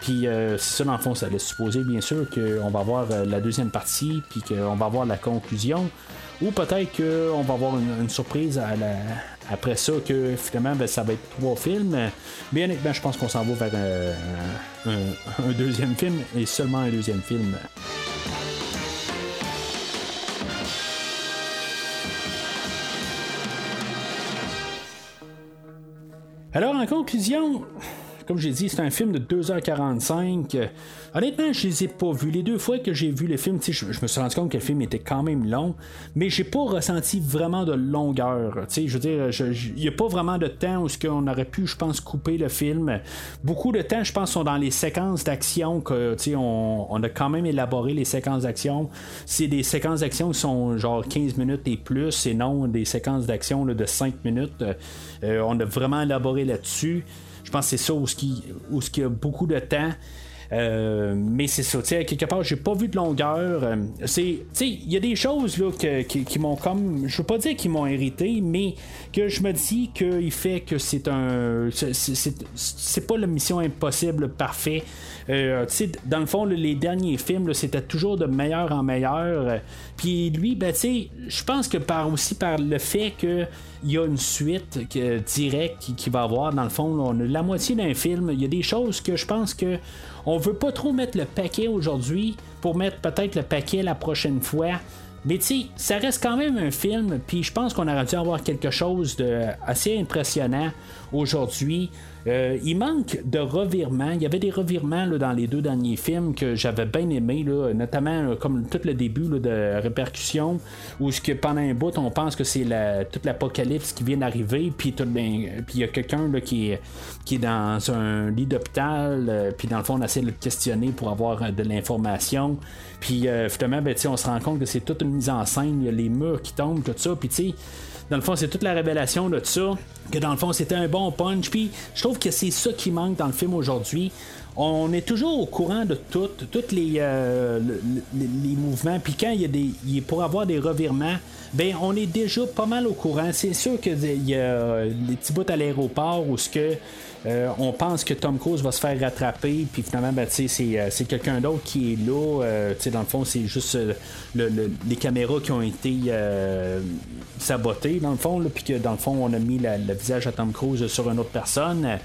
Puis euh, c'est ça, dans le fond, ça laisse supposer, bien sûr, qu'on va voir euh, la deuxième partie, puis qu'on va voir la conclusion. Ou peut-être qu'on va avoir une, surprise après ça, que finalement, ben, ça va être trois films. Mais honnêtement, je pense qu'on s'en va vers euh, un, deuxième film, et seulement un deuxième film. Alors, en conclusion, comme j'ai dit, c'est un film de 2h45. Honnêtement, je les ai pas vus. Les deux fois que j'ai vu le film, je, je me suis rendu compte que le film était quand même long, mais j'ai pas ressenti vraiment de longueur. Je veux dire, il n'y a pas vraiment de temps où ce qu'on aurait pu, je pense, couper le film. Beaucoup de temps, je pense, sont dans les séquences d'action que on, on a quand même élaboré les séquences d'action. C'est des séquences d'action qui sont genre 15 minutes et plus, et non des séquences d'action de 5 minutes. Euh, on a vraiment élaboré là-dessus. Je pense que c'est ça où il y a beaucoup de temps. Euh, mais c'est ça, quelque part, j'ai pas vu de longueur. Euh, c'est, il y a des choses là, qui, m'ont comme, je veux pas dire qu'ils m'ont hérité, mais que je me dis qu'il fait que c'est un, c'est, pas la mission impossible parfait. Euh, dans le fond, les derniers films, c'était toujours de meilleur en meilleur. Puis lui, ben, je pense que par aussi par le fait que il y a une suite directe qui, va avoir, dans le fond, on a la moitié d'un film. Il y a des choses que je pense que on veut pas trop mettre le paquet aujourd'hui pour mettre peut-être le paquet la prochaine fois. Mais tu ça reste quand même un film, puis je pense qu'on aurait dû avoir quelque chose de assez impressionnant aujourd'hui. Euh, il manque de revirements. Il y avait des revirements dans les deux derniers films que j'avais bien aimé, notamment comme tout le début de répercussion, où ce que pendant un bout on pense que c'est la, toute l'apocalypse qui vient d'arriver, puis il y a quelqu'un qui est, qui est dans un lit d'hôpital, euh, puis dans le fond on essaie de le questionner pour avoir euh, de l'information. Puis finalement, ben, on se rend compte que c'est toute une mise en scène, il y a les murs qui tombent, tout ça, puis tu sais dans le fond, c'est toute la révélation de ça. Que dans le fond, c'était un bon punch. Puis je trouve que c'est ça qui manque dans le film aujourd'hui. On est toujours au courant de tout, tous les, euh, les, mouvements. Puis quand il y a des. Pour avoir des revirements, ben on est déjà pas mal au courant. C'est sûr qu'il y a les petits bouts à l'aéroport où ce que euh, on pense que Tom Cruise va se faire rattraper, puis finalement, ben, euh, c'est, quelqu'un d'autre qui est là. Euh, dans le fond, c'est juste les caméras qui ont été sabotées, dans le fond, puis que dans le fond, on a mis le visage à Tom Cruise sur une autre personne.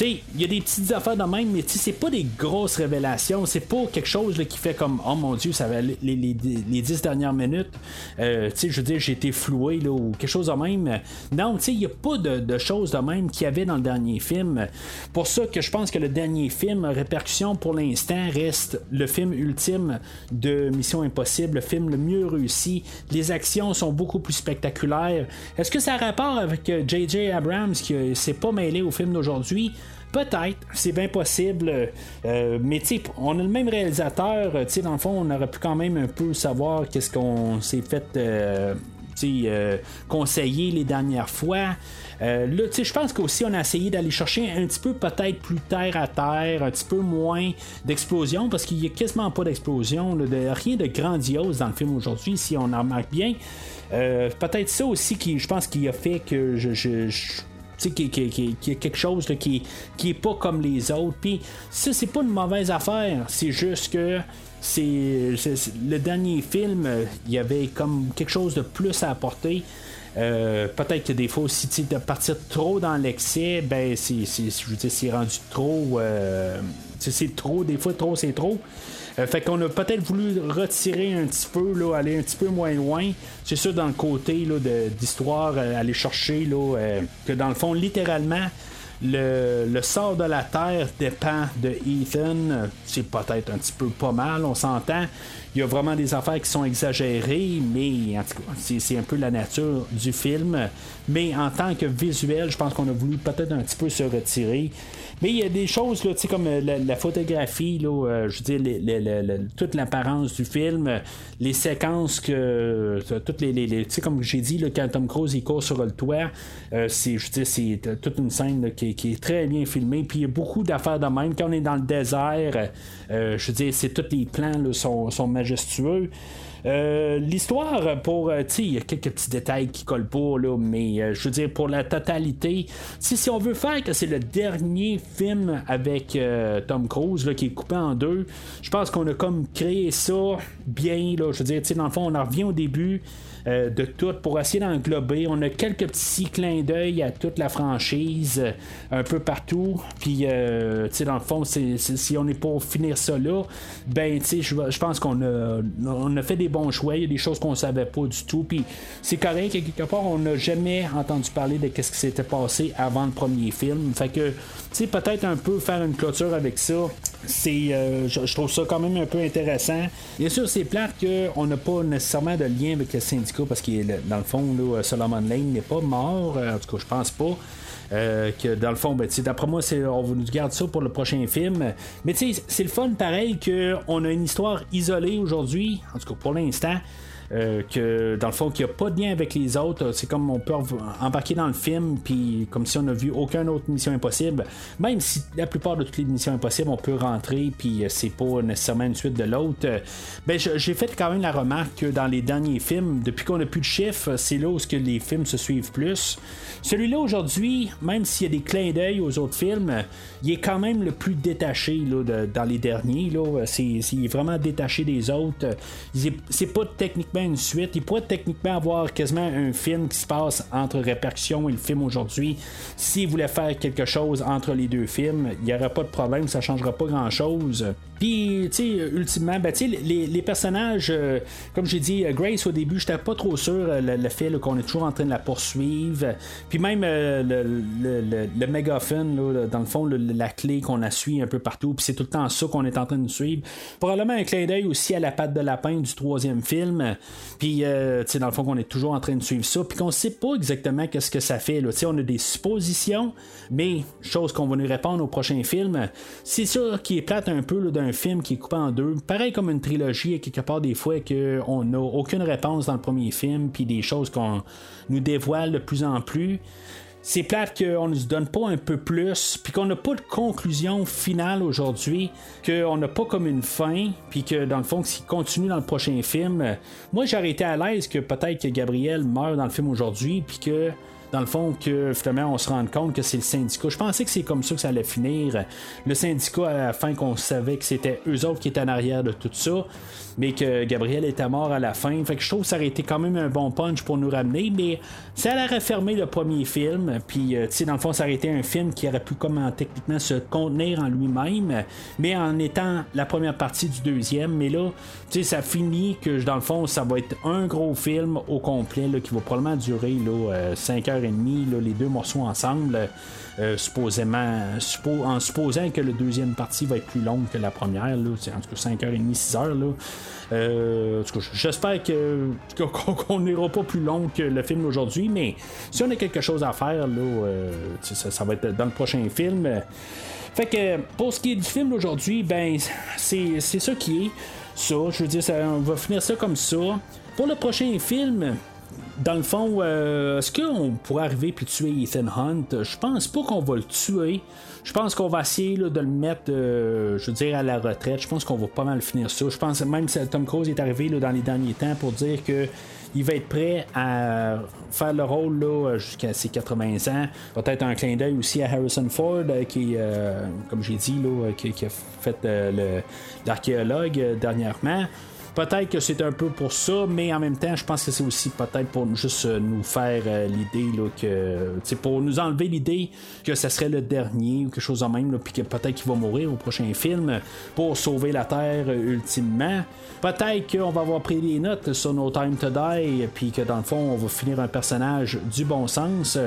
Il y a des petites affaires de même, mais c'est pas des grosses révélations. C'est pas quelque chose qui fait comme Oh mon Dieu, ça va les, les, les, dix dernières minutes. Euh, je veux dire, j'ai été floué là, ou quelque chose de même. Non, il n'y a pas de, choses de même qu'il y avait dans le dernier film. Pour ça que je pense que le dernier film, répercussion pour l'instant, reste le film ultime de Mission Impossible, le film le mieux réussi. Les actions sont beaucoup plus spectaculaires. Est-ce que ça a rapport avec J.J. Euh, Abrams qui s'est pas mêlé au film d'aujourd'hui? Peut-être, c'est bien possible. Euh, mais tu on a le même réalisateur. Tu sais, dans le fond, on aurait pu quand même un peu savoir qu'est-ce qu'on s'est fait euh, euh, conseiller les dernières fois. là, je pense qu'aussi on a essayé d'aller chercher un petit peu peut-être plus terre à terre, un petit peu moins d'explosion, parce qu'il n'y a quasiment pas d'explosion, de, rien de grandiose dans le film aujourd'hui, si on en remarque bien. peut-être ça aussi qui, je pense, qui a fait que je qui, qui, qui, a quelque chose qui, qui est pas comme les autres. Puis ça, c'est pas une mauvaise affaire. C'est juste que c'est le dernier film, il y avait comme quelque chose de plus à apporter. Euh, peut-être que des fois aussi de partir trop dans l'excès, ben c'est, c'est rendu trop. Euh, c'est trop, des fois trop c'est trop. Euh, fait qu'on a peut-être voulu retirer un petit peu, là, aller un petit peu moins loin. C'est sûr, dans le côté d'histoire, euh, aller chercher là, euh, que dans le fond, littéralement, le, le, sort de la Terre dépend de Ethan. C'est peut-être un petit peu pas mal, on s'entend. Il y a vraiment des affaires qui sont exagérées, mais en tout cas, c'est un peu la nature du film. Mais en tant que visuel, je pense qu'on a voulu peut-être un petit peu se retirer. Mais il y a des choses, là, comme euh, la, photographie, là, euh, je veux dire, toute l'apparence du film, les séquences que. Euh, toutes les. comme j'ai dit, là, quand Tom Cruise il court sur le toit, c'est, je c'est toute une scène qui, est très bien filmée. Puis il y a beaucoup d'affaires de même. Quand on est dans le désert, je veux dire, c'est tous les plans sont, sont majestueux. Euh, l'histoire, pour. Euh, il y a quelques petits détails qui collent pas, là, mais euh, je veux dire, pour la totalité, si on veut faire que c'est le dernier film avec Tom Cruise là, qui est coupé en deux, je pense qu'on a comme créé ça bien, là, je veux dire, dans le fond, on en revient au début. Euh, de tout pour essayer d'englober. On a quelques petits clins d'œil à toute la franchise, euh, un peu partout. Puis, euh, tu sais, dans le fond, si on est pour finir ça là, ben, tu sais, je pense qu'on a, on fait des bons choix. Il y a des choses qu'on savait pas du tout. Puis, c'est correct, quelque part, on n'a jamais entendu parler de ce qui s'était passé avant le premier film. Fait que, tu sais, peut-être un peu faire une clôture avec ça c'est je, trouve ça quand même un peu intéressant. Bien sûr, c'est plate qu'on n'a pas nécessairement de lien avec le syndicat parce que dans le fond, Solomon Lane n'est pas mort. Euh, en tout cas, je pense pas. Euh, que dans le fond, ben, d'après moi, on nous garde ça pour le prochain film. Mais c'est le fun pareil qu'on a une histoire isolée aujourd'hui, en tout cas pour l'instant. Euh, que dans le fond, qu'il n'y a pas de lien avec les autres. C'est comme on peut embarquer dans le film, puis comme si on n'a vu aucune autre mission impossible. Même si la plupart de toutes les missions impossibles, on peut rentrer, puis euh, c'est pas nécessairement une suite de l'autre. Euh, ben, j'ai fait quand même la remarque que dans les derniers films, depuis qu'on n'a plus de chiffres, c'est là où que les films se suivent plus. Celui-là aujourd'hui, même s'il y a des clins d'œil aux autres films, il est quand même le plus détaché là, dans les derniers. Là. C'est, vraiment détaché des autres. C'est pas techniquement une suite. Il pourrait techniquement avoir quasiment un film qui se passe entre Répercussion et le film aujourd'hui. S'il voulait faire quelque chose entre les deux films, il n'y aurait pas de problème, ça changera pas grand-chose. Puis, tu sais, ultimement, ben, les, les personnages, euh, comme j'ai dit, euh, Grace au début, j'étais pas trop sûr euh, le, fait qu'on est toujours en train de la poursuivre. Puis même le, le, le, mégaphone, dans le fond, la clé qu'on a suivi un peu partout, puis c'est tout le temps ça qu'on est en train de suivre. Probablement un clin d'œil aussi à la patte de lapin du troisième film. Puis, tu sais, dans le fond, qu'on est toujours en train de suivre ça, puis qu'on sait pas exactement qu'est-ce que ça fait. Tu sais, on a des suppositions, mais chose qu'on va nous répondre au prochain film. C'est sûr qui est plate un peu d'un film qui est coupé en deux. Pareil comme une trilogie, quelque part des fois qu'on n'a aucune réponse dans le premier film, puis des choses qu'on nous dévoile de plus en plus. C'est plate qu'on ne nous donne pas un peu plus, puis qu'on n'a pas de conclusion finale aujourd'hui, qu'on n'a pas comme une fin, puis que dans le fond, s'il continue dans le prochain film, moi j'aurais été à l'aise que peut-être que Gabriel meurt dans le film aujourd'hui, puis que dans le fond, que finalement, on se rende compte que c'est le syndicat. Je pensais que c'est comme ça que ça allait finir. Le syndicat, à la fin, qu'on savait que c'était eux autres qui étaient en arrière de tout ça mais que Gabriel était mort à la fin. Fait que je trouve que ça aurait été quand même un bon punch pour nous ramener, mais ça allait refermer le premier film. Puis, euh, tu sais, dans le fond, ça aurait été un film qui aurait pu, comment techniquement, se contenir en lui-même, mais en étant la première partie du deuxième. Mais là, tu sais, ça finit que, dans le fond, ça va être un gros film au complet là, qui va probablement durer là, 5h30, euh, les deux morceaux ensemble. Euh, supposément, en supposant que la deuxième partie va être plus longue que la première, là, en tout cas 5h30, 6h. Là. Euh, j'espère qu'on n'ira pas plus long que le film d'aujourd'hui, mais si on a quelque chose à faire, euh, ça, va être dans le prochain film. Fait que pour ce qui est du film d'aujourd'hui, ben c'est, c'est ça qui est. Ça, je veux dire, on va finir ça comme ça. Pour le prochain film, dans le fond, euh, est-ce qu'on pourrait arriver puis tuer Ethan Hunt? Je pense pas qu'on va le tuer. Je pense qu'on va essayer de le mettre, euh, je à la retraite. Je pense qu'on va pas mal finir ça. Je pense même que Tom Cruise est arrivé dans les derniers temps pour dire que il va être prêt à faire le rôle jusqu'à ses 80 ans. Peut-être un clin d'œil aussi à Harrison Ford, euh, qui, comme j'ai dit, qui, a fait l'archéologue dernièrement. Peut-être que c'est un peu pour ça, mais en même temps, je pense que c'est aussi peut-être pour juste euh, nous faire euh, l'idée que. C'est pour nous enlever l'idée que ce serait le dernier ou quelque chose de même, puis que peut-être qu'il va mourir au prochain film pour sauver la Terre euh, ultimement. Peut-être qu'on va avoir pris des notes sur No Time to Die, puis que dans le fond, on va finir un personnage du bon sens.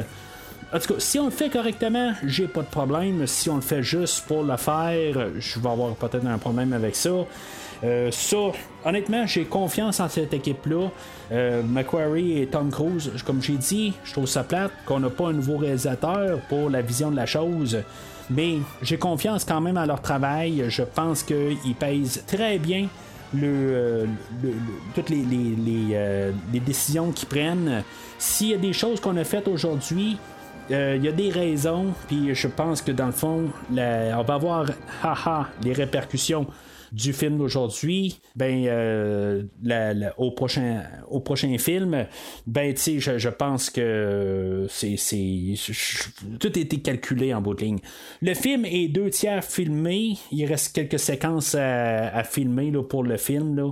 En tout cas, si on le fait correctement, j'ai pas de problème. Si on le fait juste pour le faire, je vais avoir peut-être un problème avec ça. Euh, ça, honnêtement, j'ai confiance en cette équipe-là. Euh, Macquarie et Tom Cruise, comme j'ai dit, je trouve ça plate qu'on n'a pas un nouveau réalisateur pour la vision de la chose. Mais j'ai confiance quand même à leur travail. Je pense qu'ils pèsent très bien le, toutes les, euh, décisions qu'ils prennent. S'il y a des choses qu'on a faites aujourd'hui, il y a des raisons, puis je pense que dans le fond, on va haha, les répercussions du film d'aujourd'hui, ben euh, au prochain au prochain film, ben sais, je, pense que c'est, tout a été calculé en bout de ligne. Le film est deux tiers filmé, il reste quelques séquences à, filmer là, pour le film. Là.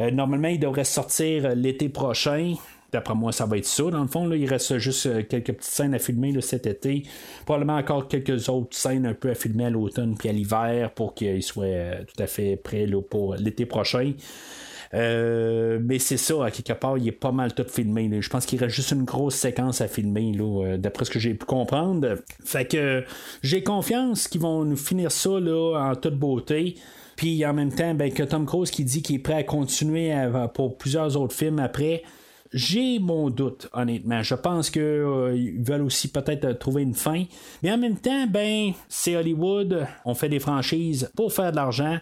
Euh, normalement, il devrait sortir l'été prochain. D'après moi, ça va être ça. Dans le fond, il reste juste euh, quelques petites scènes à filmer cet été. Probablement encore quelques autres scènes un peu à filmer à l'automne puis à l'hiver pour qu'il soit euh, tout à fait prêt pour l'été prochain. Euh, mais c'est ça, quelque part, il est pas mal tout filmé. Je pense qu'il reste juste une grosse séquence à filmer, d'après ce que j'ai pu comprendre. Fait que j'ai confiance qu'ils vont nous finir ça là, en toute beauté. Puis en même temps, ben, que Tom Cruise qui dit qu'il est prêt à continuer pour plusieurs autres films après. J'ai mon doute, honnêtement. Je pense qu'ils euh, veulent aussi peut-être euh, trouver une fin. Mais en même temps, ben, c'est Hollywood. On fait des franchises pour faire de l'argent.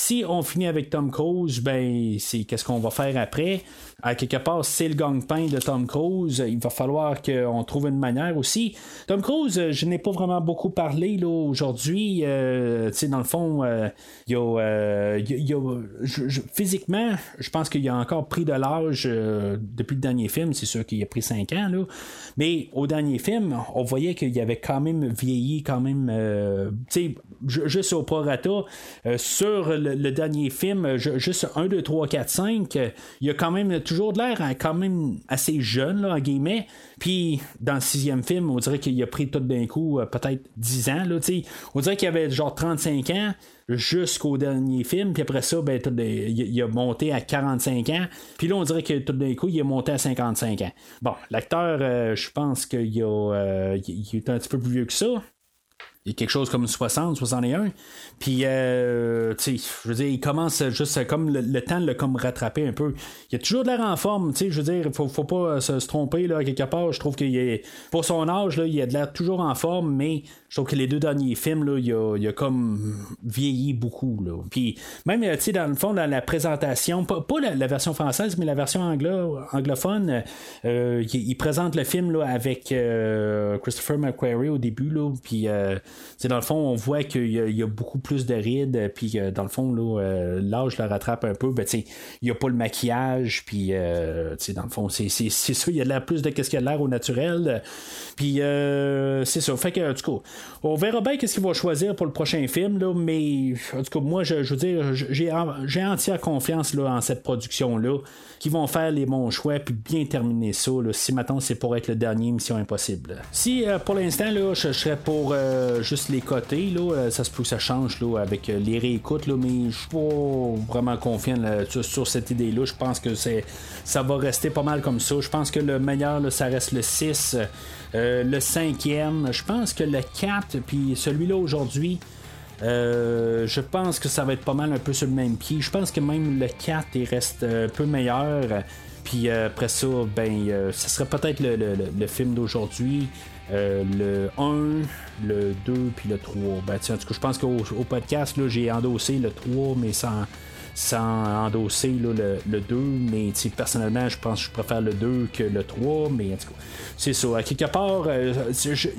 Si on finit avec Tom Cruise, ben, c'est qu'est-ce qu'on va faire après? à quelque part, c'est le gang-pain de Tom Cruise. Il va falloir qu'on trouve une manière aussi. Tom Cruise, je n'ai pas vraiment beaucoup parlé là, aujourd'hui. Euh, dans le fond, euh, il a, physiquement, je pense qu'il a encore pris de l'âge euh, depuis le dernier film. C'est sûr qu'il a pris 5 ans. Mais au dernier film, on voyait qu'il avait quand même vieilli, quand même, sais, juste au prorata. sur le, le, dernier film, juste 1, 2, 3, 4, 5, il a quand même toujours de l'air hein, quand même assez jeune, en guillemets. Puis, dans le sixième film, on dirait qu'il a pris tout d'un coup, euh, peut-être 10 ans. Là, on dirait qu'il avait genre 35 ans jusqu'au dernier film. Puis après ça, ben, il, a monté à 45 ans. Puis là, on dirait que tout d'un coup, il est monté à 55 ans. Bon, l'acteur, euh, je pense qu'il euh, est un petit peu plus vieux que ça. Il y a quelque chose comme 60, 61. Puis, euh, tu sais, je veux dire, il commence juste comme le, temps de le comme rattraper un peu. Il a toujours de l'air en forme, tu sais, je veux dire, faut, faut pas se, tromper, là, quelque part. Je trouve qu'il est, pour son âge, là, il a de l'air toujours en forme, mais je trouve que les deux derniers films, là, il a, il a comme vieilli beaucoup, là. Puis, même, tu sais, dans le fond, dans la présentation, pas, la, version française, mais la version anglo, anglophone, euh, il, présente le film, là, avec euh, Christopher McQuarrie au début, là, puis dans le fond, on voit qu'il y, a beaucoup plus de rides, puis dans le fond, là, l'âge le rattrape un peu. Ben, il n'y a pas le maquillage, puis dans le fond, c'est, ça, il y a plus de qu'est-ce qu'il y a l'air au naturel. Puis c'est ça. Fait que, en tout cas, on verra bien qu'est-ce qu'il va choisir pour le prochain film, là, mais en tout cas, moi, je, veux dire, j'ai, entière confiance là, en cette production-là, qui vont faire les bons choix, puis bien terminer ça, là, si maintenant c'est pour être le dernier Mission Impossible. Si pour l'instant, là, je, serais pour juste les côtés, là, ça se peut que ça change avec les réécoutes, là, mais je suis pas vraiment confiant sur, cette idée-là. Je pense que c'est ça va rester pas mal comme ça. Je pense que le meilleur, ça reste le 6. Euh, le cinquième, je pense que le 4, puis celui-là aujourd'hui, euh, je pense que ça va être pas mal un peu sur le même pied. Je pense que même le 4 il reste un peu meilleur. Puis euh, après ça, ben, ce serait peut-être le, film d'aujourd'hui. Le 1, le 2, puis le 3. Ben, en tout cas, je pense qu'au podcast, j'ai endossé le 3, mais sans, endosser le, 2, mais personnellement, je pense que je préfère le 2 que le 3, mais en tout cas, c'est ça. Quelque part, euh,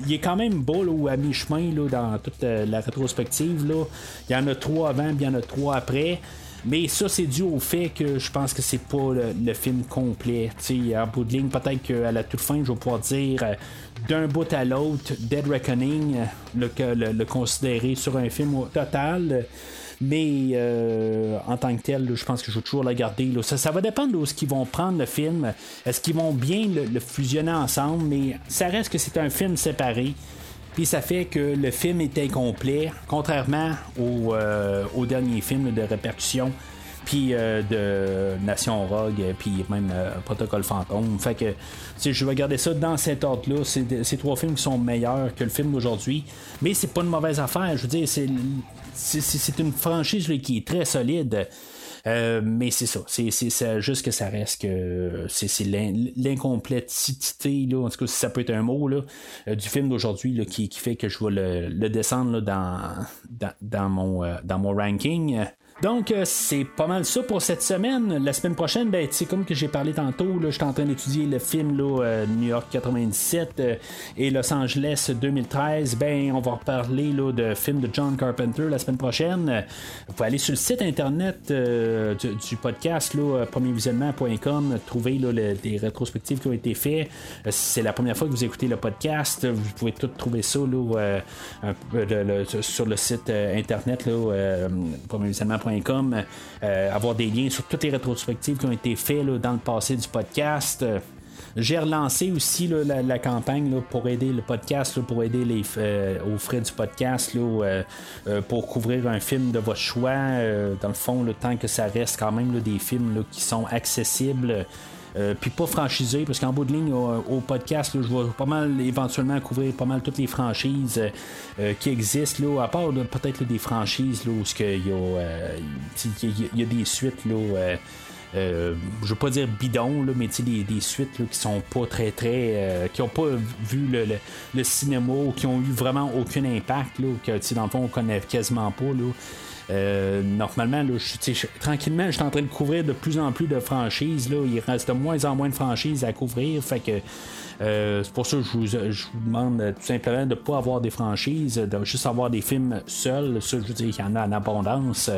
il est quand même beau à mi-chemin dans toute euh, la rétrospective. Là. Il y en a 3 avant, puis il y en a 3 après. Mais ça, c'est dû au fait que je pense que c'est pas le, film complet. T'sais, en bout de ligne, peut-être qu'à la toute fin, je vais pouvoir dire euh, d'un bout à l'autre, Dead Reckoning, le, le, le, considérer sur un film total. Mais euh, en tant que tel, je pense que je vais toujours la garder. Ça, va dépendre de ce qu'ils vont prendre le film. Est-ce qu'ils vont bien le, fusionner ensemble? Mais ça reste que c'est un film séparé. Puis ça fait que le film est incomplet, contrairement au, euh, dernier film de répercussion puis euh, de Nation Rogue, puis même Protocole Fantôme. Fait que je vais garder ça dans cet ordre-là. Ces trois films qui sont meilleurs que le film d'aujourd'hui. Mais c'est pas une mauvaise affaire. Je veux dire, c'est une franchise qui est très solide. Euh, mais c'est ça, c'est juste que ça reste que c'est l'incomplétité, en tout cas si ça peut être un mot là, euh, du film d'aujourd'hui qui, fait que je vais le, descendre dans, mon, euh, dans mon ranking. Donc, euh, c'est pas mal ça pour cette semaine. La semaine prochaine, ben, comme que j'ai parlé tantôt, je suis en train d'étudier le film là, euh, New York 97 euh, et Los Angeles 2013. Ben, on va reparler là, de films de John Carpenter la semaine prochaine. Vous pouvez aller sur le site internet du, podcast, là, premiervisionnement.com, trouver là, les rétrospectives qui ont été faites. c'est la première fois que vous écoutez le podcast, vous pouvez tout trouver ça là, sur le site internet, là, premiervisionnement.com euh, avoir des liens sur toutes les rétrospectives qui ont été faites dans le passé du podcast. J'ai relancé aussi la, campagne pour aider le podcast, pour aider les, euh, aux frais du podcast, euh, pour couvrir un film de votre choix. dans le fond, le temps que ça reste quand même des films qui sont accessibles. Euh, puis pas franchisé, parce qu'en bout de ligne, au, podcast, je vais pas mal éventuellement couvrir pas mal toutes les franchises euh, euh, qui existent, là, à part peut-être des franchises là, où il y, a, y a des suites. Là, je veux pas dire bidon, mais des, des suites qui sont pas très très. qui ont pas vu le, cinéma ou qui ont eu vraiment aucun impact, là, que dans le fond on connaît quasiment pas. Là. Euh, normalement, je, tranquillement, je suis en train de couvrir de plus en plus de franchises. Là. Il reste de moins en moins de franchises à couvrir. Fait que euh, c'est pour ça que je vous, demande tout simplement de ne pas avoir des franchises, de juste avoir des films seuls. Ça, je veux dire, qu'il y en a en abondance.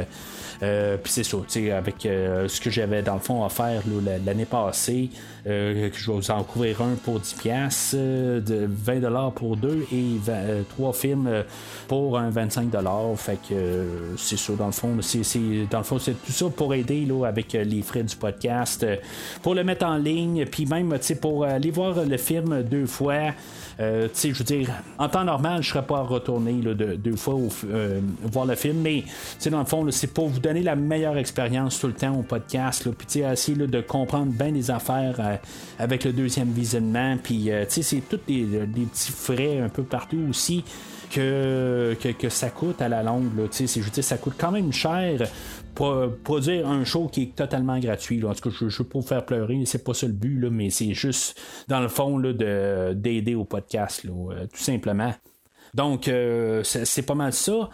Euh, puis c'est ça, avec ce que j'avais dans le fond à faire l'année passée, je vais vous en couvrir un pour 10$, de 20$ pour deux et trois films pour un 25$. Fait que c'est dans le fond. C'est, dans le fond, c'est tout ça pour aider là, avec euh, les frais du podcast, euh, pour le mettre en ligne, puis même pour aller voir le film deux fois. Euh, je veux dire, en temps normal, je serais pas retourner là, deux fois voir le film, mais dans le fond, c'est pour vous donner la meilleure expérience tout le temps au podcast, puis essayer de comprendre bien les affaires avec le deuxième visionnement, puis c'est tous des, petits frais un peu partout aussi que, que, ça coûte à la longue. Là, je veux dire, ça coûte quand même cher produire un show qui est totalement gratuit. En tout cas, je ne veux pas vous faire pleurer, c'est pas ça le but, là, mais c'est juste, dans le fond, d'aider au podcast, euh, tout simplement. Donc, euh, c'est pas mal ça.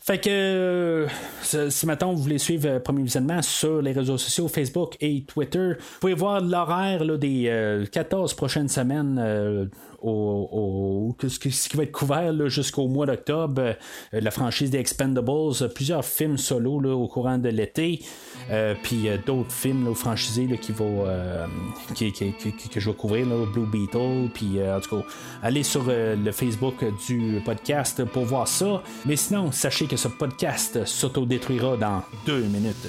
Fait que euh, si maintenant vous voulez suivre euh, Premier Visionnement sur les réseaux sociaux, Facebook et Twitter, vous pouvez voir l'horaire des 14 prochaines semaines ce, qui, va être couvert jusqu'au mois d'octobre. Euh, la franchise des Expendables, plusieurs films solo au courant de l'été. Euh, puis euh, d'autres films là, franchisés que je vais couvrir, Blue Beetle. Puis en tout cas, allez sur le Facebook du podcast pour voir ça. Mais sinon, sachez que ce podcast s'autodétruira dans deux minutes.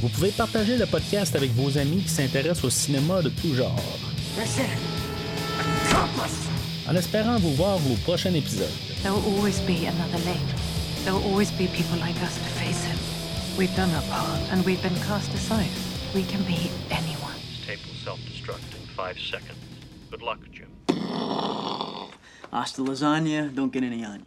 Vous pouvez partager le podcast avec vos amis qui s'intéressent au cinéma de tout genre. En espérant vous voir au prochain épisode. There will always be another lane. There will always be people like us to face him. We've done our part, and we've been cast aside. We can be anyone. This tape will self-destruct in five seconds. Good luck, Jim. Hasta lasagna, don't get any on you.